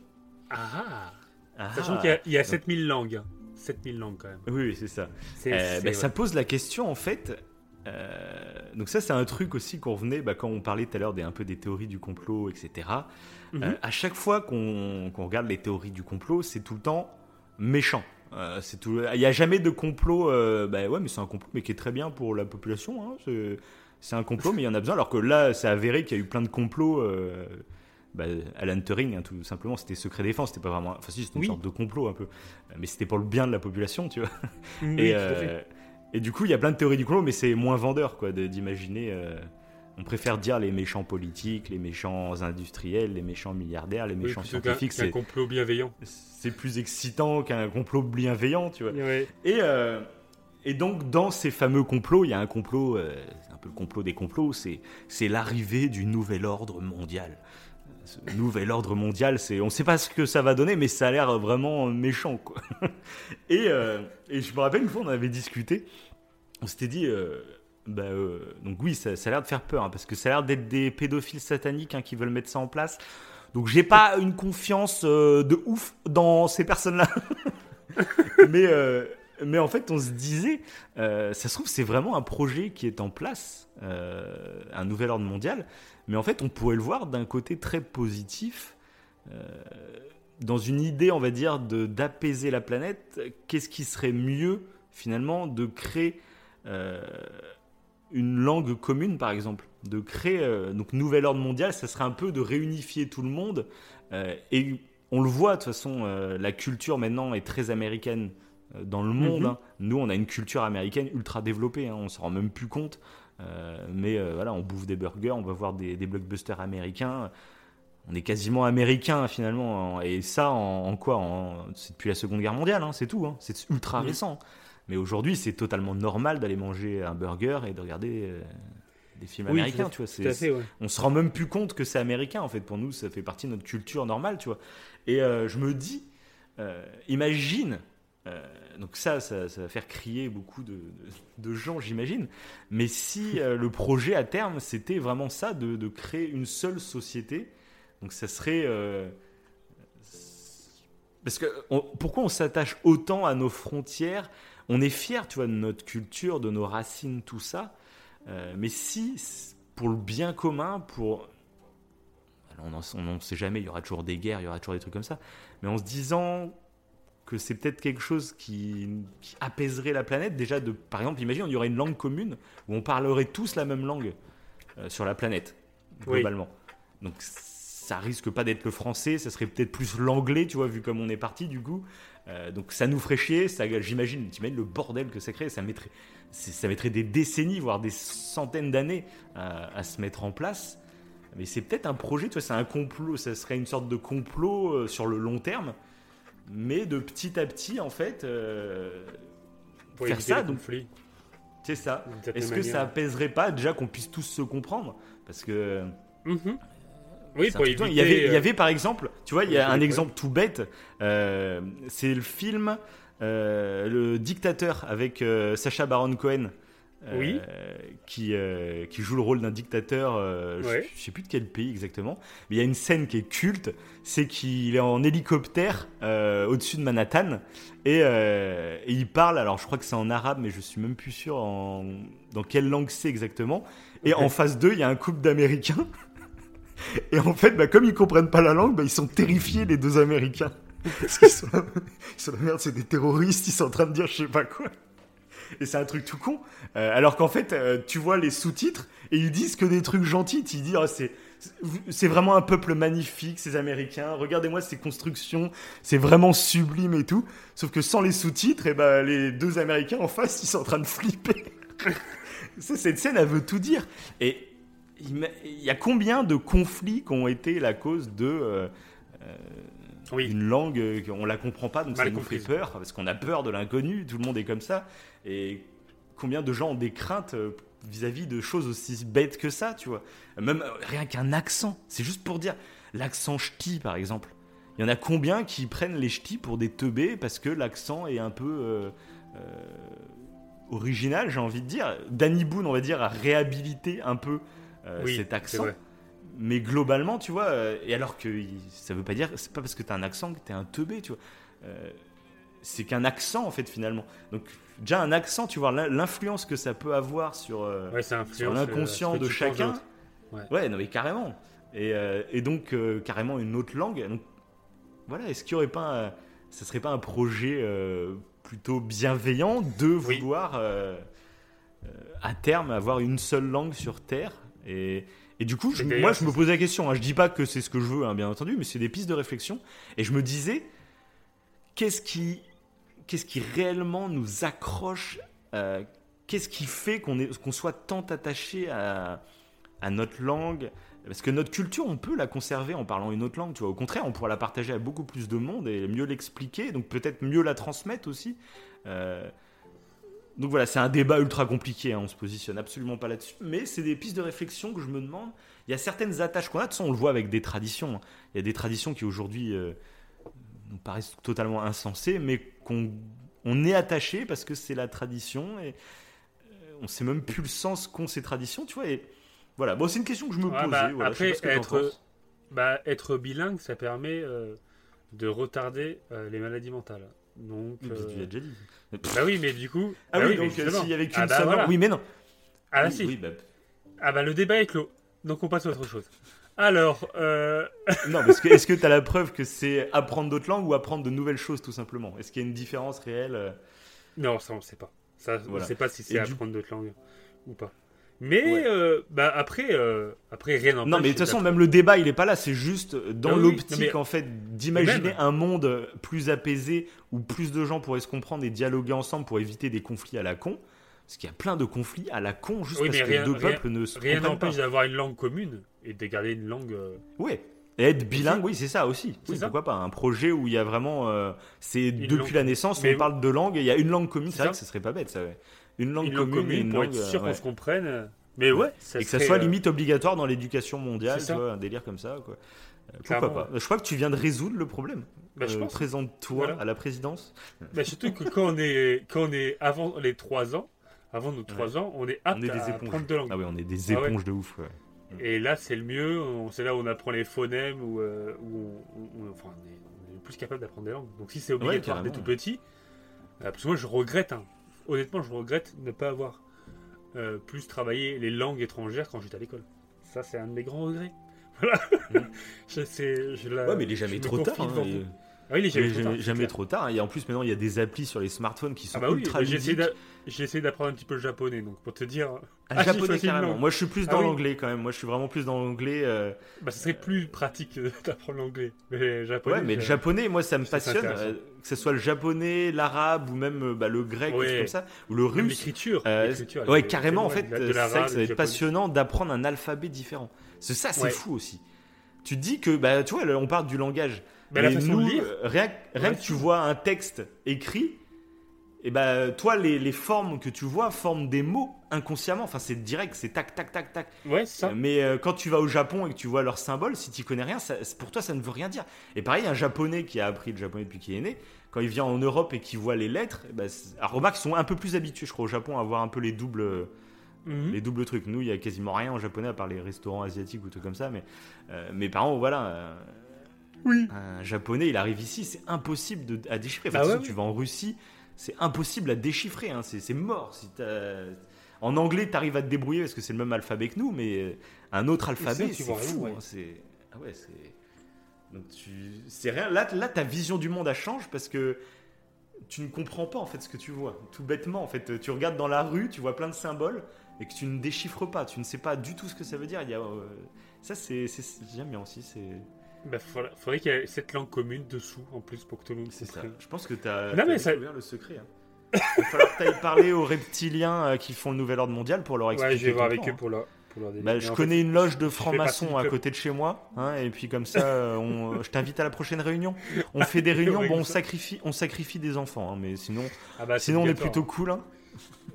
Ah, Ah, Sachant qu'il y a, il y a 7000 langues. hein. 7000 langues quand même. Oui, oui, c'est ça. Euh, bah, Ça pose la question en fait. euh, donc ça c'est un truc aussi qu'on revenait bah, quand on parlait tout à l'heure des un peu des théories du complot etc. Mhm. Euh, à chaque fois qu'on qu'on regarde les théories du complot c'est tout le temps méchant. Euh, c'est tout. Il n'y a jamais de complot. euh, bah ouais mais c'est un complot mais qui est très bien pour la population. hein, c'est- un complot mais il y en a besoin alors que là c'est avéré qu'il y a eu plein de complots. euh, bah, Alan Turing, hein, tout simplement, c'était secret défense, c'était pas vraiment. Enfin, si, c'était une Oui. sorte de complot un peu, mais c'était pour le bien de la population, tu vois. Oui, Et, euh, et du coup, il y a plein de théories du complot, mais c'est moins vendeur quoi, d'imaginer. On préfère dire les méchants politiques, les méchants industriels, les méchants milliardaires, les Oui, méchants qu'un, scientifiques. C'est, complot bienveillant. c'est plus excitant qu'un complot bienveillant, tu vois. Ouais. Et, euh, et donc, dans ces fameux complots, il y a un complot, euh, c'est un peu le complot des complots, c'est, l'arrivée du nouvel ordre mondial. ce nouvel ordre mondial, c'est, on sait pas ce que ça va donner, mais ça a l'air vraiment méchant, quoi. et, euh, et je me rappelle une fois, on avait discuté, on s'était dit, euh, bah, euh, donc oui, ça, ça a l'air de faire peur, hein, parce que ça a l'air d'être des pédophiles sataniques hein, qui veulent mettre ça en place. Donc j'ai pas une confiance euh, de ouf dans ces personnes-là. mais, euh, mais en fait, on se disait, ça se trouve, c'est vraiment un projet qui est en place, un nouvel ordre mondial. Mais en fait, on pourrait le voir d'un côté très positif, dans une idée, on va dire, de d'apaiser la planète. Qu'est-ce qui serait mieux, finalement, de créer euh, une langue commune, par exemple De créer, euh, donc, nouvel ordre mondial, ça serait un peu de réunifier tout le monde. euh, et on le voit, de toute façon, euh, la culture maintenant est très américaine euh, dans le monde. Mhm. hein. Nous, on a une culture américaine ultra développée, hein, on s'en rend même plus compte. Mais voilà, on bouffe des burgers, on va voir des, des blockbusters américains. On est quasiment américain finalement. Et ça, en, en quoi C'est depuis la Seconde Guerre mondiale, hein, c'est tout. hein. C'est ultra récent. Mais aujourd'hui, c'est totalement normal d'aller manger un burger et de regarder euh, des films Oui, américains. Tu vois, Tout à fait, ouais. on se rend même plus compte que c'est américain en fait. Pour nous, ça fait partie de notre culture normale, tu vois. Et euh, je me dis, euh, imagine, donc ça, ça, ça va faire crier beaucoup de, de- de gens, j'imagine. Mais si le projet à terme, c'était vraiment ça, de, de créer une seule société, donc ça serait. parce que on- pourquoi on s'attache autant à nos frontières On est fier, tu vois, de notre culture, de nos racines, tout ça. Euh, mais si, pour le bien commun, pour alors, on n'en sait jamais, il y aura toujours des guerres, il y aura toujours des trucs comme ça. Mais en se disant que c'est peut-être quelque chose qui, qui apaiserait la planète, déjà, de, par exemple, imagine, il y aurait une langue commune où on parlerait tous la même langue euh, sur la planète, Oui. globalement. Donc ça risque pas d'être le français, ça serait peut-être plus l'anglais, tu vois, vu comme on est parti, du coup. Euh, donc ça nous ferait chier, ça, j'imagine, t'imagines le bordel que ça crée, ça mettrait, c'est- ça mettrait des décennies, voire des centaines d'années à, à se mettre en place. Mais c'est peut-être un projet, tu vois, c'est un complot, ça serait une sorte de complot euh, sur le long terme, mais de petit à petit, en fait, euh, Pour faire ça, les donc c'est ça. Est-ce que manière. ça apaiserait pas déjà qu'on puisse tous se comprendre? Parce que Mhm. Oui, pour éviter. il y avait, il y euh, avait par exemple, tu vois, il y a un exemple tout bête. euh, c'est le film euh, Le Dictateur avec Sacha Baron Cohen. Oui. qui, qui joue le rôle d'un dictateur, je- je, sais plus de quel pays exactement, mais il y a une scène qui est culte, c'est qu'il est en hélicoptère au-dessus de Manhattan et, et il parle, alors je crois que c'est en arabe, mais je suis même plus sûr en, dans quelle langue c'est exactement. Et en face d'eux, il y a un couple d'Américains. Et en fait, bah, comme ils comprennent pas la langue, bah, ils sont terrifiés, les deux Américains. Parce qu'ils sont sont merde, c'est des terroristes, ils sont en train de dire je sais pas quoi. Et c'est un truc tout con. Euh, alors qu'en fait, euh, tu vois les sous-titres et ils disent que des trucs gentils. Ils disent Ah, c'est vraiment un peuple magnifique, ces Américains. Regardez-moi ces constructions, c'est vraiment sublime et tout. Sauf que sans les sous-titres, et ben les deux Américains en face, ils sont en train de flipper. Cette scène, elle veut tout dire. Et il y a combien de conflits qui ont été la cause de euh, Oui, une langue euh, qu'on la comprend pas, donc Mal ça nous fait peur parce qu'on a peur de l'inconnu. Tout le monde est comme ça. Et combien de gens ont des craintes euh, vis-à-vis de choses aussi bêtes que ça, tu vois Même euh, rien qu'un accent. C'est juste pour dire l'accent ch'ti, par exemple. Il y en a combien qui prennent les ch'tis pour des teubés parce que l'accent est un peu euh, euh, original, j'ai envie de dire. Danny Boone, on va dire, a réhabilité un peu euh, oui, cet accent. Mais globalement, tu vois, euh, et alors que ça veut pas dire, c'est pas parce que t'as un accent que t'es un teubé, tu vois. Euh, c'est qu'un accent, en fait, finalement. Donc, déjà, un accent, tu vois, l'in- l'influence que ça peut avoir sur, euh, Ouais, sur influence. l'inconscient euh, de chacun. Ouais, non, mais carrément. Et, euh, et donc, euh, carrément, une autre langue. Donc, voilà, est-ce qu'il y aurait pas. un- ça serait pas un projet euh, plutôt bienveillant de vouloir, euh, euh, à terme, avoir une seule langue sur Terre? Et, et du coup, je- moi, je me pose la question. Hein, je dis pas que c'est ce que je veux, hein, bien entendu, mais c'est des pistes de réflexion. Et je me disais, qu'est-ce qui, qu'est-ce qui réellement nous accroche euh, Qu'est-ce qui fait qu'on qu'on soit tant attaché à, à notre langue? Parce que notre culture, on peut la conserver en parlant une autre langue. Tu vois, au contraire, on pourra la partager à beaucoup plus de monde et mieux l'expliquer, donc peut-être mieux la transmettre aussi. Euh, donc voilà, c'est un débat ultra compliqué, hein, on se positionne absolument pas là-dessus, mais c'est des pistes de réflexion que je me demande. Il y a certaines attaches qu'on a, de toute façon, on le voit avec des traditions. hein. Il y a des traditions qui aujourd'hui euh, nous paraissent totalement insensées, mais qu'on on est attaché parce que c'est la tradition et euh, on sait même plus le sens qu'ont ces traditions, tu vois. Et voilà, bon, c'est une question que je me Ouais, posais. bah, voilà, je sais après, pas ce que t'en être, penses. bah, être bilingue, ça permet euh, de retarder euh, les maladies mentales. Donc, Oui, mais euh, Tu l'as déjà dit. bah oui, mais du coup. Ah bah oui, mais donc euh, s'il y avait qu'une Ah bah voilà. langue- Oui, mais non. Ah, oui, si. oui, bah, Ah bah le débat est clos. Donc on passe à autre chose. Alors, euh, Non, parce que est-ce que tu as la preuve que c'est apprendre d'autres langues ou apprendre de nouvelles choses tout simplement? Est-ce qu'il y a une différence réelle euh? Non, ça on ne sait pas. Ça, on ne sait pas si c'est du- apprendre d'autres langues ou pas. Mais Ouais. euh, bah après, euh, après rien n'empêche. Non, mais de toute façon, même le débat, il est pas là. C'est juste dans Ah l'optique mais- en fait d'imaginer même- un monde plus apaisé où plus de gens pourraient se comprendre et dialoguer ensemble pour éviter des conflits à la con. Parce qu'il y a plein de conflits à la con juste Oui, parce mais que rien- deux rien- peuples ne se Rien comprennent pas. n'empêche d'avoir une langue commune et de garder une langue. euh, Ouais. Et être bilingue, oui, c'est ça aussi. Oui, ça. pourquoi pas Un projet où il y a vraiment. euh, c'est depuis langue- la naissance, Mais- on parle de langue et il y a une langue commune. C'est vrai ça. que ce serait pas bête, ça. ouais. Une langue une langue commune, commune une pour langue. être sûr euh, ouais. qu'on se comprenne. Mais ouais, ça Et que ça soit euh, limite obligatoire dans l'éducation mondiale, tu vois, un délire comme ça. Quoi. Euh, Clairement, pourquoi pas Je crois que tu viens de résoudre le problème. bah, je Euh. Présente-toi Voilà. à la présidence. Bah, surtout que quand on est, quand on est avant les 3 ans, avant nos 3 ans, on est apte On est des à éponges. apprendre deux langues. Ah oui, on est des Ah ouais. éponges de ouf. ouais. Et là, c'est le mieux. C'est là où on apprend les phonèmes, où, euh, où on, on- enfin, on est, on est plus capable d'apprendre des langues. Donc si c'est obligatoire dès tout petit, euh, parce que moi je regrette, hein. Honnêtement, je regrette ne pas avoir euh, plus travaillé les langues étrangères quand j'étais à l'école. Ça, c'est un de mes grands regrets. Voilà. Mm. je sais, je la- Ouais, mais il est jamais trop tard. hein, et-. Ah oui, il est il jamais est trop tard. jamais, clair. trop tard. Et en plus, maintenant, il y a des applis sur les smartphones qui sont Ah bah oui, ultra mais j'ai essayé d'apprendre un petit peu le japonais, donc pour te dire, Ah, Ah, japonais carrément. Moi, je suis plus Ah dans oui. l'anglais quand même. Moi, je suis vraiment plus dans l'anglais. euh, bah, ce serait plus pratique euh, d'apprendre l'anglais. Mais japonais, Ouais, mais le je- japonais, moi, ça me passionne. euh, que ce soit le japonais, l'arabe ou même euh, bah, le grec, Ouais. comme ça, ou le russe. l'écriture. Euh, l'écriture, ouais, carrément, en fait, de- de c'est vrai l'arabe, que ça va être passionnant d'apprendre un alphabet différent. C'est ça, c'est Ouais. fou aussi. Tu dis que, bah, tu vois, on parle du langage. Bah, la Mais façon de nous, lire, euh, rien, que tu vois un texte écrit, et bah, toi, les, les formes que tu vois forment des mots inconsciemment. Enfin, c'est direct, c'est tac, tac, tac, tac. ouais, c'est ça. Mais euh, quand tu vas au Japon et que tu vois leurs symboles, si tu connais rien, ça- pour toi, ça ne veut rien dire. Et pareil, un japonais qui a appris le japonais depuis qu'il est né, quand il vient en Europe et qu'il voit les lettres, eh ben, alors remarque, ils sont un peu plus habitués, je crois, au Japon, à voir un peu les doubles, Mhm. les doubles trucs. Nous, il y a quasiment rien en japonais à part les restaurants asiatiques ou trucs comme ça. Mais euh, mes parents, voilà. euh, Oui. Un japonais, il arrive ici, c'est impossible de, à déchiffrer. Enfin, Bah ouais, tu vas en Russie, c'est impossible à déchiffrer. hein, c'est mort. Si en anglais, tu arrives à te débrouiller parce que c'est le même alphabet que nous, mais euh, un autre alphabet, c'est fou. ouais. hein, c'est ah ouais, c'est donc tu c'est rien. Là, là, ta vision du monde elle change parce que tu ne comprends pas en fait ce que tu vois. Tout bêtement, en fait, tu regardes dans la rue, tu vois plein de symboles et que tu ne déchiffres pas. Tu ne sais pas du tout ce que ça veut dire. Il y a, euh, ça, c'est c'est- j'aime bien aussi. C'est Bah, faudrait, faudrait qu'il y ait cette langue commune dessous, en plus, pour que tout le monde C'est ça. Je pense que tu as, Non, mais ça- découvert le secret. hein. Il va falloir que tu ailles parler aux reptiliens euh, qui font le nouvel ordre mondial pour leur expliquer. Ouais, je vais voir avec plan, eux pour leur, pour leur hein. Bah, je connais fait, une loge de francs-maçons à côté de chez moi, hein, et puis comme ça, euh, on- je t'invite à la prochaine réunion. On fait des réunions, bon, on ça. sacrifie, on sacrifie des enfants, mais sinon, Ah bah, sinon on est plutôt cool.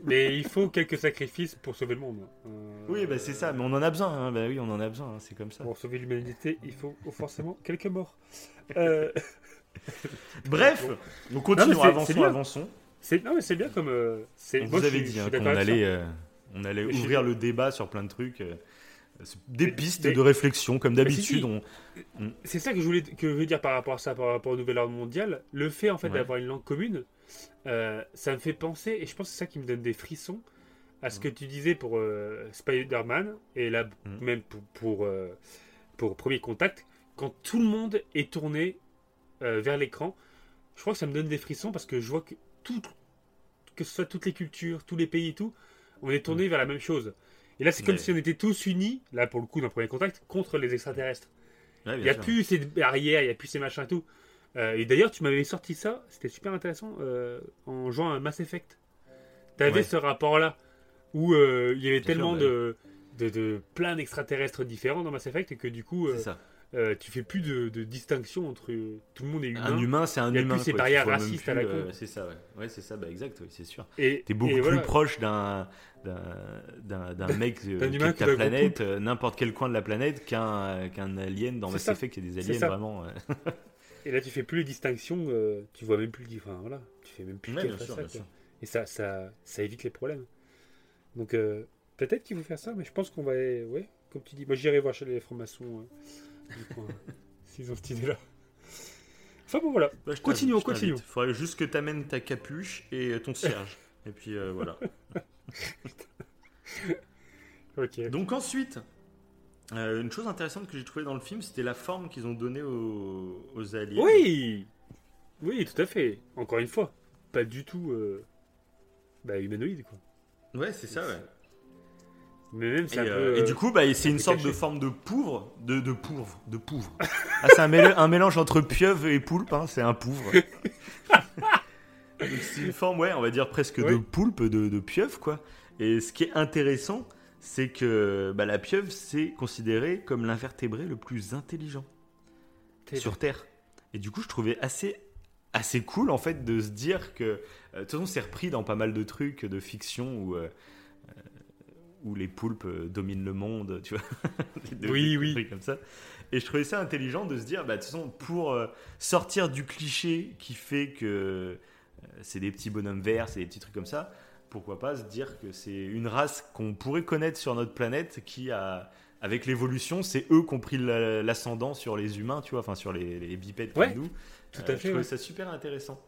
Hein. Mais il faut quelques sacrifices pour sauver le monde. Euh, Oui, bah, c'est ça, mais on en a besoin. hein, Bah oui, on en a besoin, hein, c'est comme ça. Pour sauver l'humanité, il faut forcément quelques morts. Euh, Bref, donc continuons, avançons, avançons. c'est non mais c'est bien comme. euh, c'est- moi, vous avait suis- dit hein, qu'on allait, euh, on allait Mais ouvrir le débat sur plein de trucs. euh, des Mais- pistes mais- de réflexion, comme si, d'habitude. on- C'est ça que je voulais que je veux dire par rapport à ça, par rapport au nouvel ordre mondial. Le fait en fait Ouais. d'avoir une langue commune, euh, ça me fait penser, et je pense que c'est ça qui me donne des frissons, à ce que tu disais pour euh, Spider-Man, et là Mhm. même pour, pour, euh, pour Premier Contact, quand tout le monde est tourné vers l'écran, je crois que ça me donne des frissons parce que je vois que tout, que ce soit toutes les cultures, tous les pays et tout, on est tourné vers la même chose. Et là, c'est comme si on était tous unis, là pour le coup, dans Premier Contact, contre les extraterrestres. Il n'y a sûr. plus ces barrières, il n'y a plus ces machins et tout. Euh, et d'ailleurs, tu m'avais sorti ça, c'était super intéressant, euh, en jouant à Mass Effect. Tu avais Ouais. ce rapport-là, où euh, il y avait tellement sûr, de, de, de plein d'extraterrestres différents dans Mass Effect, et que du coup, ça. tu fais plus de, de distinction entre tout le monde est humain. Un humain, c'est un Il y a humain. plus ces quoi, barrières racistes à la con. c'est ça, ouais. Ouais, c'est ça, bah exact, c'est sûr. Et T'es beaucoup et plus proche d'un d'un mec de ta planète, n'importe quel coin de la planète, qu'un qu'un alien dans Mass ça. Effect, il y a des aliens vraiment. Et là, tu fais plus les distinctions, euh, tu vois même plus le enfin, voilà, tu fais même plus Ouais, bien face sûr, ça, bien quoi. sûr. Et ça, ça, ça évite les problèmes. Donc, euh, peut-être qu'il faut faire ça, mais je pense qu'on va. Ouais, comme tu dis, moi j'irai voir chez les francs-maçons, euh, du coin, s'ils ont cette idée-là. Enfin bon, voilà. Bah, Continuons, continuons. Faudrait juste que t'amènes ta capuche et euh, ton cierge. et puis euh, voilà. Ok. Donc ensuite, euh, une chose intéressante que j'ai trouvée dans le film, c'était la forme qu'ils ont donnée aux, aux aliens. Oui Oui, tout à fait. Encore une fois, pas du tout euh, bah, humanoïde, quoi. Ouais, c'est ça, ouais. Mais même, Et, un euh, peu. et du coup, bah, c'est une sorte de forme de pouvre, de, de pouvre, de pouvre. Ah, c'est un, mél- un mélange entre pieuvre et poulpe, hein, c'est un pouvre. C'est une forme, ouais, on va dire presque de poulpe, de, de pieuvre, quoi. Et ce qui est intéressant, c'est que bah, la pieuvre, c'est considéré comme l'invertébré le plus intelligent sur Terre. Et du coup, je trouvais assez, assez cool, en fait, de se dire que... euh, De toute façon, c'est repris dans pas mal de trucs de fiction où... euh, euh, où les poulpes dominent le monde, tu vois. Des- Oui, oui. trucs comme ça. Et je trouvais ça intelligent de se dire, bah, de toute façon, pour euh, sortir du cliché qui fait que euh, c'est des petits bonhommes verts, c'est des petits trucs comme ça, pourquoi pas se dire que c'est une race qu'on pourrait connaître sur notre planète qui a, avec l'évolution, c'est eux qui ont pris la- l'ascendant sur les humains, tu vois, enfin sur les, les bipèdes Ouais, comme nous. tout Euh, à fait, Je trouvais ouais. ça super intéressant.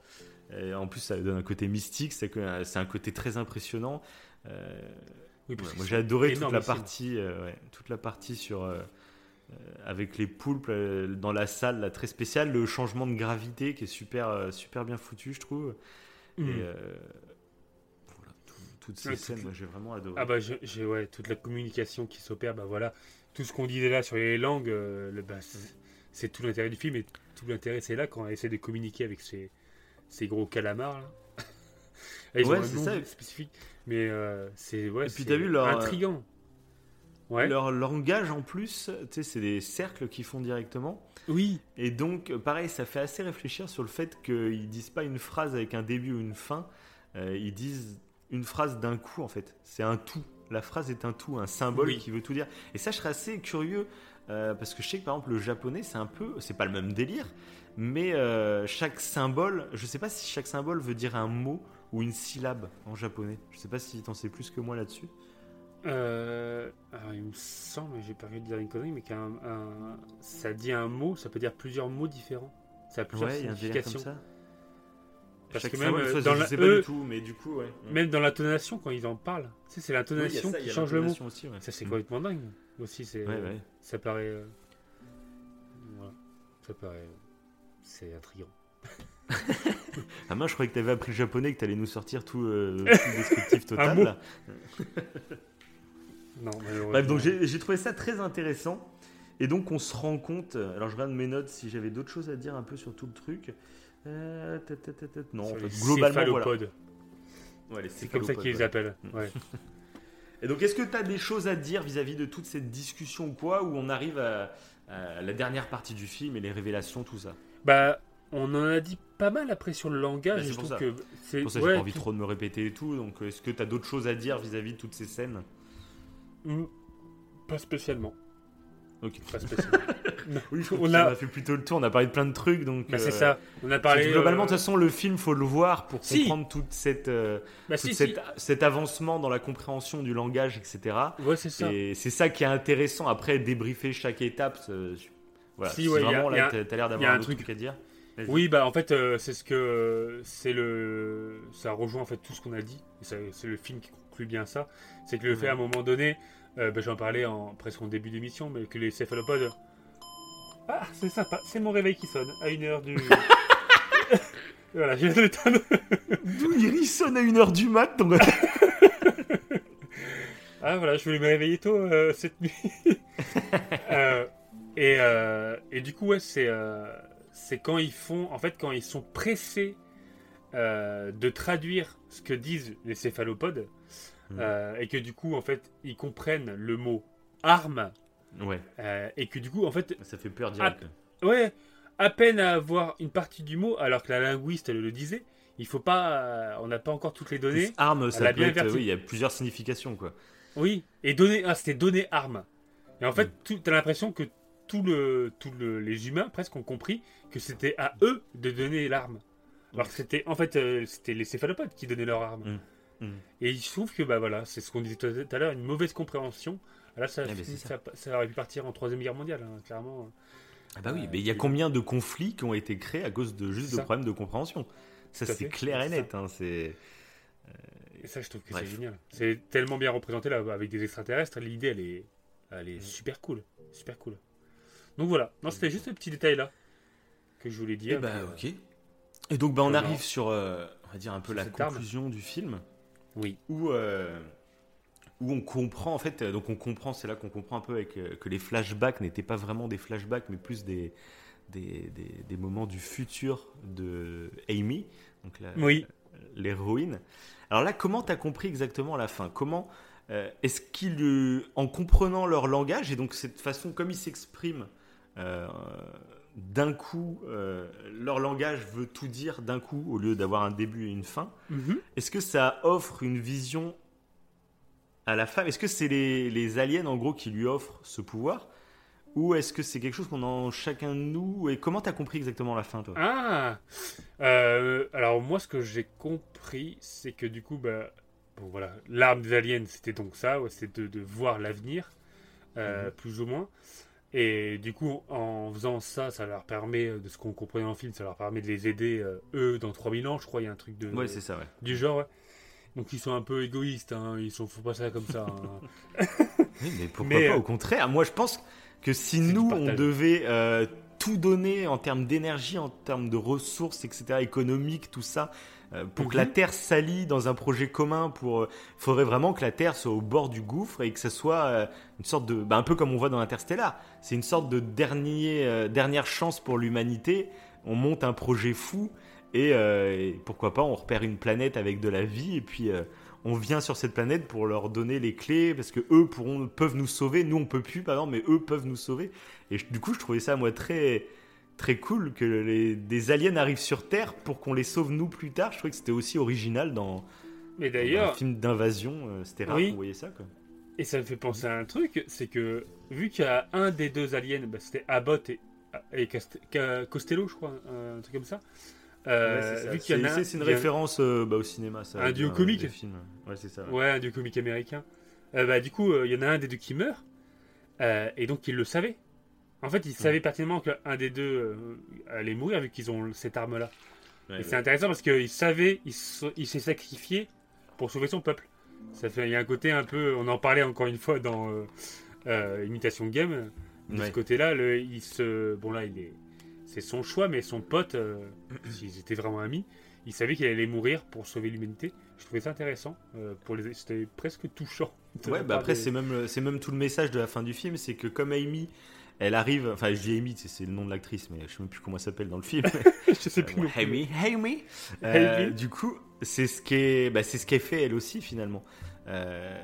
Et en plus, ça donne un côté mystique, c'est c'est un côté très impressionnant. Euh, Oui, Ouais, moi j'ai adoré toute la partie, euh, toute la partie sur euh, euh, avec les poulpes euh, dans la salle là, très spéciale, le changement de gravité qui est super euh, super bien foutu je trouve. Et euh, tout- toutes ces Ouais, scènes, moi j'ai vraiment adoré. Ah bah j'ai ouais toute la communication qui s'opère bah voilà tout ce qu'on disait là sur les langues euh, le- bah, c'est- tout l'intérêt du film et tout l'intérêt c'est là quand on essaie de communiquer avec ces, ces gros calamars là. Ils Ouais, c'est ça. spécifique mais euh, c'est ouais Et puis t'as vu leur, euh, intriguant ouais Leur langage en plus, tu sais, c'est des cercles qu'ils font directement. oui Et donc, pareil, ça fait assez réfléchir sur le fait qu'ils disent pas une phrase avec un début ou une fin, euh, ils disent une phrase d'un coup en fait. C'est un tout. La phrase est un tout, un symbole Oui. qui veut tout dire. Et ça, je serais assez curieux euh, parce que je sais que par exemple le japonais, c'est un peu, c'est pas le même délire, mais euh, chaque symbole, je sais pas si chaque symbole veut dire un mot ou une syllabe en japonais. Je sais pas si t'en sais plus que moi là-dessus. Euh, alors, il me semble j'ai pas envie de dire une connerie mais qu'un un- ça dit un mot ça peut dire plusieurs mots différents ça a plusieurs Ouais, il y a un comme significations ça. Parce chaque que même, euh, ça, dans je la- sais pas eux- du tout, mais du coup, ouais. Même dans l'intonation, quand ils en parlent, tu sais, c'est Oui, il y a l'intonation ça, il y qui change le mot. l'intonation aussi, ouais. Ça, c'est Mm. complètement dingue. Aussi, c'est, Ouais, ouais. ça paraît. euh, Voilà. Ça paraît. C'est intriguant. Ah, moi, je croyais que t'avais appris le japonais, que t'allais nous sortir tout, euh, tout le descriptif total. là. Non. Bref, donc j'ai j'ai trouvé ça très intéressant. Et donc, on se rend compte. Alors, je regarde mes notes si j'avais d'autres choses à dire un peu sur tout le truc. Euh, non, en fait, globalement, voilà. Ouais, C'est comme ça qu'ils les appellent. Mm. Ouais. Et donc, est-ce que tu as des choses à dire vis-à-vis de toute cette discussion ou quoi, où on arrive à, à la dernière partie du film et les révélations, tout ça? Bah, on en a dit pas mal après sur le langage. Bah, c'est pour ça. que c'est. Pour ça que ouais, j'ai pas envie tout- trop de me répéter et tout. Donc, est-ce que tu as d'autres choses à dire vis-à-vis de toutes ces scènes? Pas spécialement. Ok. Pas spécialement. Oui, On on a- a... fait plutôt le tour, on a parlé de plein de trucs. Donc, bah, c'est euh, ça. On a parlé. globalement, de euh, toute façon, le film, faut le voir pour Si. comprendre toute cette, euh, bah, si, cette- si. cet avancement dans la compréhension du langage, etc. Ouais, c'est ça. Et c'est ça qui est intéressant. Après, débriefer chaque étape. Voilà. Si, ouais, a- vraiment, a là, t'as l'air a d'avoir un truc- truc à dire. Oui, bah en fait, euh, c'est ce que c'est le, ça rejoint en fait tout ce qu'on a dit. C'est le film qui conclut bien ça. C'est que le fait à un moment donné, euh, bah, j'en parlais en presque en début d'émission, mais que les céphalopodes. Ah, c'est sympa. C'est mon réveil qui sonne à une heure du. voilà, de l'éteindre. D'où il sonne à 1h du mat. Donc... Ah voilà, je voulais me réveiller tôt euh, cette nuit. Euh, et, euh, et du coup, ouais, c'est c'est quand ils font, en fait, quand ils sont pressés de traduire ce que disent les céphalopodes, Mhm. euh, et que du coup, en fait, ils comprennent le mot arme Ouais. Euh, et que du coup, en fait, Ça fait peur direct. ouais, à peine à avoir une partie du mot, alors que la linguiste elle le disait, il faut pas, euh, on n'a pas encore toutes les données. Arme, ça a peut bien être. Oui, il y a plusieurs significations, quoi. Oui, et donner, ah, c'était donner arme. Et en fait, Mm. tu as l'impression que tout le, tout le, les humains presque ont compris que c'était à eux de donner l'arme. Alors que c'était, en fait, euh, c'était les céphalopodes qui donnaient leur arme. Mm. Mm. Et il se trouve que, bah voilà, c'est ce qu'on disait tout à l'heure, une mauvaise compréhension. Là, ça, Ah, ça. ça aurait pu partir en troisième guerre mondiale, hein, clairement. Ah bah oui, Euh, mais il y a combien de conflits qui ont été créés à cause de juste de problèmes de compréhension? Ça, c'est clair et net. Hein, c'est. Et ça, je trouve que c'est génial. C'est tellement bien représenté là avec des extraterrestres. L'idée, elle est, elle est Mm. super cool, super cool. Donc voilà. Non, c'était juste ce petit détail là que je voulais Et dire. bah, que- ok. Et donc, bah, on arrive sur, euh, on va dire, un peu la arme. conclusion du film. Oui. où, euh, où on comprend en fait, donc on comprend, c'est là qu'on comprend un peu avec, euh, que les flashbacks n'étaient pas vraiment des flashbacks, mais plus des, des, des- des moments du futur de Amy, donc la- Oui. l'héroïne. Alors là, comment t'as compris exactement à la fin? Comment euh, est-ce qu'ils, euh, en comprenant leur langage et donc cette façon comme ils s'expriment, d'un coup, euh, leur langage veut tout dire d'un coup au lieu d'avoir un début et une fin. Mhm. Est-ce que ça offre une vision à la femme? Est-ce que c'est les, les aliens en gros qui lui offrent ce pouvoir? Ou est-ce que c'est quelque chose qu'on a en chacun de nous? Et comment t'as compris exactement la fin toi? Ah Euh, Alors, moi, ce que j'ai compris, c'est que du coup, bah, bon, voilà, l'arme des aliens, c'était donc ça, ouais, c'était de, de voir l'avenir, euh, Mhm. plus ou moins. Et du coup, en faisant ça, ça leur permet, euh, de ce qu'on comprenait dans le film, ça leur permet de les aider, euh, eux, dans 3000 ans, je crois, il y a un truc de, Ouais, c'est ça, ouais. du genre. ouais. Donc, ils sont un peu égoïstes, hein, ils sont, faut pas ça comme ça. hein. Oui, mais pourquoi Mais, pas euh, Au contraire, moi je pense que si nous on devait euh, tout donner en termes d'énergie, en termes de ressources, etc., économiques, tout ça, pour que la Mhm. Terre s'allie dans un projet commun, pour, il faudrait vraiment que la Terre soit au bord du gouffre et que ça soit euh, une sorte de, bah, un peu comme on voit dans Interstellar, c'est une sorte de dernier, euh, dernière chance pour l'humanité. On monte un projet fou et, euh, et pourquoi pas on repère une planète avec de la vie et puis euh, on vient sur cette planète pour leur donner les clés parce que eux pourront, peuvent nous sauver. Nous, on peut plus, par exemple, mais eux peuvent nous sauver. Et je- du coup, je trouvais ça, moi, très, très cool que les, des aliens arrivent sur Terre pour qu'on les sauve nous plus tard. Je trouvais que c'était aussi original dans, Mais un film d'invasion. euh, C'était rare Oui. qu'on voyait ça, quoi. Et ça me fait penser à un truc, c'est que vu qu'il y a un des deux aliens, bah, c'était Abbott et, Costello, je crois, un truc comme ça. Euh, Ouais, c'est une référence euh, bah, au cinéma, ça. Un duo des- comique. Ouais, c'est ça. ouais. Ouais, un du comique américain. Euh, bah, du coup, euh, il y en a un des deux qui meurt, euh, et donc il le savait. En fait, il savait pertinemment qu'un des deux euh, allait mourir vu qu'ils ont cette arme-là. Ouais, et ouais. c'est intéressant parce qu'il savait, il, se- il s'est sacrifié pour sauver son peuple. Ça fait, il y a un côté un peu, on en parlait encore une fois dans euh, euh, Imitation Game. De ce côté-là, il se, bon là, il est, c'est son choix, mais son pote, euh, s'ils étaient vraiment amis, il savait qu'il allait mourir pour sauver l'humanité. Je trouvais ça intéressant. euh, pour les, c'était presque touchant. Ouais, bah après, des- c'est même, c'est même tout le message de la fin du film, c'est que comme Amy, elle arrive, enfin, je dis Amy, c'est le nom de l'actrice, mais je sais même plus comment elle s'appelle dans le film. je sais plus. Euh. Amy, Amy. Euh, Amy. du coup, c'est ce bah, c'est ce qu'elle fait elle aussi finalement. Euh,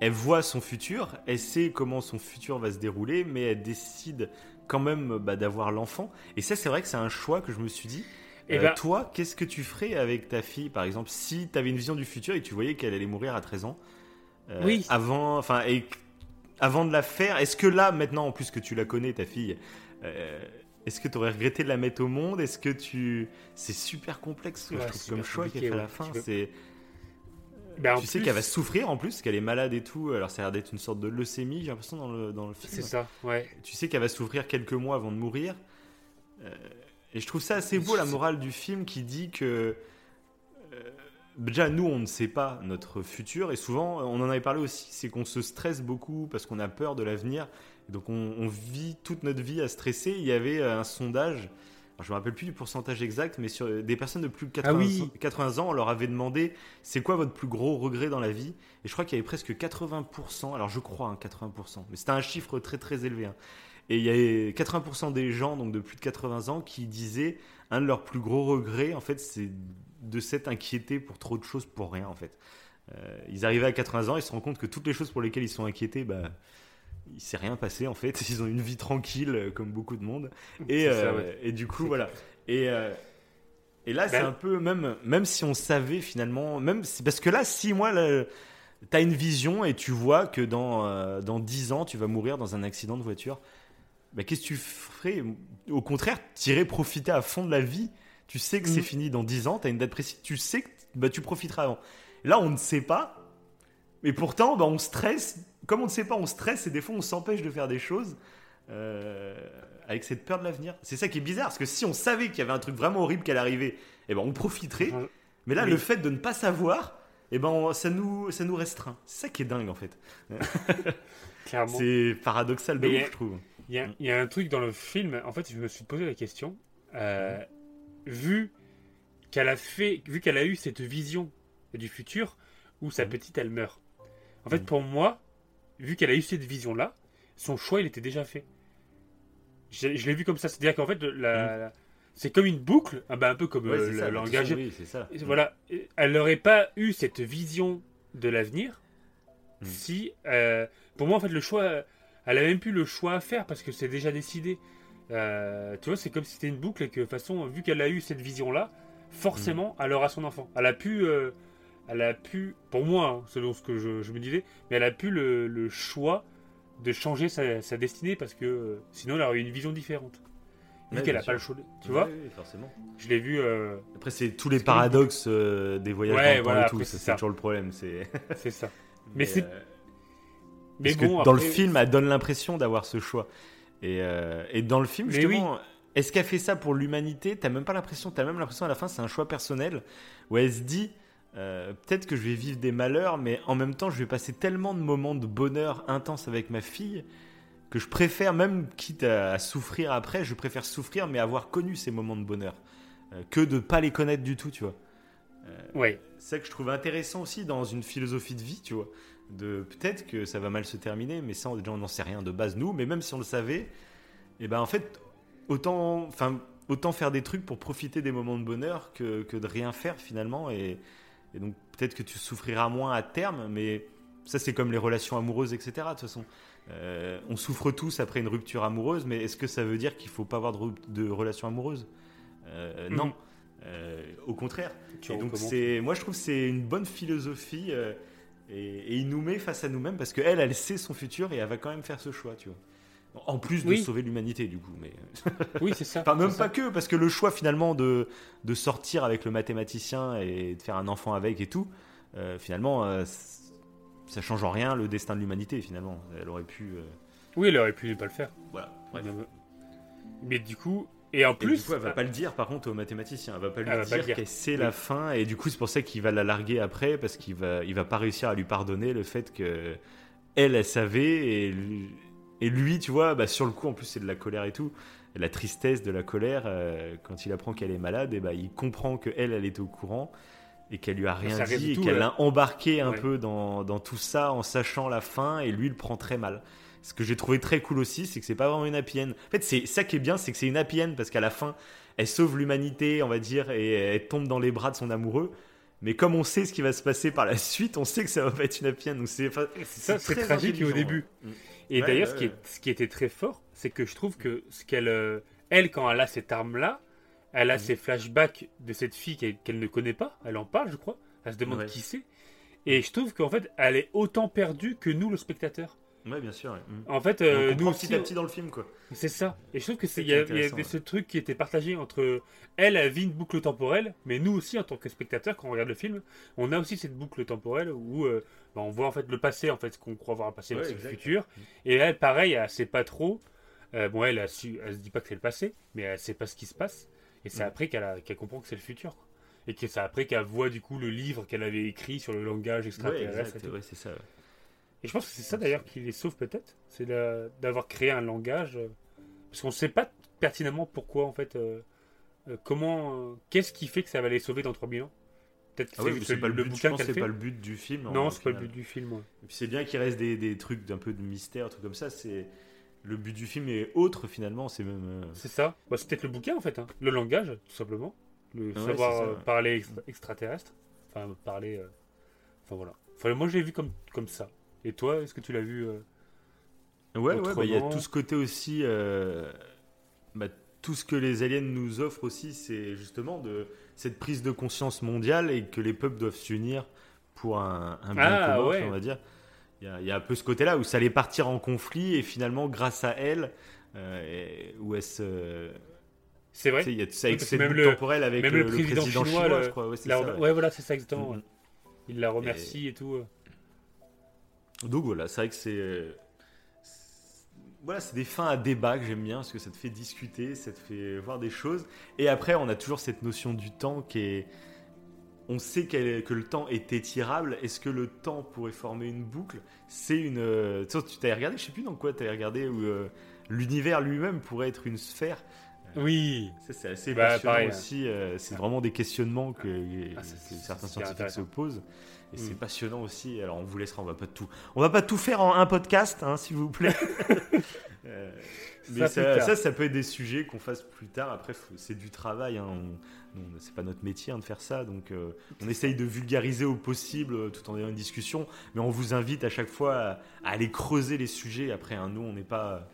elle voit son futur, elle sait comment son futur va se dérouler, mais elle décide quand même bah, d'avoir l'enfant. Et ça, c'est vrai que c'est un choix que je me suis dit. Eh euh, ben- toi, qu'est-ce que tu ferais avec ta fille, par exemple, si tu avais une vision du futur et que tu voyais qu'elle allait mourir à 13 ans Oui. Avant, enfin, et avant de la faire, est-ce que là, maintenant, en plus que tu la connais, ta fille, euh, est-ce que tu aurais regretté de la mettre au monde? Est-ce que tu. C'est super complexe, je Ouais, trouve, c'est comme choix qu'elle fait à la fin. Tu C'est. Bah, tu sais plus, qu'elle va souffrir en plus, qu'elle est malade et tout. Alors ça a l'air d'être une sorte de leucémie, j'ai l'impression dans le, dans le film. C'est ça, ouais. Tu sais qu'elle va souffrir quelques mois avant de mourir. Euh, et je trouve ça assez beau la morale du film qui dit que déjà nous on ne sait pas notre futur et souvent on en avait parlé aussi, c'est qu'on se stresse beaucoup parce qu'on a peur de l'avenir. Donc on, on vit toute notre vie à stresser. Il y avait euh, un sondage. alors, je me rappelle plus du pourcentage exact, mais sur des personnes de plus de 80, Ah oui. 80 ans, on leur avait demandé c'est quoi votre plus gros regret dans la vie? Et je crois qu'il y avait presque 80%, alors je crois hein, 80%, mais c'était un chiffre très très élevé. hein. Et il y avait 80% des gens, donc de plus de 80 ans, qui disaient un de leurs plus gros regrets, en fait, c'est de s'être inquiétés pour trop de choses pour rien, en fait. Euh, ils arrivaient à 80 ans, ils se rendent compte que toutes les choses pour lesquelles ils sont inquiétés, bah, il s'est rien passé en fait. Ils ont une vie tranquille euh, comme beaucoup de monde. Et, ça, euh, ouais. et du coup, voilà. Et, euh, et là, c'est Ben- un peu, même, même si on savait finalement, même si- parce que là, si moi, là, t'as une vision et tu vois que dans, dans 10 ans, tu vas mourir dans un accident de voiture, bah, qu'est-ce que tu ferais? Au contraire, t'irais profiter à fond de la vie. Tu sais que c'est Mhm. fini dans 10 ans, t'as une date précise, tu sais que bah, tu profiteras avant. Là, on ne sait pas. Mais pourtant, bah, on stresse. Comme on ne sait pas, on stresse et des fois, on s'empêche de faire des choses euh, avec cette peur de l'avenir. C'est ça qui est bizarre, parce que si on savait qu'il y avait un truc vraiment horrible qui allait arriver, eh ben, on profiterait. Mais là, Oui. le fait de ne pas savoir, eh ben, on- ça, nous, ça nous restreint. C'est ça qui est dingue, en fait. C'est paradoxal de ouf, a- je trouve. Il y, a, il y a un truc dans le film, en fait, je me suis posé la question. euh, vu qu'elle a fait, vu qu'elle a eu cette vision du futur où sa Mhm. petite elle meurt. En fait, Mhm. pour moi, vu qu'elle a eu cette vision-là, son choix il était déjà fait. Je, je l'ai vu comme ça, c'est-à-dire qu'en fait, la- la- c'est comme une boucle, ah bah, un peu comme Mhm. Ouais, euh, oui, Voilà, elle n'aurait pas eu cette vision de l'avenir Mm. si, euh, pour moi en fait le choix, elle a même plus le choix à faire parce que c'est déjà décidé. Euh, tu vois, c'est comme si c'était une boucle et que de toute façon, vu qu'elle a eu cette vision-là, forcément, Mm. elle aura son enfant. Elle a pu, euh, elle a pu, pour moi, hein, selon ce que je, je me disais, mais elle a pu le, le choix de changer sa, sa destinée parce que euh, sinon elle aurait eu une vision différente. Vu Ouais, qu'elle n'a pas le choix. Tu vois, ouais, forcément. je l'ai vu. euh, Après, c'est tous les paradoxes euh, des voyages Ouais, dans le temps et tout. c'est toujours le problème. C'est. c'est ça. Mais c'est- euh, Mais Parce bon, que dans le film, elle donne l'impression d'avoir ce choix. Et, euh, et dans le film, Mais justement, est-ce qu'elle fait ça pour l'humanité? T'as même pas l'impression, t'as même l'impression à la fin, c'est un choix personnel où elle se dit euh, peut-être que je vais vivre des malheurs, mais en même temps, je vais passer tellement de moments de bonheur intense avec ma fille que je préfère, même quitte à, à souffrir après, je préfère souffrir, mais avoir connu ces moments de bonheur euh, que de pas les connaître du tout, tu vois. Ouais. C'est ça que je trouve intéressant aussi dans une philosophie de vie, tu vois. De peut-être que ça va mal se terminer, mais ça, on- déjà, on n'en sait rien de base nous. Mais même si on le savait, et ben en fait, autant, enfin, autant faire des trucs pour profiter des moments de bonheur que, que de rien faire finalement. Et, et donc peut-être que tu souffriras moins à terme, mais ça c'est comme les relations amoureuses, etc. De toute façon, Euh, on souffre tous après une rupture amoureuse, mais est-ce que ça veut dire qu'il faut pas avoir de, de relation amoureuse Euh, Non. Mhm. Euh, au contraire. Tu Et donc c'est, moi je trouve que c'est une bonne philosophie euh, et, et il nous met face à nous-mêmes parce qu'elle, elle sait son futur et elle va quand même faire ce choix, tu vois. En plus de Oui. sauver l'humanité du coup, mais Oui, c'est ça. enfin même pas ça. que parce que le choix finalement de de sortir avec le mathématicien et de faire un enfant avec et tout, euh, finalement euh, ça change en rien le destin de l'humanité finalement. Elle aurait pu, euh, Oui, elle aurait pu ne pas le faire. voilà. bref. Mais du coup, et en Et plus, du coup, elle va pas le dire par contre au mathématicien. Elle va pas lui Elle dire, dire. que c'est Oui. la fin et du coup c'est pour ça qu'il va la larguer après parce qu'il va il va pas réussir à lui pardonner le fait que elle elle savait et lui, et lui tu vois bah, sur le coup en plus c'est de la colère et tout et la tristesse de la colère euh, quand il apprend qu'elle est malade et bah il comprend que elle elle était au courant et qu'elle lui a rien Ça dit et qu'elle l'a embarqué un Ouais. peu dans, dans tout ça en sachant la fin et lui il le prend très mal. Ce que j'ai trouvé très cool aussi, c'est que c'est pas vraiment une happy end. En fait, c'est ça qui est bien, c'est que c'est une happy end parce qu'à la fin, elle sauve l'humanité, on va dire, et elle tombe dans les bras de son amoureux. Mais comme on sait ce qui va se passer par la suite, on sait que ça va pas être une happy end. Donc c'est ça, c'est très tragique au début. ouais. Mm. Et Ouais, d'ailleurs, ouais, ce, qui est- ouais. ce qui était très fort, c'est que je trouve que ce qu'elle, euh, elle, quand elle a cette arme-là, elle a Mhm. ces flashbacks de cette fille qu'elle ne connaît pas. Elle en parle, je crois. Elle se demande qui c'est. Et je trouve qu'en fait, elle est autant perdue que nous, le spectateur. Ouais, bien sûr. Mm. En fait, euh, nous petit aussi, à petit dans le film, quoi. c'est ça. Et je trouve que c'est il y, avait ouais. ce truc qui était partagé entre elle, elle vit une boucle temporelle, mais nous aussi, en tant que spectateur, quand on regarde le film, on a aussi cette boucle temporelle où euh, bah, on voit en fait le passé, en fait, ce qu'on croit voir un passé, Ouais, c'est le futur. Et elle, pareil, elle sait pas trop. Euh, bon, elle, a su, elle se dit pas que c'est le passé, mais elle sait pas ce qui se passe. Et c'est Mm. après qu'elle comprend que c'est le futur. quoi. Et que c'est après qu'elle voit du coup le livre qu'elle avait écrit sur le langage extraterrestre. ouais, c'est ça. Et je pense que c'est ça d'ailleurs qui les sauve peut-être, c'est d'avoir créé un langage, euh, parce qu'on ne sait pas pertinemment pourquoi en fait, euh, euh, comment, euh, qu'est-ce qui fait que ça va les sauver dans 3000 ans? Peut-être que Ah c'est pas le but. Bouquin c'est pas le du film. Non, c'est pas le but du film. ouais. Et puis c'est bien qu'il reste des, des trucs d'un peu de mystère, trucs comme ça. C'est le but du film est autre finalement. C'est même. C'est ça. Bah, c'est peut-être le bouquin en fait, hein. le langage tout simplement, le savoir c'est ça, ouais. parler extra- extraterrestre, enfin parler, enfin voilà. Enfin moi je l'ai vu comme comme ça. Et toi, est-ce que tu l'as vu euh, Ouais, ouais, bah, il y a tout ce côté aussi. euh, bah, tout ce que les aliens nous offrent aussi, c'est justement de cette prise de conscience mondiale et que les peuples doivent s'unir pour un, un bien Ah, commun, ouais. on va dire. Il y, a, il y a un peu ce côté-là où ça allait partir en conflit et finalement, grâce à elle, euh, où elle se. C'est Tu sais, vrai. il y a ça avec même le- temporelle avec même le, le président président, chinois, chinois, le- je crois. Ouais, c'est La- ça, ouais. ouais, voilà, c'est ça exactement. Mhm. ouais. Il la remercie et, tout. Donc voilà, c'est vrai que c'est. euh, Voilà, c'est des fins à débat que j'aime bien parce que ça te fait discuter, ça te fait voir des choses. Et après, on a toujours cette notion du temps qui est. On sait est- que le temps est étirable. Est-ce que le temps pourrait former une boucle? C'est une. euh, Tu t'avais regardé, je sais plus dans quoi tu avais regardé, où euh, l'univers lui-même pourrait être une sphère. Oui. Ça, c'est assez Bah, passionnant pareil, aussi. c'est vraiment des questionnements que, Ah, certains scientifiques se posent. Et c'est Mm. passionnant aussi. Alors, on vous laissera, on va pas tout, on va pas tout faire en un podcast, hein, s'il vous plaît. Euh, mais Ça, ça, peut être des sujets qu'on fasse plus tard. Après, c'est du travail. Hein. On- on- c'est pas notre métier hein, de faire ça. Donc, euh, on essaye de vulgariser au possible euh, tout en ayant une discussion. Mais on vous invite à chaque fois à, à aller creuser les sujets. Après, hein, nous, on n'est pas,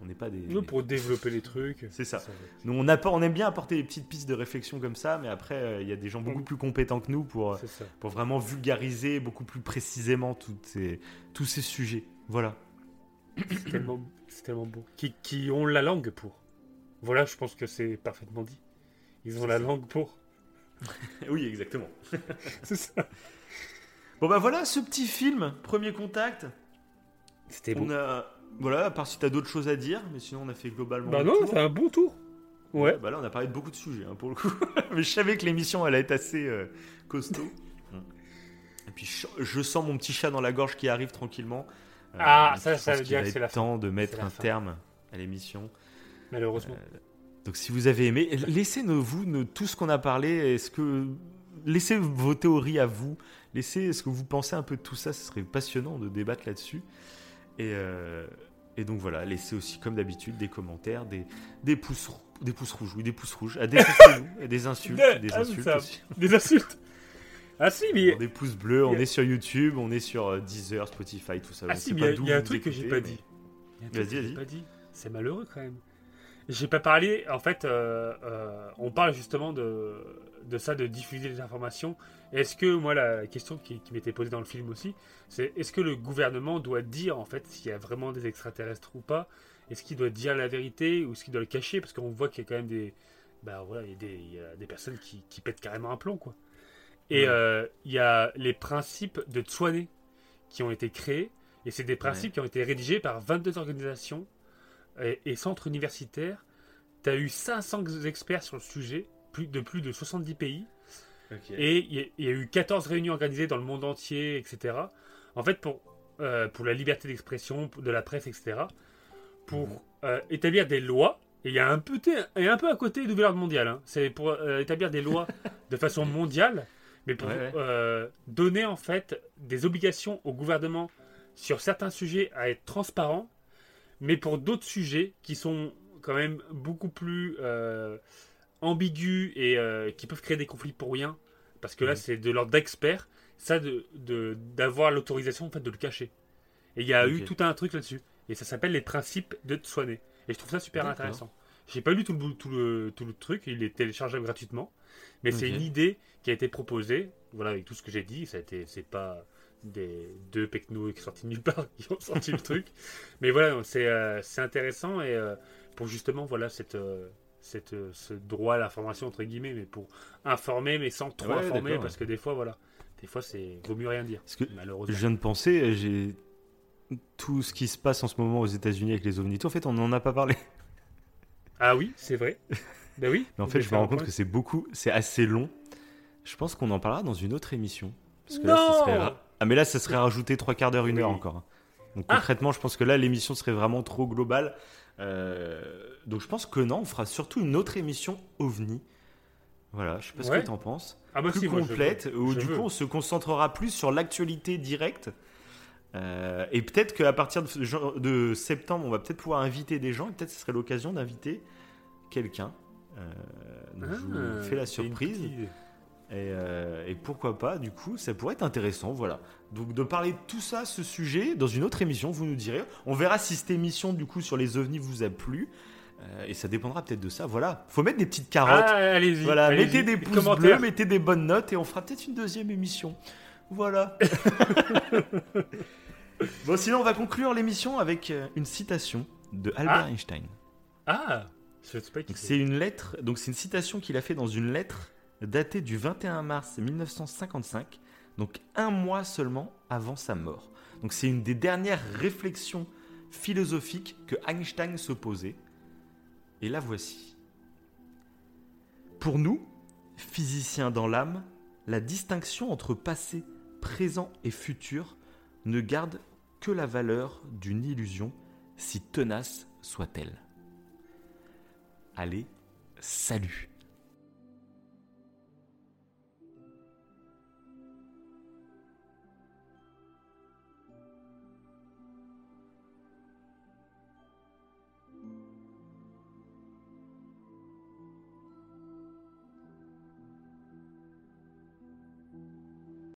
on n'est pas des. Nous, pour développer les trucs. C'est ça. nous, on, aime bien apporter des petites pistes de réflexion comme ça, mais après, euh, il y a des gens beaucoup Mm. plus compétents que nous pour, euh, pour vraiment vulgariser beaucoup plus précisément toutes ces- tous ces sujets. Voilà. C'est tellement, tellement beau. Qui, qui ont la langue pour. Voilà, je pense que c'est parfaitement dit. Ils ont la langue pour. Oui, exactement. C'est ça. Bon, bah voilà, ce petit film, premier contact. C'était beau. On a. Voilà, à part si t'as d'autres choses à dire, mais sinon on a fait globalement. Bah non, c'est un bon tour. Ouais. Bah là, on a parlé de beaucoup de sujets, hein, pour le coup. mais je savais que l'émission allait être assez euh, costaud. Et puis, je, je sens mon petit chat dans la gorge qui arrive tranquillement. Euh, Ah, ça, ça veut dire que c'est la fin. temps de mettre un fin. terme à l'émission. Malheureusement. Donc si vous avez aimé, laissez-nous vous tout ce qu'on a parlé. Est-ce que laissez vos théories à vous. Laissez ce que vous pensez un peu de tout ça. Ce serait passionnant de débattre là-dessus. Et, euh, et donc voilà, laissez aussi comme d'habitude des commentaires, des, des pouces des pouces rouges, oui des pouces rouges, à des, des insultes, Des- des ah, insultes aussi. Des insultes. Ah si, mais. Des pouces bleus. On est sur YouTube, on est sur euh, Deezer, Spotify, tout ça. Ah On si, mais il y a- y un truc que j'ai pas dit. Vas-y, vas-y. pas dit. C'est malheureux quand même. J'ai pas parlé, en fait, euh, euh, on parle justement de, de ça, de diffuser les informations. Est-ce que, moi, la question qui, qui m'était posée dans le film aussi, c'est est-ce que le gouvernement doit dire, en fait, s'il y a vraiment des extraterrestres ou pas? Est-ce qu'il doit dire la vérité ou est-ce qu'il doit le cacher? Parce qu'on voit qu'il y a quand même des, bah, voilà, il y a des, il y a des personnes qui, qui pètent carrément un plomb, quoi. Et Ouais. euh, il y a les principes de Tsuane qui ont été créés, et c'est des principes qui ont été rédigés par 22 organisations et, et centres universitaires. Tu as eu 500 experts sur le sujet, plus de plus de 70 pays, et il y, a- il y a eu 14 réunions organisées dans le monde entier, etc. En fait, pour, euh, pour la liberté d'expression, de la presse, etc. Pour Mhm. euh, établir des lois. Et il y a un peu, et un peu à côté nouvel ordre mondial. hein. C'est pour euh, établir des lois de façon mondiale, mais pour Ouais, ouais. donner en fait des obligations au gouvernement sur certains sujets à être transparent, mais pour d'autres sujets qui sont quand même beaucoup plus euh, ambigus et euh, qui peuvent créer des conflits pour rien, parce que là c'est de l'ordre d'experts, ça de d'avoir l'autorisation en fait de le cacher. Et il y a eu tout un truc là-dessus, et ça s'appelle les principes de Tsuane. Et je trouve ça super intéressant. J'ai pas lu tout le, tout, le, tout le truc, il est téléchargeable gratuitement, mais c'est une idée qui a été proposée, voilà, avec tout ce que j'ai dit, ça a été, c'est pas des deux pecnos qui sont sortis de nulle part qui ont sorti le truc, mais voilà, c'est euh, intéressant et euh, pour justement, voilà, cette, euh, cette, euh, ce droit à l'information, entre guillemets, mais pour informer, mais sans trop Ouais, informer, parce que des fois, voilà, des fois, c'est vaut mieux rien dire, Parce que malheureusement. Je viens de penser, j'ai tout ce qui se passe en ce moment aux États-Unis avec les ovnis. En fait, on n'en a pas parlé. Ah oui, c'est vrai. ben oui. Mais en fait, je me rends compte que c'est beaucoup, c'est assez long. Je pense qu'on en parlera dans une autre émission. Parce que là, ce serait Non ra- ah, mais là, ça serait rajouter trois quarts d'heure, une heure encore. Donc Ah. concrètement, je pense que là, l'émission serait vraiment trop globale. Euh, donc je pense que non, on fera surtout une autre émission OVNI. Voilà, je sais pas ce que tu en penses. Ah bah plus si, complète, où Je du veux. coup on se concentrera plus sur l'actualité directe. Euh, et peut-être qu'à partir de, septembre, on va peut-être pouvoir inviter des gens, et peut-être ce serait l'occasion d'inviter quelqu'un. Euh, je Ah, vous fais la surprise. petite. Et, euh, et pourquoi pas, du coup, ça pourrait être intéressant, voilà. Donc de parler de tout ça, ce sujet, dans une autre émission, vous nous direz. On verra si cette émission, du coup, sur les ovnis vous a plu. Euh, et ça dépendra peut-être de ça. Voilà, faut mettre des petites carottes. Ah, allez-y. voilà, mettez des pouces bleus, mettez des bonnes notes et on fera peut-être une deuxième émission. Voilà. bon, sinon, on va conclure l'émission avec euh, une citation de Albert Ah. Einstein. Ah, c'est une lettre, donc c'est une citation qu'il a fait dans une lettre datée du 21 mars 1955, donc un mois seulement avant sa mort. Donc c'est une des dernières réflexions philosophiques que Einstein se posait. Et la voici. Pour nous, physiciens dans l'âme, la distinction entre passé, présent et futur ne garde que la valeur d'une illusion, si tenace soit-elle. Allez, salut